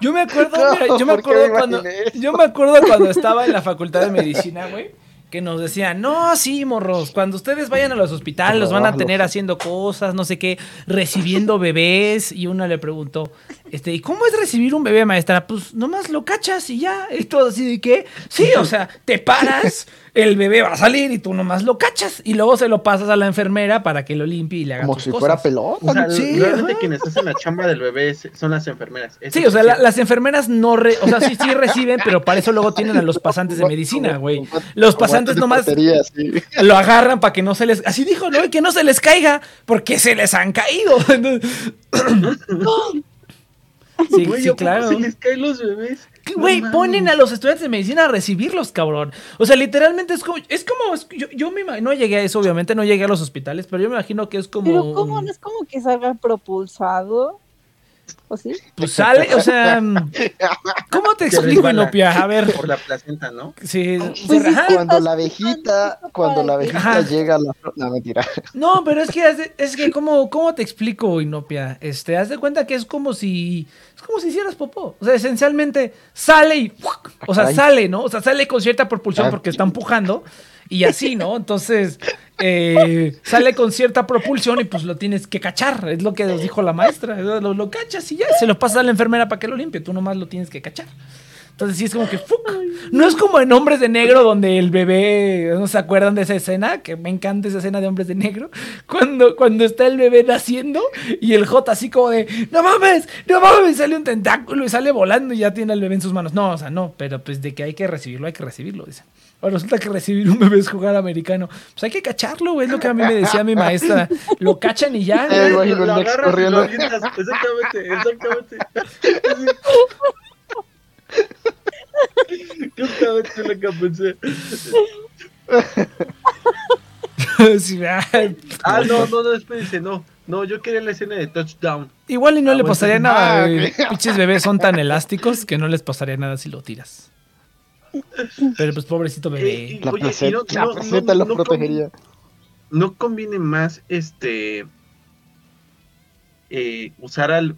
S1: Yo me acuerdo,
S4: No,
S1: mira, yo me
S4: ¿por qué
S1: acuerdo
S4: me
S1: cuando
S4: eso?
S1: yo me acuerdo cuando estaba en la facultad de medicina, güey, que nos decían, "No, sí, morros, cuando ustedes vayan a los hospitales los van a tener haciendo cosas, no sé qué, recibiendo bebés." Y una le preguntó, "Este, ¿y cómo es recibir un bebé, maestra?" Pues nomás lo cachas y ya, y todo así de qué? Sí, o sea, te paras, el bebé va a salir y tú nomás lo cachas y luego se lo pasas a la enfermera para que lo limpie y le haga
S4: Como
S1: tus
S4: si
S1: cosas.
S4: fuera pelota.
S3: O sea,
S1: Sí,
S3: realmente
S1: ajá.
S3: quienes hacen la chamba del bebé son las enfermeras. Eso
S1: Sí, o sea, la- las enfermeras no, re- o sea, sí, sí reciben, pero para eso luego tienen a los pasantes de medicina, güey. Los pasantes nomás
S4: sí.
S1: lo agarran para que no se les, así dijo, ¿no? Y que no se les caiga, porque se les han caído. Entonces- sí,
S3: Güey,
S1: sí,
S3: ¿a poco
S1: claro.
S3: Se les caen los bebés.
S1: Güey, ponen a los estudiantes de medicina a recibirlos, cabrón. O sea, literalmente es como, es como, es- yo, yo me imagino, no llegué a eso, obviamente, no llegué a los hospitales, pero yo me imagino que es como...
S2: Pero ¿cómo? ¿No es como que salga propulsado? ¿O sí?
S1: Pues sale, o sea, ¿cómo te explico, Inopia? A ver,
S3: Por la placenta, ¿no?
S1: sí,
S2: Pues.
S4: Cuando la abejita, cuando la abejita
S1: Ajá.
S4: llega a la. No, mentira.
S1: No, pero es que, es que ¿cómo, ¿cómo te explico, Inopia? Este, haz de cuenta que es como si, es como si hicieras popó. O sea, esencialmente sale y, ¡fuc! o sea, sale, ¿no? O sea, sale con cierta propulsión
S4: Ah.
S1: porque está empujando y así, ¿no? Entonces, eh, sale con cierta propulsión y pues lo tienes que cachar, es lo que nos dijo la maestra. Lo, lo cachas y ya, se lo pasas a la enfermera para que lo limpie, tú nomás lo tienes que cachar. Entonces sí es como que ¡fuc! no es como en Hombres de Negro donde el bebé, ¿no se acuerdan de esa escena? Que me encanta esa escena de Hombres de Negro. Cuando, cuando está el bebé naciendo y el J así como de ¡No mames! ¡No mames! Sale un tentáculo y sale volando y ya tiene al bebé en sus manos. No, o sea, no, pero pues de que hay que recibirlo, hay que recibirlo, dice. Ahora resulta que recibir un bebé es jugar americano. Pues hay que cacharlo, güey, es lo que a mí me decía mi maestra. Lo cachan y ya.
S4: Eh,
S1: güey.
S3: Lo
S4: Nex
S3: agarras y lo avientas. Exactamente, exactamente. Justamente lo que pensé.
S1: Sí, ah,
S3: Ah, no, no, no, espérense, no. No, yo quería la escena de touchdown.
S1: Igual y no
S3: Ah,
S1: le
S3: bueno,
S1: pasaría nada.
S4: Ah.
S1: Pinches bebés son tan elásticos que no les pasaría nada si lo tiras. Pero pues pobrecito
S3: Eh,
S1: bebé.
S3: y-
S4: La
S3: Oye,
S4: placenta,
S3: no-
S4: la
S3: no-
S4: placenta
S3: no-
S4: los
S3: no
S4: protegería.
S3: ¿No conviene más este eh, usar al,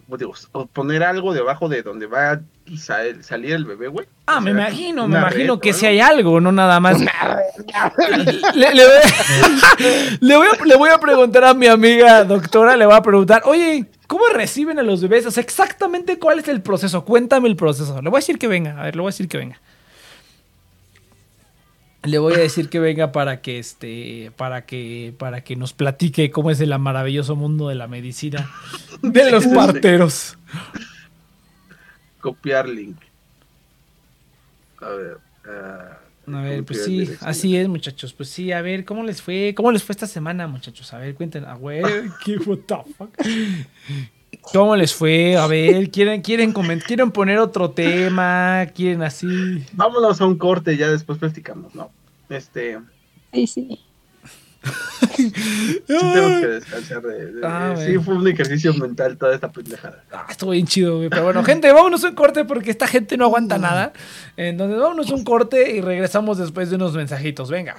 S3: o poner algo debajo de donde va a sal- salir el bebé, güey?
S1: Ah,
S3: O
S1: me
S3: sea,
S1: imagino, me imagino
S3: red
S1: que
S3: o
S1: si hay algo, no nada más. le, le voy a, le voy a- le voy a preguntar a mi amiga doctora, le voy a preguntar, oye, ¿cómo reciben a los bebés? O sea, exactamente cuál es el proceso. Cuéntame el proceso. Le voy a decir que venga, a ver, le voy a decir que venga. Le voy a decir que venga para que este, para que, para que nos platique cómo es el maravilloso mundo de la medicina de los parteros.
S3: Copiar link. A ver. ah,
S1: A ver, pues sí, así es, muchachos. Pues sí, a ver, ¿cómo les fue? ¿Cómo les fue esta semana, muchachos? A ver, cuenten. A ver, ¿qué what the fuck? ¿Cómo les fue? A ver, ¿quieren, quieren, coment- ¿quieren poner otro tema? ¿Quieren así?
S3: Vámonos a un corte, ya después platicamos, ¿no? Este,
S2: Sí, sí.
S3: sí tenemos que descansar de, de-
S1: Ah,
S3: sí, fue un ejercicio mental toda esta pendejada.
S1: Ah, estuvo bien chido, güey. Pero bueno, gente, vámonos a un corte porque esta gente no aguanta nada. Entonces, vámonos a un corte y regresamos después de unos mensajitos. Venga.「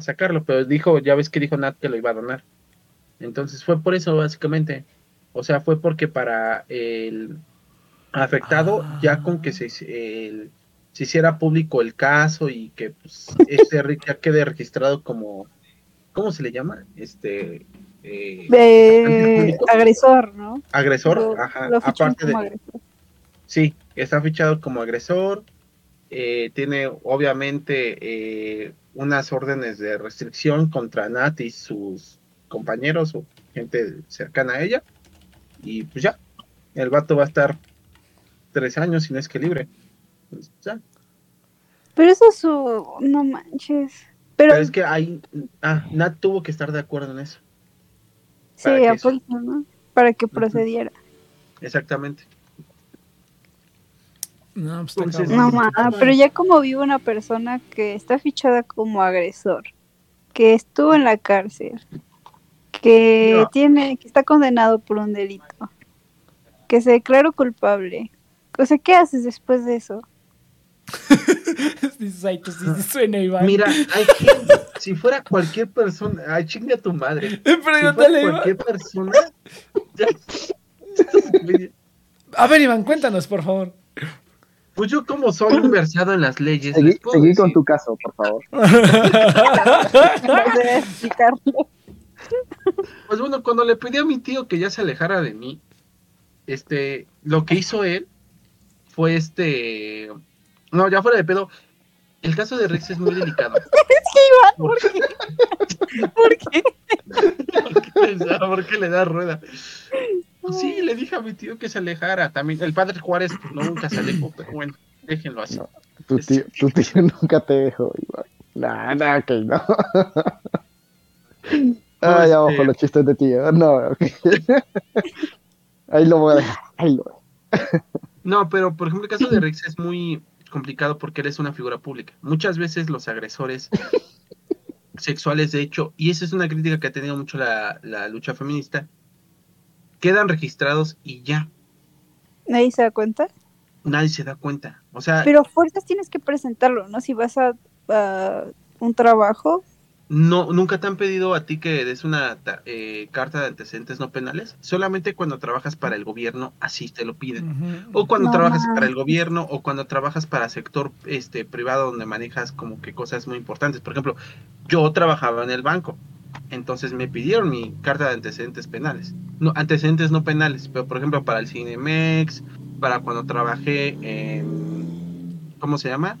S3: sacarlo, pero dijo, ya ves que dijo Nat que lo iba a donar. Entonces fue por eso, básicamente. O sea, fue porque para el afectado,
S1: Ah.
S3: ya con que se, el- se hiciera público el caso y que pues, este ya quede registrado como, ¿cómo se le llama? Este eh,
S2: De agresor, ¿no?
S3: agresor,
S2: Lo-
S3: ajá,
S2: lo
S3: aparte de,
S2: agresor.
S3: Sí, está fichado como agresor. eh, tiene obviamente eh, unas órdenes de restricción contra Nat y sus compañeros o gente cercana a ella. Y pues ya, el vato va a estar tres años si no es que libre. Pues, ya.
S2: Pero eso es su. No manches. Pero,
S3: Pero es que ahí, ah, Nat tuvo que estar de acuerdo en eso.
S2: sí,
S3: para que
S2: a
S3: eso-
S2: fuerza, ¿no? Para que procediera.
S3: Exactamente.
S1: No, pues está
S3: Entonces-
S1: cabrón.
S2: No, ma,
S3: Bueno.
S2: pero ya como vive una persona que está fichada como agresor, que estuvo en la cárcel, que
S3: No.
S2: tiene, que está condenado por un delito, que se declaró culpable. O sea, ¿qué haces después de eso?
S1: Dices, ay, sí, sí suena Iván.
S3: Mira, hay gente, si fuera cualquier persona, ay, chinga tu madre.
S1: Pero
S3: Si fuera cualquier persona, ya-
S1: A ver, Iván, cuéntanos, por favor.
S3: Pues yo como soy un versado en las leyes,
S4: Seguí,
S3: les puedo
S4: seguí con tu caso, por favor.
S2: No sé explicarlo.
S3: Pues bueno, cuando le pedí a mi tío que ya se alejara de mí, este, lo que hizo él fue este, no, ya fuera de pedo, el caso de Rex es muy delicado.
S2: ¿Por qué? ¿Por qué?
S3: ¿Por qué le da rueda? Sí, le dije a mi tío que se alejara. También el padre Juárez pues, no, nunca se alejó, pero bueno, déjenlo así.
S4: No. Tu tío, tu tío nunca te dejó, Iván. Nah, nah, ok, no. Ah, ya
S3: este-
S4: los chistes de tío. No, ok. Ahí lo voy a dejar. Ahí lo voy.
S3: No, pero por ejemplo el caso de Rex es muy complicado porque eres una figura pública. Muchas veces los agresores sexuales, de hecho, y esa es una crítica que ha tenido mucho la, la lucha feminista, quedan registrados y ya,
S2: ¿Nadie se da cuenta?
S3: nadie se da cuenta. O sea,
S2: Pero fuerzas tienes que presentarlo, ¿no? Si vas a, a un trabajo,
S3: no, nunca te han pedido a ti que des una ta- eh, carta de antecedentes no penales, solamente cuando trabajas para el gobierno, así te lo piden. O cuando
S2: No
S3: trabajas para el gobierno o cuando trabajas para sector este privado donde manejas como que cosas muy importantes. Por ejemplo, yo trabajaba en el banco. Entonces me pidieron mi carta de antecedentes penales. No, antecedentes no penales, pero por ejemplo para el Cinemex, para cuando trabajé en ¿cómo se llama?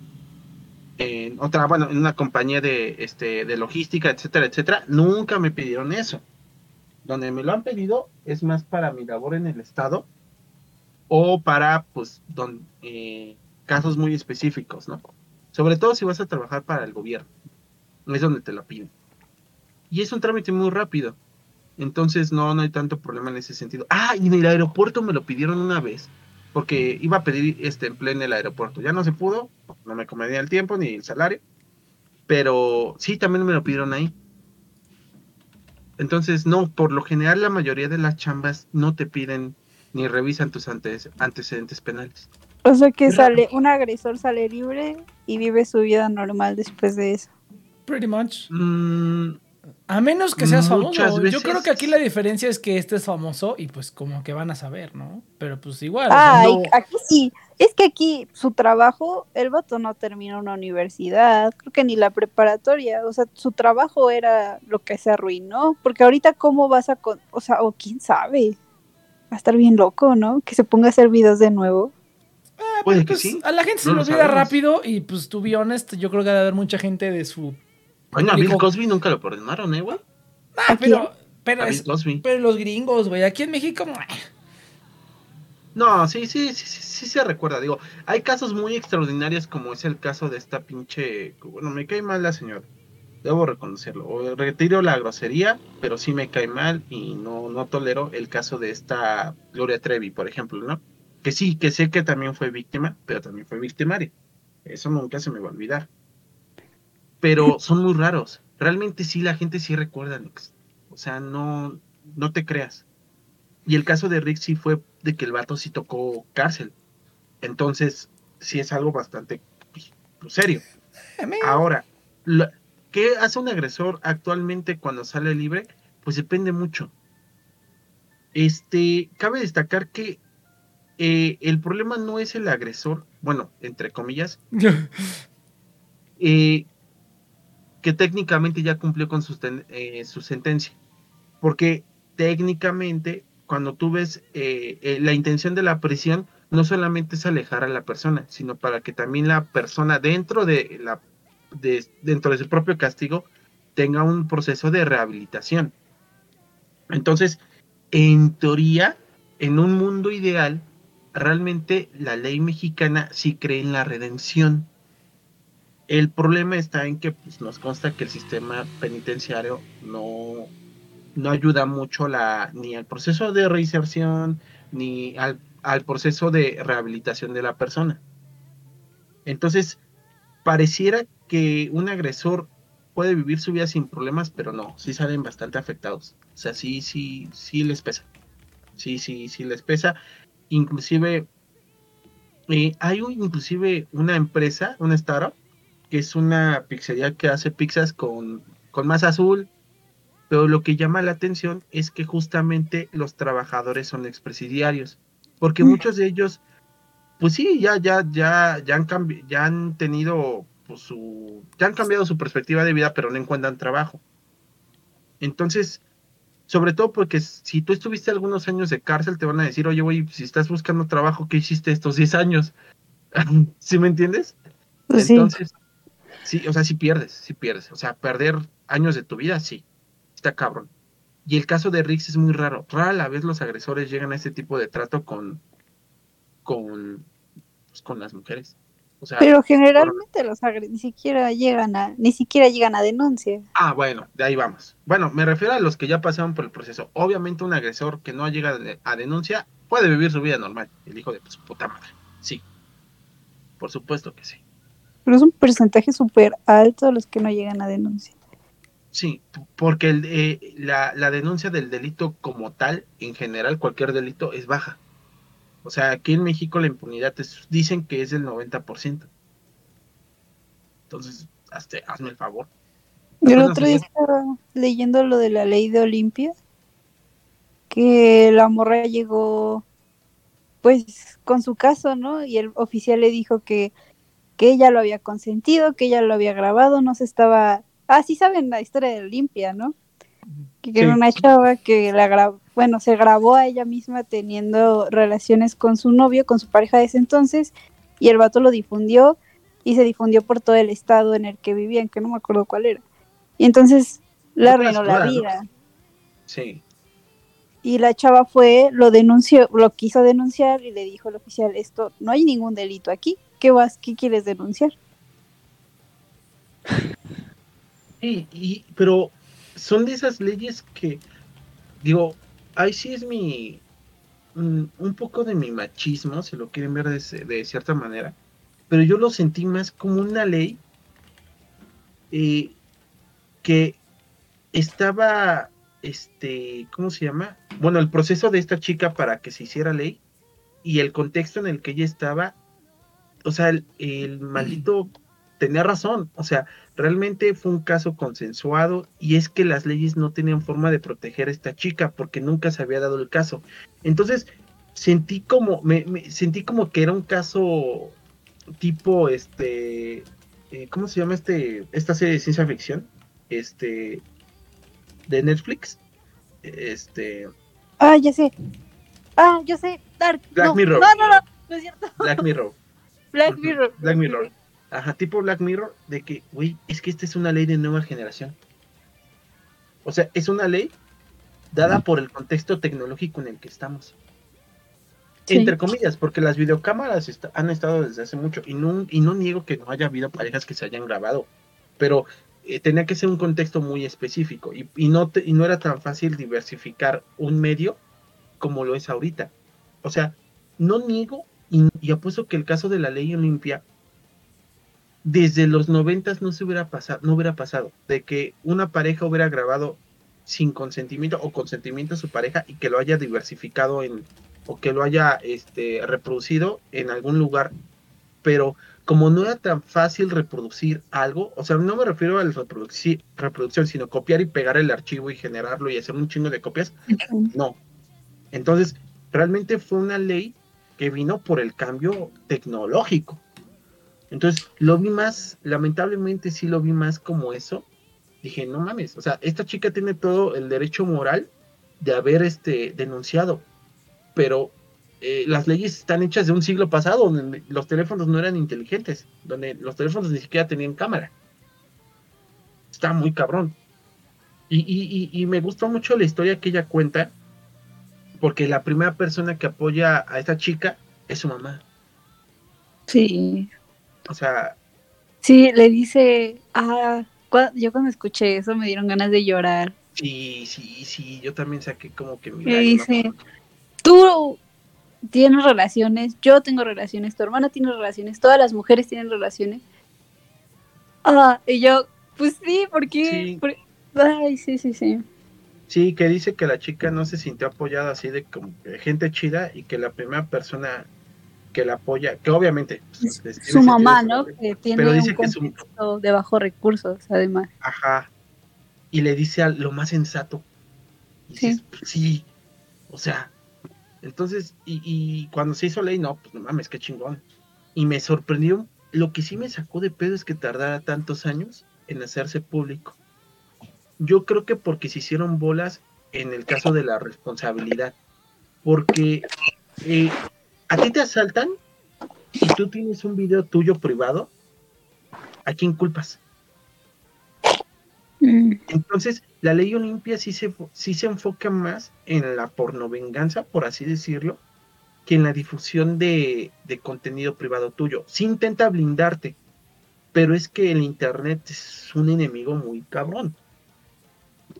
S3: En otra, bueno, en una compañía de este de logística, etcétera, etcétera, nunca me pidieron eso. Donde me lo han pedido es más para mi labor en el estado o para pues don, eh, casos muy específicos, ¿no? Sobre todo si vas a trabajar para el gobierno, es donde te lo piden. Y es un trámite muy rápido, entonces no, no hay tanto problema en ese sentido. Ah, y en el aeropuerto me lo pidieron una vez, porque iba a pedir este empleo en el aeropuerto, ya no se pudo, no me convenía el tiempo ni el salario, pero sí, también me lo pidieron ahí. Entonces, no, por lo general la mayoría de las chambas no te piden ni revisan tus antes- antecedentes penales.
S2: o sea que sale, un agresor sale libre y vive su vida normal después de eso.
S1: Pretty much.
S3: Mm,
S1: A menos que seas
S3: Muchas
S1: famoso. Yo creo que aquí la diferencia es que este es famoso y pues como que van a saber, ¿no? Pero pues igual. o
S2: Ah,
S1: sea,
S2: y
S3: no.
S2: aquí sí. Es que aquí su trabajo, el vato no terminó una universidad, creo que ni la preparatoria. O sea, su trabajo era lo que se arruinó. Porque ahorita, ¿cómo vas a.? con- o sea, o quién sabe. Va a estar bien loco, ¿no? Que se ponga a hacer videos de nuevo.
S3: puede que
S1: pues,
S3: sí.
S1: a la gente se
S3: no
S1: lo
S3: lo
S1: olvida rápido y pues to be honest, yo creo que debe haber mucha gente de su...
S3: Bueno, a Bill Cosby nunca lo perdonaron, ¿eh, güey?
S1: Ah,
S2: ¿A
S1: pero, pero, es- pero los gringos, güey, aquí en México...
S3: No, sí, sí, sí, sí, sí se recuerda. Digo, hay casos muy extraordinarios como es el caso de esta pinche... Bueno, me cae mal la señora. Debo reconocerlo. O retiro la grosería, pero sí me cae mal y no, no tolero el caso de esta Gloria Trevi, por ejemplo, ¿no? Que sí, que sé que también fue víctima, pero también fue victimaria. Eso nunca se me va a olvidar. Pero son muy raros. Realmente sí, la gente sí recuerda, Nix. O sea, no, no te creas. Y el caso de Rick sí fue de que el vato sí tocó cárcel. Entonces, sí es algo bastante pues, pues, serio. Ahora, lo- ¿qué hace un agresor actualmente cuando sale libre? Pues depende mucho. Este, cabe destacar que eh, el problema no es el agresor, bueno, entre comillas, eh, que técnicamente ya cumplió con su, eh, su, sentencia. Porque técnicamente, cuando tú ves la intención de la prisión, no solamente es alejar a la persona, sino para que también la persona dentro de la de, dentro de su propio castigo tenga un proceso de rehabilitación. Entonces, en teoría, en un mundo ideal, realmente la ley mexicana sí cree en la redención. El problema está en que pues, nos consta que el sistema penitenciario no, no ayuda mucho la, ni al proceso de reinserción, ni al, al proceso de rehabilitación de la persona. Entonces, pareciera que un agresor puede vivir su vida sin problemas, pero no, sí salen bastante afectados. O sea, sí, sí, sí les pesa. Sí, sí, sí les pesa. Inclusive, eh, hay inclusive una empresa, una startup, que es una pizzería que hace pizzas con, con masa azul, pero lo que llama la atención es que justamente los trabajadores son expresidiarios, porque mm. muchos de ellos, pues sí, ya, ya, ya, ya han, ya han tenido pues, su, ya han cambiado su perspectiva de vida, pero no encuentran trabajo. Entonces, sobre todo porque si tú estuviste algunos años de cárcel, te van a decir, oye, güey, si estás buscando trabajo, ¿qué hiciste estos 10 años? ¿Sí me entiendes? Pues Entonces, sí. O sea, si pierdes, si pierdes. O sea, perder años de tu vida, sí. Está cabrón. Y el caso de Rix es muy raro. Rara la vez los agresores llegan a este tipo de trato con, con, pues, con las mujeres.
S2: Pero generalmente los ni siquiera llegan a, ni siquiera llegan a denuncia.
S3: Ah, bueno, de ahí vamos. Bueno, me refiero a los que ya pasaron por el proceso. Obviamente un agresor que no llega a denuncia puede vivir su vida normal, el hijo de su puta madre. Sí. Por supuesto que sí.
S2: Pero es un porcentaje súper alto los que no llegan a denuncia.
S3: Sí, porque el, eh, la, la denuncia del delito como tal, en general, cualquier delito, es baja. O sea, aquí en México la impunidad dicen que es del 90%. Entonces, hazme el favor.
S2: Yo el otro día estaba leyendo lo de la ley de Olimpia, que la morra llegó pues con su caso, ¿no? Y el oficial le dijo que, que ella lo había consentido, que ella lo había grabado, no se estaba... Ah, sí saben la historia de Olimpia, ¿no? Que era una chava que la grabó, bueno, se grabó a ella misma teniendo relaciones con su novio, con su pareja de ese entonces, y el vato lo difundió y se difundió por todo el estado en el que vivían, que no me acuerdo cuál era. Y entonces le arruinó la vida.
S3: Sí.
S2: Y la chava fue, lo denunció, lo quiso denunciar y le dijo al oficial, esto, no hay ningún delito aquí, ¿qué vas, qué quieres denunciar?
S3: Sí, y, pero son de esas leyes que, digo, ahí sí es mi, mm, un poco de mi machismo, si lo quieren ver de, cierta manera, pero yo lo sentí más como una ley eh, que estaba, este, ¿cómo se llama? Bueno, el proceso de esta chica para que se hiciera ley y el contexto en el que ella estaba, o sea, el, el maldito tenía razón, o sea, realmente fue un caso consensuado y es que las leyes no tenían forma de proteger a esta chica porque nunca se había dado el caso. Entonces, sentí como, me, sentí como que era un caso tipo, este, eh, ¿cómo se llama este, esta serie de ciencia ficción? Este, de Netflix. Este.
S2: Ah, ya sé. Ah, yo sé. Dark.
S3: Black Mirror.
S2: No, no, no, no es cierto.
S3: Black Mirror.
S2: Black Mirror.
S3: Black Mirror. Ajá, tipo Black Mirror, de que, güey, es que esta es una ley de nueva generación. O sea, es una ley dada por el contexto tecnológico en el que estamos. Entre comillas, porque las videocámaras han estado desde hace mucho y no, y no niego que no haya habido parejas que se hayan grabado, pero eh, tenía que ser un contexto muy específico y, y no y no era tan fácil diversificar un medio como lo es ahorita. O sea, no niego y, y apuesto que el caso de la ley Olimpia desde los noventas no se hubiera pasado, no hubiera pasado, de que una pareja hubiera grabado sin consentimiento o consentimiento de su pareja y que lo haya diversificado en o que lo haya este reproducido en algún lugar, pero como no era tan fácil reproducir algo, o sea, no me refiero a la reproduci- reproducción, sino copiar y pegar el archivo y generarlo y hacer un chingo de copias, no. Entonces, realmente fue una ley que vino por el cambio tecnológico. Entonces, lo vi más, lamentablemente sí lo vi más como eso. Dije, no mames, o sea, esta chica tiene todo el derecho moral de haber este denunciado, pero eh, las leyes están hechas de un siglo pasado, donde los teléfonos no eran inteligentes, donde los teléfonos ni siquiera tenían cámara. Está muy cabrón. Y, y- me gustó mucho la historia que ella cuenta, porque la primera persona que apoya a esta chica es su mamá.
S2: Sí.
S3: O sea,
S2: Sí, le dice, ah, yo cuando escuché eso me dieron ganas de llorar.
S3: sí, sí, sí, yo también saqué como que mi
S2: Le dice, tú tienes relaciones, yo tengo relaciones, tu hermana tiene relaciones, todas las mujeres tienen relaciones. Ah, y yo, pues sí, ¿por qué?
S3: Sí.
S2: Por- Ay, sí, sí, sí.
S3: Sí, que dice que la chica no se sintió apoyada así de como que gente chida y que la primera persona que la apoya, que obviamente pues,
S2: Su mamá, ¿no?
S3: eso,
S2: Que tiene
S3: Pero
S2: un
S3: dice que su-
S2: contexto de bajos recursos, además.
S3: Ajá. Y le dice a lo más sensato. Y
S2: Sí.
S3: dices, "Pues sí. O sea. Entonces, y, y cuando se hizo ley, no, pues no mames, qué chingón. Y me sorprendió. Lo que sí me sacó de pedo es que tardara tantos años en hacerse público. Yo creo que porque se hicieron bolas en el caso de la responsabilidad. Porque eh, a ti te asaltan y tú tienes un video tuyo privado. ¿A quién culpas?
S2: Mm,
S3: Entonces, la ley Olimpia sí se, sí se enfoca más en la pornovenganza, por así decirlo, que en la difusión de, de contenido privado tuyo. Sí intenta blindarte, pero es que el Internet es un enemigo muy cabrón.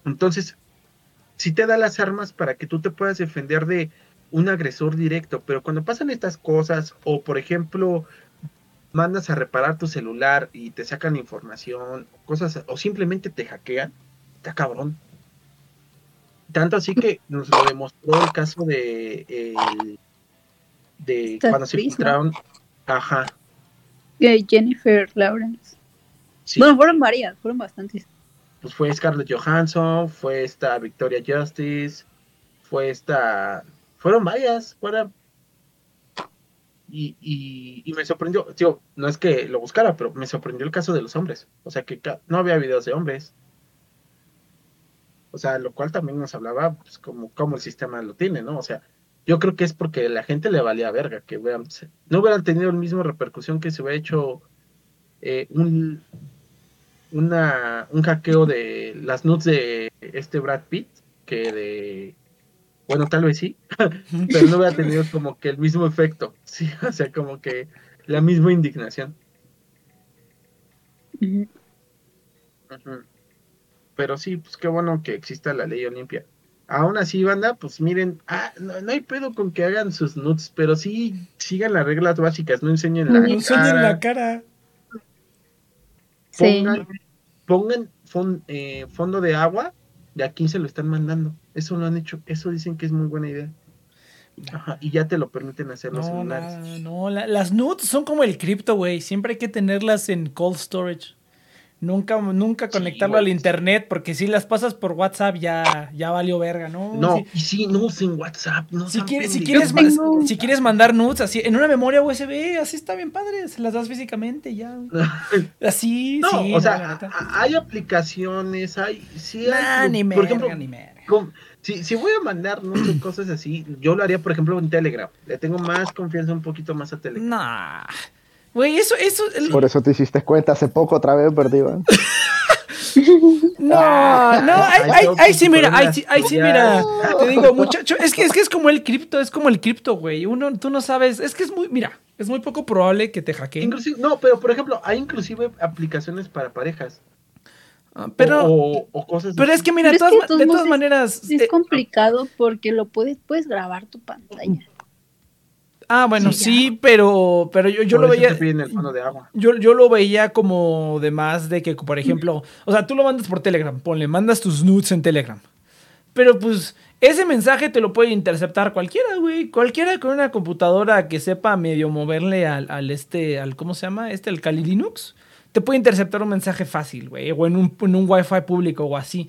S3: Entonces, sí te da las armas para que tú te puedas defender de un agresor directo, pero cuando pasan estas cosas, o por ejemplo, mandas a reparar tu celular y te sacan información, cosas, o simplemente te hackean, está cabrón. Tanto así que nos lo demostró el caso de
S2: Esta
S3: cuando se filtraron, ajá,
S2: Jennifer Lawrence.
S3: sí,
S2: Bueno, fueron varias, fueron bastantes.
S3: Pues fue Scarlett Johansson, fue esta Victoria Justice, fue esta, fueron varias, fueron y, y, y me sorprendió, tío, no es que lo buscara, pero me sorprendió el caso de los hombres, o sea que no había videos de hombres, o sea, lo cual también nos hablaba, pues, como, como el sistema lo tiene, ¿no? O sea, yo creo que es porque la gente le valía verga, que no hubieran tenido el mismo repercusión que se hubiera hecho eh, un, una, un hackeo de las nudes de este Brad Pitt, que de, bueno, tal vez sí, pero no hubiera tenido como que el mismo efecto, sí, o sea, como que la misma indignación. Pero sí, pues qué bueno que exista la ley Olimpia. Aún así, banda, pues miren, ah, no, no hay pedo con que hagan sus nudes, pero sí sigan las reglas básicas, no enseñen la
S2: No
S1: No enseñen la cara.
S2: Sí.
S3: pongan, fon- eh, fondo de agua de a quién se lo están mandando. Eso lo han hecho, eso dicen que es muy buena idea. Ajá, y ya te lo permiten hacer los
S1: No,
S3: celulares.
S1: nada, no. la- las nudes son como el cripto, güey. Siempre hay que tenerlas en cold storage. Nunca, nunca conectarlo al internet, porque si las pasas por WhatsApp ya, ya valió verga, ¿no?
S3: No,
S1: Si,
S3: y sí, no usen WhatsApp, no
S1: si
S3: sean
S1: quieres, si, quieres, si quieres mandar nudes así, en una memoria USB, así está bien padre. Se las das físicamente ya. Así,
S3: No,
S1: sí.
S3: o sea, hay aplicaciones, hay, sí hay,
S1: ni
S3: por
S1: merga,
S3: ejemplo,
S1: ni merga.
S3: si, si voy a mandar muchas cosas así, yo lo haría, por ejemplo, en Telegram. Le tengo más confianza un poquito más a Telegram.
S1: Nah. Güey, eso, eso. el-
S4: Por eso te hiciste cuenta hace poco otra vez, perdida.
S1: No,
S3: Ah,
S1: no, ahí,
S3: hay
S1: ahí- sí, mira, ahí sí, ahí sí, mira. Te digo, muchacho, es que, es que es como el cripto, es como el cripto, güey. Uno, tú no sabes, es que es muy, mira, es muy poco probable que te hackeen.
S3: Inclusive, no, pero por ejemplo, hay inclusive aplicaciones para parejas.
S1: Ah, Pero,
S3: o, o cosas
S1: pero es que mira, todas
S2: que de
S1: todas
S2: es-
S1: maneras.
S2: Es
S1: eh,
S2: complicado porque lo puedes, puedes grabar tu pantalla.
S1: Ah, bueno,
S3: Sí,
S1: sí, pero, pero yo, yo
S3: Por
S1: lo veía.
S3: te piden el fondo de agua.
S1: Yo, yo lo veía como de más de que, por ejemplo, o sea, tú lo mandas por Telegram, ponle, mandas tus nudes en Telegram. Pero pues ese mensaje te lo puede interceptar cualquiera, güey. Cualquiera con una computadora que sepa medio moverle al, al este, al, ¿cómo se llama? Este, al Kali Linux. Te puede interceptar un mensaje fácil, güey. O en un, en un Wi-Fi público o así.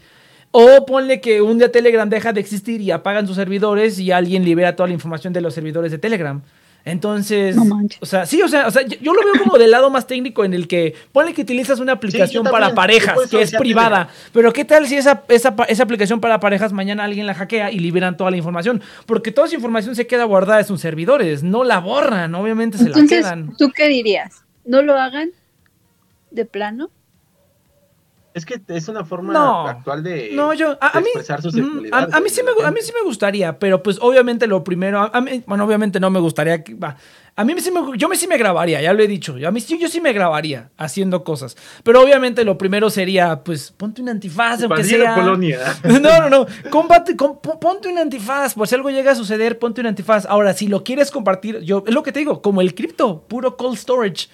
S1: O ponle que un día Telegram deja de existir y apagan sus servidores y alguien libera toda la información de los servidores de Telegram. Entonces,
S2: No
S1: o sea, sí, o sea, o sea, yo yo lo veo como del lado más técnico en el que ponle que utilizas una aplicación para parejas, que es privada, pero ¿qué tal si esa, esa, pa- esa aplicación para parejas mañana alguien la hackea y liberan toda la información? Porque toda esa información se queda guardada en sus servidores, no la borran, obviamente se la
S2: Entonces,
S1: quedan.
S2: ¿tú qué dirías? ¿No lo hagan de plano?
S3: Es que es una forma
S1: No.
S3: actual de,
S1: No, yo, a,
S3: de
S1: a mí,
S3: expresar su sexualidad.
S1: a, a mí sí me, a mí sí me gustaría, pero pues obviamente lo primero, mí, bueno, obviamente no me gustaría, que, va, a mí sí me, yo me sí me grabaría, ya lo he dicho, a mí sí, yo sí me grabaría haciendo cosas, pero obviamente lo primero sería, pues, ponte un antifaz, aunque sea...
S3: Polonia.
S1: No, no, no. Combate, com- po- ponte un antifaz. Por si algo llega a suceder, ponte un antifaz. Ahora, si lo quieres compartir, yo es lo que te digo, como el cripto, puro cold storage.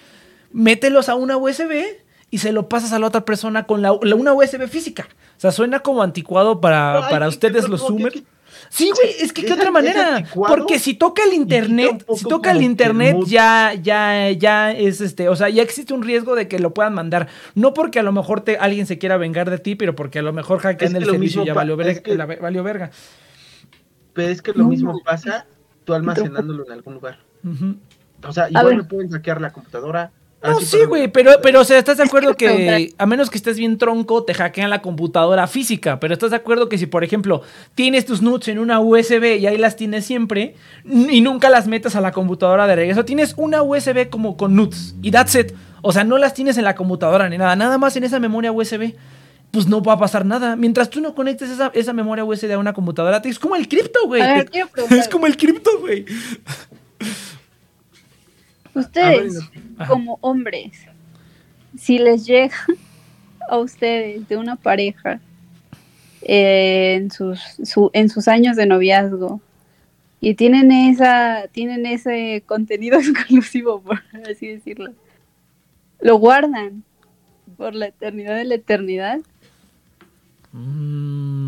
S1: Mételos a una USB y se lo pasas a la otra persona con la, la- una USB física. O sea, suena como anticuado para,
S3: Ay,
S1: para ustedes los Zoomers. Sí, güey, es que qué otra
S3: an-
S1: manera. Porque si toca el internet, si toca el internet, ya, ya, ya es este, o sea, ya existe un riesgo de que lo puedan mandar. No porque a lo mejor te, alguien se quiera vengar de ti, pero porque a lo mejor hackean
S3: Es que
S1: el servicio y ya valió,
S3: es
S1: verga,
S3: que-
S1: la- valió verga.
S3: Pero es que lo
S2: No,
S3: mismo
S2: no.
S3: pasa tú almacenándolo en algún lugar. O sea, igual me pueden hackear la computadora.
S1: No,
S3: Así,
S1: sí, güey, pero, pero, o sea, ¿estás de acuerdo que a menos que estés bien tronco, te hackean la computadora física? Pero ¿estás de acuerdo que si, por ejemplo, tienes tus nudes en una USB y ahí las tienes siempre y nunca las metes a la computadora de regreso, tienes una USB como con nudes y that's it. O sea, no las tienes en la computadora ni nada, nada más en esa memoria USB. Pues no va a pasar nada. Mientras tú no conectes esa, esa memoria USB a una computadora, es como el cripto, güey. Es como el cripto, güey.
S2: Ustedes, como hombres, si les llega a ustedes de una pareja eh, en, sus, su- en sus años de noviazgo y tienen esa tienen ese contenido exclusivo, por así decirlo, lo guardan por la eternidad de la eternidad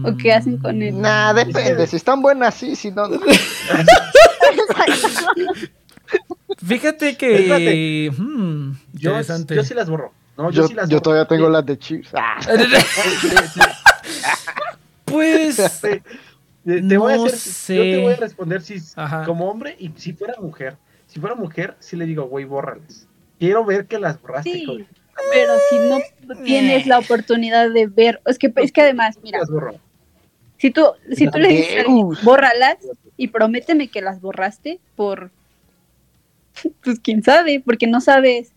S2: ¿O qué hacen con él?
S4: Nah, depende. Si están buenas, sí, si no.
S1: Fíjate que. Hmm,
S3: Yo, sí las borro. No, yo,
S4: Yo,
S3: sí las
S4: yo todavía tengo
S3: Sí,
S4: las de chips. Ah.
S1: Pues.
S3: Te, voy a hacer, yo te voy a responder si
S1: Ajá.
S3: como hombre y si fuera mujer. Si fuera mujer, sí le digo, güey, bórralas. Quiero ver que las borraste.
S2: Sí, pero si no tienes la oportunidad de ver, es que es que además, mira,
S3: Las borro.
S2: si tú si tú le dices, bórralas y prométeme que las borraste por pues quién sabe, porque no sabes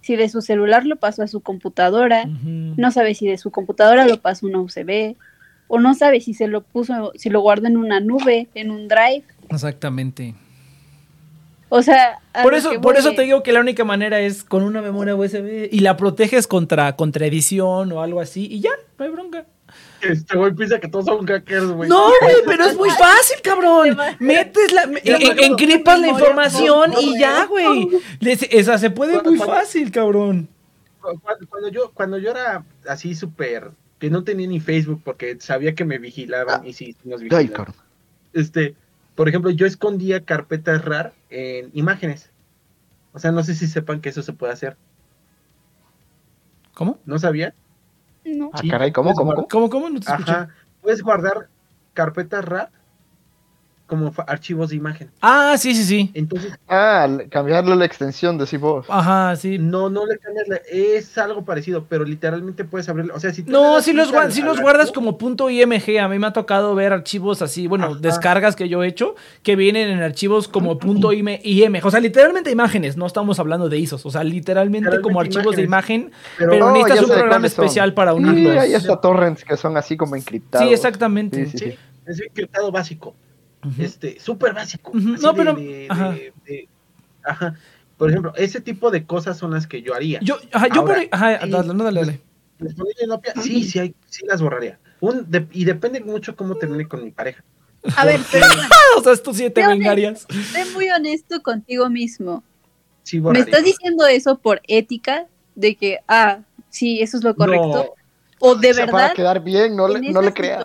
S2: si de su celular lo pasó a su computadora, no sabes si de su computadora lo pasó a una USB o no sabes si se lo puso si lo guardó en una nube, en un drive.
S1: Exactamente.
S2: O sea,
S1: Por eso, por eso
S2: es-
S1: te digo que la única manera es con una memoria USB y la proteges contra, contra edición o algo así y ya, no hay bronca.
S3: Este güey piensa que todos son hackers, güey.
S1: No, güey, pero es muy fácil, cabrón. Metes la,
S3: Ya me
S1: en-
S3: acuerdo.
S1: encriptas la información y ya, güey. Esa se puede muy fácil, cabrón.
S3: Cuando, cuando yo, cuando yo era así súper, que no tenía ni Facebook porque sabía que me vigilaban y sí, nos
S4: Ay,
S3: vigilaban.
S4: cabrón.
S3: Este, por ejemplo, yo escondía carpetas RAR en imágenes. O sea, no sé si sepan que eso se puede hacer.
S1: ¿Cómo?
S3: ¿No sabía?
S2: No.
S4: Ah, caray, ¿cómo, cómo, cómo?
S1: ¿Cómo, cómo? No te escuché.
S3: Ajá. Puedes guardar carpetas RAR como archivos de imagen.
S1: Ah, sí, sí, sí.
S3: Entonces,
S4: Ah, le- cambiarle la extensión, decís vos.
S1: Ajá, sí.
S3: no, no le cambias la- es algo parecido, pero literalmente puedes abrirlo. O sea, si
S1: No, si los,
S3: al-
S1: sí
S3: al
S1: los guardas como punto .img. A mí me ha tocado ver archivos así, bueno,
S3: Ajá.
S1: descargas que yo he hecho que vienen en archivos como punto .im- .img. O sea, literalmente imágenes, no estamos hablando de ISOs. O sea, literalmente como archivos de imagen,
S3: pero,
S1: pero
S4: Oh,
S1: necesitas un programa especial para
S4: Sí,
S1: unirlos.
S4: hay hasta torrents que son así como encriptados.
S1: Sí, exactamente.
S4: Sí, sí,
S3: sí,
S4: sí.
S3: es encriptado básico. Este, súper básico.
S1: No,
S3: de-
S1: pero-
S3: de-
S1: ajá.
S3: de- de- ajá. Por ejemplo, ese tipo de cosas son las que yo haría.
S1: Yo, ajá, yo
S3: Ahora,
S1: por ajá,
S3: sí,
S1: dale, no, dale, dale.
S3: Sí, sí, hay, sí las borraría. Un, de- y depende mucho cómo termine con mi pareja.
S2: A ver, pero
S1: O sea, esto sí te vengarías.
S2: sé muy honesto contigo mismo.
S3: Sí,
S2: ¿Me estás diciendo eso por ética? De que, ah, sí, eso es lo correcto.
S3: No,
S2: o de
S4: O sea,
S2: verdad.
S4: Para quedar bien, no le, no le creas.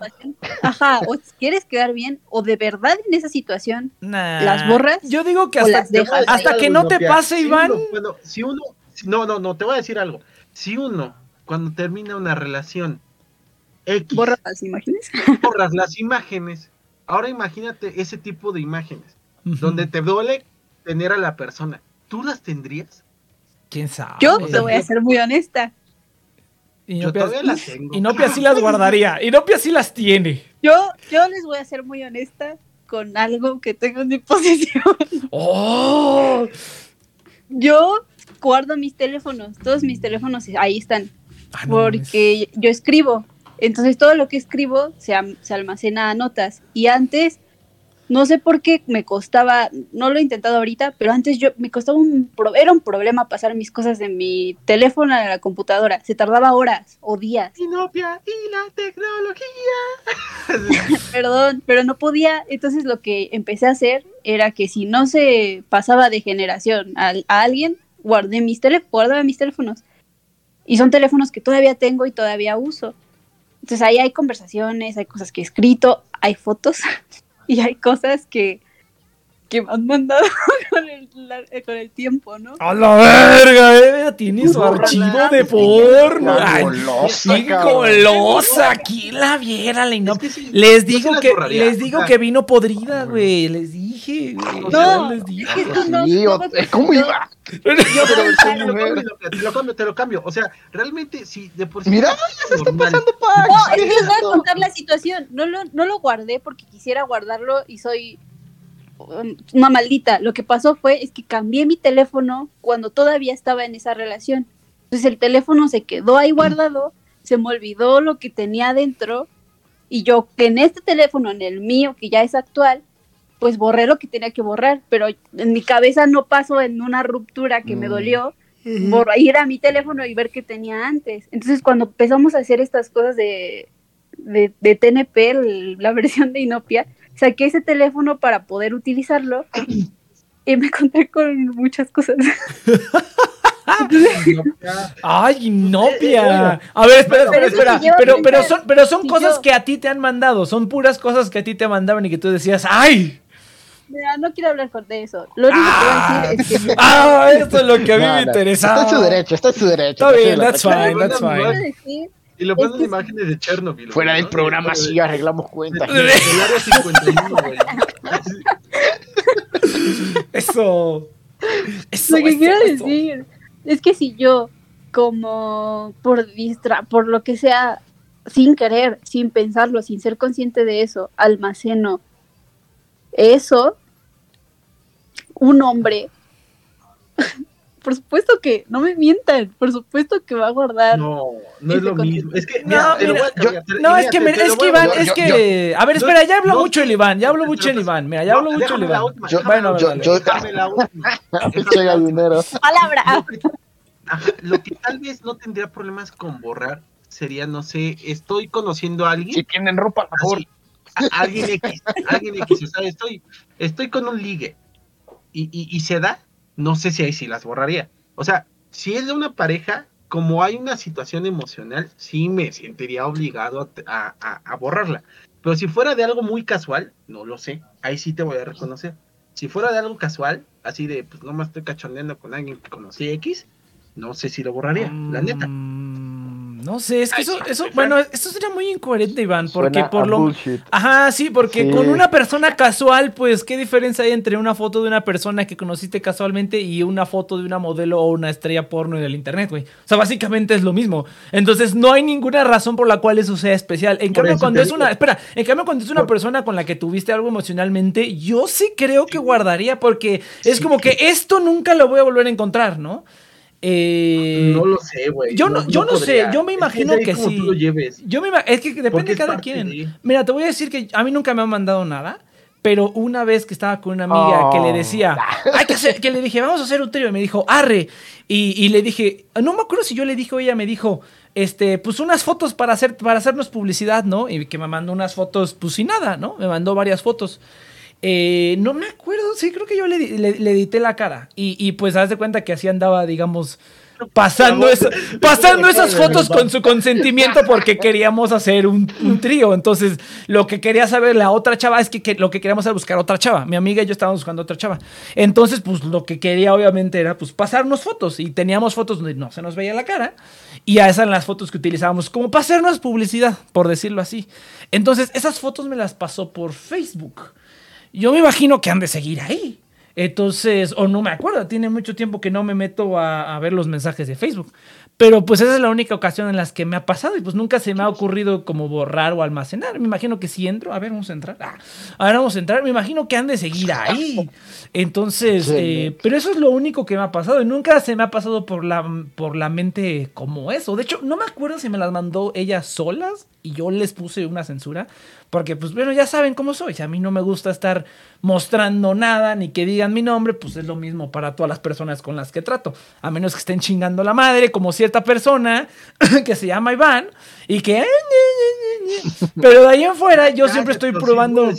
S2: Ajá, o quieres quedar bien, o de verdad en esa situación
S1: Nah.
S2: ¿Las borras?
S1: Yo digo que hasta,
S2: las dejas?
S1: hasta que no te pase,
S3: Si
S1: Iván.
S3: uno- bueno, si uno, si- no, no, no, te voy a decir algo. Si uno, cuando termina una relación X,
S2: borra las imágenes.
S3: borras las imágenes, ahora imagínate ese tipo de imágenes, donde te duele tener a la persona. ¿Tú las tendrías?
S1: ¿Quién sabe?
S2: Yo te voy a ser muy honesta.
S3: Yo
S1: Inopia,
S3: todavía las tengo.
S1: Inopia sí las guardaría. Inopia sí las tiene.
S2: Yo, yo les voy a ser muy honesta con algo que tengo en mi posición.
S1: ¡Oh!
S2: Yo guardo mis teléfonos, todos mis teléfonos ahí están,
S1: Ah, no
S2: porque yo escribo. Entonces todo lo que escribo se, se almacena a notas. Y antes, no sé por qué me costaba, no lo he intentado ahorita, pero antes yo me costaba un, era un problema pasar mis cosas de mi teléfono a la computadora. Se tardaba horas o días.
S3: Inopia y la tecnología.
S2: Perdón, pero no podía. Entonces lo que empecé a hacer era que si no se pasaba de generación a, a alguien, guardé mis teléfonos, guardaba mis teléfonos. Y son teléfonos que todavía tengo y todavía uso. Entonces ahí hay conversaciones, hay cosas que he escrito, hay fotos y hay cosas que, que me han mandado con el, la- eh, con el tiempo, ¿no?
S1: ¡A la verga! eh! Tiene su archivo de porno.
S4: La
S1: Ay,
S4: golosa,
S1: ¡Qué
S4: cabrón.
S1: golosa! ¿Quién la viera, la
S3: Es
S1: Inopia?
S3: que sí,
S1: Les digo que les digo que vino podrida, güey. Les dije, güey.
S2: No,
S1: les dije.
S2: es que tú no- no
S4: o-
S2: me-
S4: es como
S2: no-
S4: iba.
S2: yo
S3: te lo cambio, te lo cambio, te lo cambio. O sea, realmente, si de por sí.
S4: Mira,
S3: ya se está
S4: Pasando
S2: No,
S4: packs.
S2: es que les voy a contar la situación. No lo, no lo guardé porque quisiera guardarlo y soy una maldita. Lo que pasó fue es que cambié mi teléfono cuando todavía estaba en esa relación. Entonces el teléfono se quedó ahí guardado, se me olvidó lo que tenía adentro y yo que en este teléfono, en el mío que ya es actual, pues borré lo que tenía que borrar, pero en mi cabeza no pasó en una ruptura que me
S4: Mm.
S2: dolió por ir a mi teléfono y ver qué tenía antes. Entonces, cuando empezamos a hacer estas cosas de, de, de TNP, el- la versión de Inopia, saqué ese teléfono para poder utilizarlo y me encontré con muchas cosas.
S1: Ay, Inopia. A ver, espera,
S3: Pero
S1: espera, espera. Pero, pero son, pero son cosas que a ti te han mandado. Son puras cosas que a ti te mandaban y que tú decías, ¡ay!
S2: Mira, no quiero hablar con de eso. Lo único que voy a decir es que
S1: ¡Ah! Esto es lo que a mí
S4: No,
S1: me
S4: no,
S1: interesaba.
S4: Está en su derecho, está en su derecho.
S1: Está bien,
S4: Tranquilo,
S1: that's fine, that's fine.
S2: decir
S3: Y
S2: Es
S3: ponen
S2: que-
S3: imágenes de Chernobyl.
S4: Fuera del programa
S3: De-
S4: sí arreglamos cuentas.
S3: del área 51, güey.
S1: Eso. Eso,
S2: lo que
S1: eso,
S2: quiero
S1: eso.
S2: decir es que si yo, como por distra por lo que sea, sin querer, sin pensarlo, sin ser consciente de eso, almaceno eso, un hombre, por supuesto que, no me mientan, por supuesto que va a guardar.
S3: No, no es
S2: Ese
S3: lo mismo. Es que,
S1: No,
S3: mira, lo voy a
S1: No,
S3: mira,
S1: es que, es que Iván,
S4: yo-
S1: es
S4: yo-
S1: que. A ver,
S3: yo-
S1: espera, ya hablo
S3: no,
S1: mucho el Iván, ya hablo mucho el Iván. Mira, ya
S3: No,
S1: hablo mucho el Iván.
S3: última,
S4: Yo-
S3: déjame la
S1: bueno,
S4: yo-
S3: déjame la última.
S4: Gallinero.
S2: Palabra.
S3: Lo que- tal vez no tendría problemas con borrar sería, no sé, estoy conociendo a alguien.
S4: Si tienen ropa, por favor.
S3: alguien X, alguien X, o sea, estoy, estoy con un ligue y, y, y se da, no sé si ahí sí las borraría. O sea, si es de una pareja, como hay una situación emocional, sí me sentiría obligado a, a- a borrarla. Pero si fuera de algo muy casual, no lo sé, ahí sí te voy a reconocer. Si fuera de algo casual, así de, pues no me estoy cachondeando con alguien que conocí X, no sé si lo borraría, la neta.
S1: No sé, es que eso, eso, bueno, esto sería muy incoherente, Iván, porque
S4: Suena
S1: por
S4: a
S1: lo...
S4: bullshit.
S1: Ajá, sí, porque
S4: Sí.
S1: con una persona casual, pues, ¿qué diferencia hay entre una foto de una persona que conociste casualmente y una foto de una modelo o una estrella porno en el internet, güey? O sea, básicamente es lo mismo. Entonces, no hay ninguna razón por la cual eso sea especial. En
S3: Por
S1: cambio, cuando es
S3: digo.
S1: una, espera, en cambio, cuando es una
S3: Por-
S1: persona con la que tuviste algo emocionalmente, yo sí creo que guardaría, porque es
S3: Sí.
S1: como que esto nunca lo voy a volver a encontrar, ¿no? Eh,
S3: No lo sé, güey.
S1: yo no- yo no sé, yo me imagino
S3: es
S1: que sí.
S3: tú lo lleves.
S1: Yo me es que depende de cada quien.
S3: de-
S1: Mira, te voy a decir que a mí nunca me han mandado nada, pero una vez que estaba con una amiga que le
S4: Oh.
S1: decía, hay que hacer, que le dije, vamos a hacer un trío, y me dijo, arre, y, y le dije, no me acuerdo si yo le dije o ella me dijo, este, pues unas fotos para hacer, para hacernos publicidad, ¿no? Y que me mandó unas fotos, pues sin nada, ¿no? Me mandó varias fotos. Eh, no me acuerdo, sí, creo que yo le, le- le edité la cara. Y, y, pues haz de cuenta que así andaba, digamos, pasando, eso, pasando esas fotos con su consentimiento porque queríamos hacer un, un trío. Entonces, lo que quería saber la otra chava es que, que lo que queríamos era buscar otra chava. Mi amiga y yo estábamos buscando otra chava. Entonces, pues lo que quería obviamente era pues pasarnos fotos y teníamos fotos donde no se nos veía la cara y a esas eran las fotos que utilizábamos como para hacernos publicidad, por decirlo así. Entonces, esas fotos me las pasó por Facebook. Yo me imagino que han de seguir ahí. Entonces, o no me acuerdo, tiene mucho tiempo que no me meto a, a ver los mensajes de Facebook. Pero pues esa es la única ocasión en las que me ha pasado y pues nunca se me ha ocurrido como borrar o almacenar. Me imagino que si entro, a ver, vamos a entrar. Ah, a ver, vamos a entrar. Me imagino que han de seguir ahí. Entonces, eh, pero eso es lo único que me ha pasado y nunca se me ha pasado por la, por la mente como eso. De hecho, no me acuerdo si me las mandó ellas solas y yo les puse una censura. Porque, pues, bueno, ya saben cómo soy. Si a mí no me gusta estar mostrando nada ni que digan mi nombre, pues es lo mismo para todas las personas con las que trato. A menos que estén chingando la madre, como cierta persona que se llama Iván y que. Pero de ahí en fuera, yo siempre estoy probando.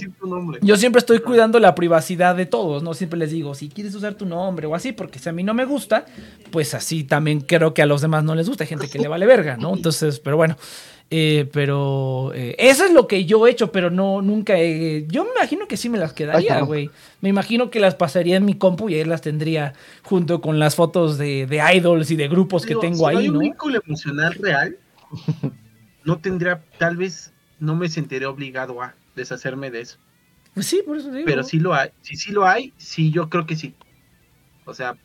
S1: Yo siempre estoy cuidando la privacidad de todos, ¿no? Siempre les digo, si quieres usar tu nombre o así, porque si a mí no me gusta, pues así también creo que a los demás no les gusta. Hay gente que le vale verga, ¿no? Entonces, pero bueno. Eh, pero eh, eso es lo que yo he hecho, pero no, nunca he... Yo me imagino que sí me las quedaría, güey. Me imagino que las pasaría en mi compu y ahí las tendría junto con las fotos de, de idols y de grupos que tengo
S3: si
S1: ahí,
S3: no hay
S1: ¿no?
S3: un vínculo emocional real, no tendría, tal vez no me sentiré obligado a deshacerme de eso.
S1: Pues sí, por eso digo.
S3: Pero sí lo hay. Si sí lo hay, sí, yo creo que sí. O sea,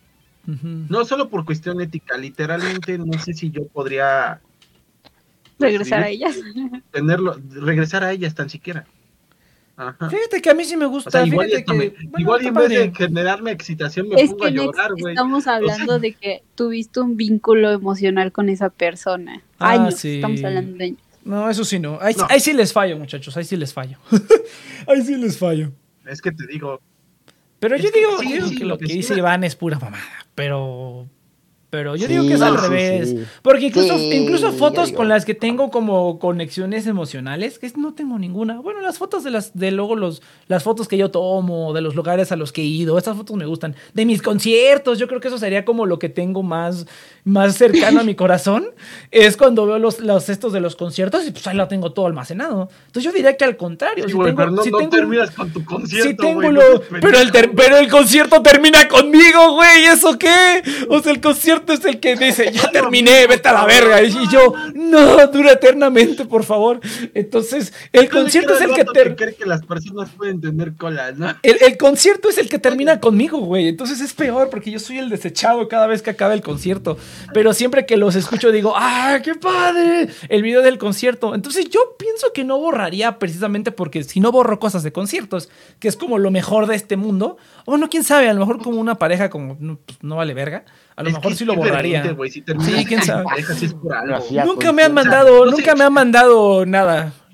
S3: no solo por cuestión ética, literalmente no sé si yo podría
S2: Regresar a ellas.
S3: tenerlo, regresar a ellas tan siquiera. Ajá.
S1: Fíjate que a mí sí me gusta.
S3: O sea, igual,
S1: fíjate que,
S3: me-
S1: bueno,
S3: igual en vez de generarme excitación me
S2: Es
S3: pongo
S2: que
S3: a llorar, güey.
S2: estamos hablando de que tuviste un vínculo emocional con esa persona.
S1: Ah,
S2: Años,
S1: sí.
S2: estamos hablando de años.
S1: No, eso sí no. Ahí,
S3: No.
S1: ahí sí les fallo, muchachos. Ahí sí les fallo. ahí sí les fallo.
S3: Es que te digo,
S1: Pero yo
S3: que
S1: digo,
S3: sí,
S1: yo digo
S3: sí,
S1: que
S3: lo que
S1: dice Iván es pura mamada. Pero. Pero yo
S4: Sí,
S1: digo que es al revés.
S4: sí.
S1: Porque incluso, incluso fotos con las que tengo como conexiones emocionales, que no tengo ninguna. Bueno, las fotos de las, de luego los, las fotos que yo tomo, de los lugares a los que he ido, esas fotos me gustan. De mis conciertos, yo creo que eso sería como lo que tengo más, más cercano a mi corazón. Es cuando veo los, los estos de los conciertos y pues ahí lo tengo todo almacenado. Entonces yo diría que al contrario.
S3: sí,
S1: si
S3: güey,
S1: tengo-
S3: pero no,
S1: si
S3: no
S1: tengo-
S3: terminas con tu concierto,
S1: Sí tengo
S3: güey,
S1: lo-
S3: no seas
S1: pero, el ter- pero el concierto termina conmigo, güey. ¿Eso qué? O sea, el concierto es el que dice, ya terminé, vete a la verga. Y y yo, no, dura eternamente, por favor. Entonces, el concierto es el que
S3: vato
S1: ter-
S3: cree que las personas pueden tener colas, ¿no?
S1: el, el concierto es el que termina conmigo, güey. Entonces es peor porque yo soy el desechado cada vez que acaba el concierto. Pero siempre que los escucho digo, ¡ah, qué padre! El video del concierto. Entonces yo pienso que no borraría precisamente porque si no borro cosas de conciertos, que es como lo mejor de este mundo, o bueno, quién sabe, a lo mejor como una pareja como no, pues, no vale verga, a lo
S3: Es
S1: mejor sí lo borraría.
S3: güey, si
S1: Sí, quién sabe.
S3: pareja, sí es por algo.
S4: Así Ya,
S1: Nunca me han
S4: o sea,
S1: mandado,
S3: sé.
S1: nunca me han mandado nada.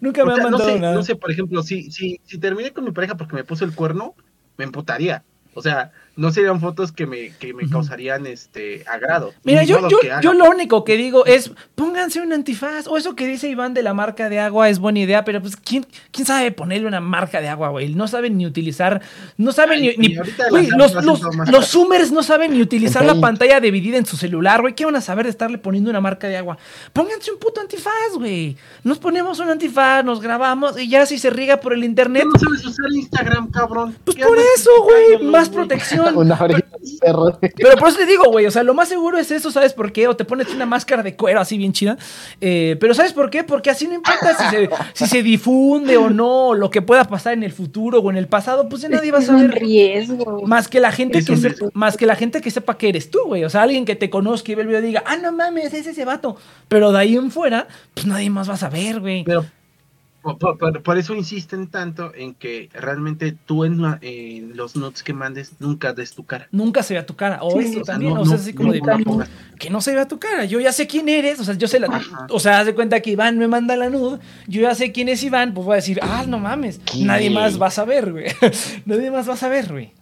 S1: Nunca me
S3: O
S1: han
S3: no
S1: mandado
S3: sé,
S1: nada.
S3: no sé, por ejemplo, si, si, si terminé con mi pareja porque me puso el cuerno, me emputaría. O sea, no serían fotos que me, que me causarían este agrado.
S1: Mira,
S3: Ni
S1: yo, yo, yo lo único que digo es pónganse un antifaz. O eso que dice Iván de la marca de agua es buena idea, pero pues ¿quién, quién sabe ponerle una marca de agua, güey? No saben ni utilizar, no saben
S3: Ay,
S1: ni... ni- güey, los, los, los zoomers no saben ni utilizar la pantalla dividida en su celular, güey. ¿Qué van a saber de estarle poniendo una marca de agua? Pónganse un puto antifaz, güey. Nos ponemos un antifaz, nos grabamos y ya si se riega por el internet,
S3: ¿Qué no sabes usar Instagram, cabrón?
S1: pues
S3: ¿Qué
S1: por eso, güey, más
S3: güey?
S4: Una orejita de perro.
S1: Pero por eso te digo, güey, o sea, lo más seguro es eso, ¿sabes por qué? O te pones una máscara de cuero así bien chida. Eh, pero ¿sabes por qué? Porque así no importa si se, si se difunde o no, o lo que pueda pasar en el futuro o en el pasado, pues ya nadie va a
S2: Es un
S1: saber.
S2: riesgo.
S1: Más que la gente
S3: Es
S1: que más que la gente que sepa que eres tú, güey. O sea, alguien que te conozca y ve el video y diga, ah, no mames, es ese vato. Pero de ahí en fuera, pues nadie más va a saber, güey.
S3: Pero por, por- por- por eso insisten tanto en que realmente tú en, los notes que mandes nunca des tu cara.
S1: Nunca se vea tu cara. O
S2: Sí,
S1: eso
S3: O sea,
S1: también,
S3: no-
S1: o sea,
S3: no-
S1: así como de
S3: nunca
S1: "No,
S3: pongas-
S1: que no se vea tu cara. Yo ya sé quién eres, o sea, yo sé la.
S3: Ajá.
S1: O sea, haz de cuenta que Iván me manda la nud, yo ya sé quién es Iván, pues voy a decir, ah, no mames, nadie más va a saber, güey. nadie más va a saber, güey.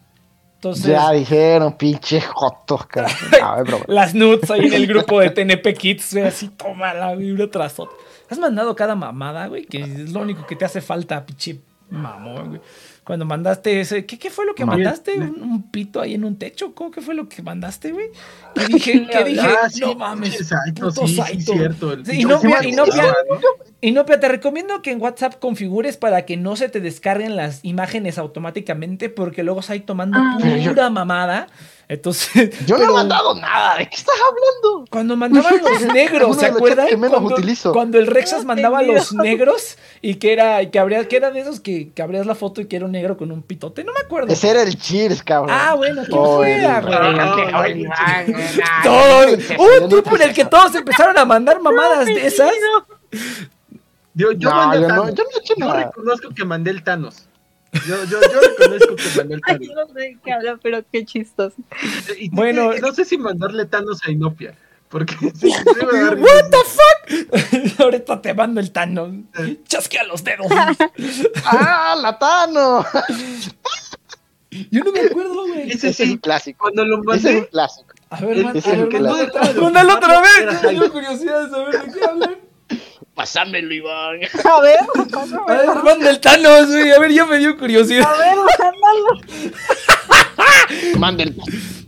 S1: Entonces,
S4: Ya dijeron, pinche jotos, cara. A ver, pero
S1: las nudes ahí en el grupo de TNP Kids, güey, así, toma la vibra tras otra. Has mandado cada mamada, güey, que es lo único que te hace falta, pinche mamón, güey. Cuando mandaste ese. ¿Qué, qué fue lo que mandaste? ¿Un, un pito ahí en un techo? ¿Cómo que fue lo que mandaste, güey? Que dije, que dije,
S3: Ah, sí,
S1: no mames. puto
S3: sí, sí,
S1: Saito".
S3: cierto.
S1: y no, y no,
S3: volaba, ¿no?
S1: Te recomiendo que en WhatsApp configures para que no se te descarguen las imágenes automáticamente, porque luego hay tomando
S2: Ah.
S1: pura mamada. Entonces,
S4: Yo no he mandado nada. ¿De qué estás hablando?
S1: cuando mandaban los negros, ¿se acuerdan?
S4: chats que menos
S1: Cuando,
S4: utilizo.
S1: cuando el Rexas
S2: No
S1: mandaba
S2: te
S1: los negros y que era, y que abrías, que era de esos que, que abrías la foto y que era un negro con un pitote, no me acuerdo.
S4: Ese era el Cheers, cabrón.
S1: Ah, bueno, ¿quién
S4: Oh,
S1: fuera, güey?
S3: Ah,
S1: Todos. Un tiempo en el que todos empezaron a mandar mamadas de esas.
S3: Yo, yo
S4: No,
S3: mandé
S4: yo no-
S3: Thanos.
S4: yo no he hecho
S3: Yo
S4: nada.
S3: reconozco que mandé el Thanos. Yo, yo, yo reconozco que mandé el
S2: Ay,
S3: Thanos.
S2: no sé de qué habla, pero qué chistoso.
S3: Y
S1: Bueno.
S3: bueno, no sé si mandarle Thanos a Inopia. Porque sí.
S1: What the fuck? Ahorita te mando el Thanos. Chasquea los dedos.
S4: ¡Ah, latano!
S1: Yo no me acuerdo, güey.
S3: Ese
S4: es
S3: sí,
S4: un clásico.
S3: cuando lo
S4: Ese es un
S3: mandé.
S4: clásico.
S1: A ver,
S3: El-
S1: man- a ver, otra vez. Tengo curiosidad de saber de qué hablan.
S4: Pásamelo, Iván.
S2: A ver,
S1: A
S2: pásamelo.
S1: ver, manda el Thanos, güey. A ver, ya me dio curiosidad.
S2: A ver, mándalo.
S4: Manda el.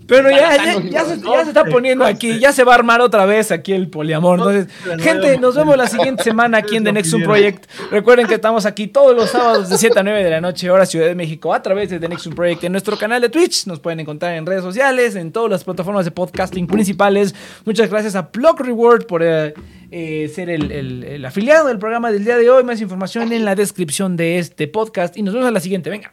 S1: Pero ya, ya, se,
S3: no,
S1: ya se está poniendo aquí, ya se va a armar otra vez aquí el poliamor. Entonces, gente, nos vemos la siguiente semana aquí en The Nexum Project. Recuerden que estamos aquí todos los sábados de 7 a 9 de la noche, hora Ciudad de México, a través de The Nexum Project en nuestro canal de Twitch. Nos pueden encontrar en redes sociales, en todas las plataformas de podcasting principales. Muchas gracias a Block Reward por eh, eh, ser el, el- el afiliado del programa del día de hoy. Más información en la descripción de este podcast. Y nos vemos a la siguiente. Venga.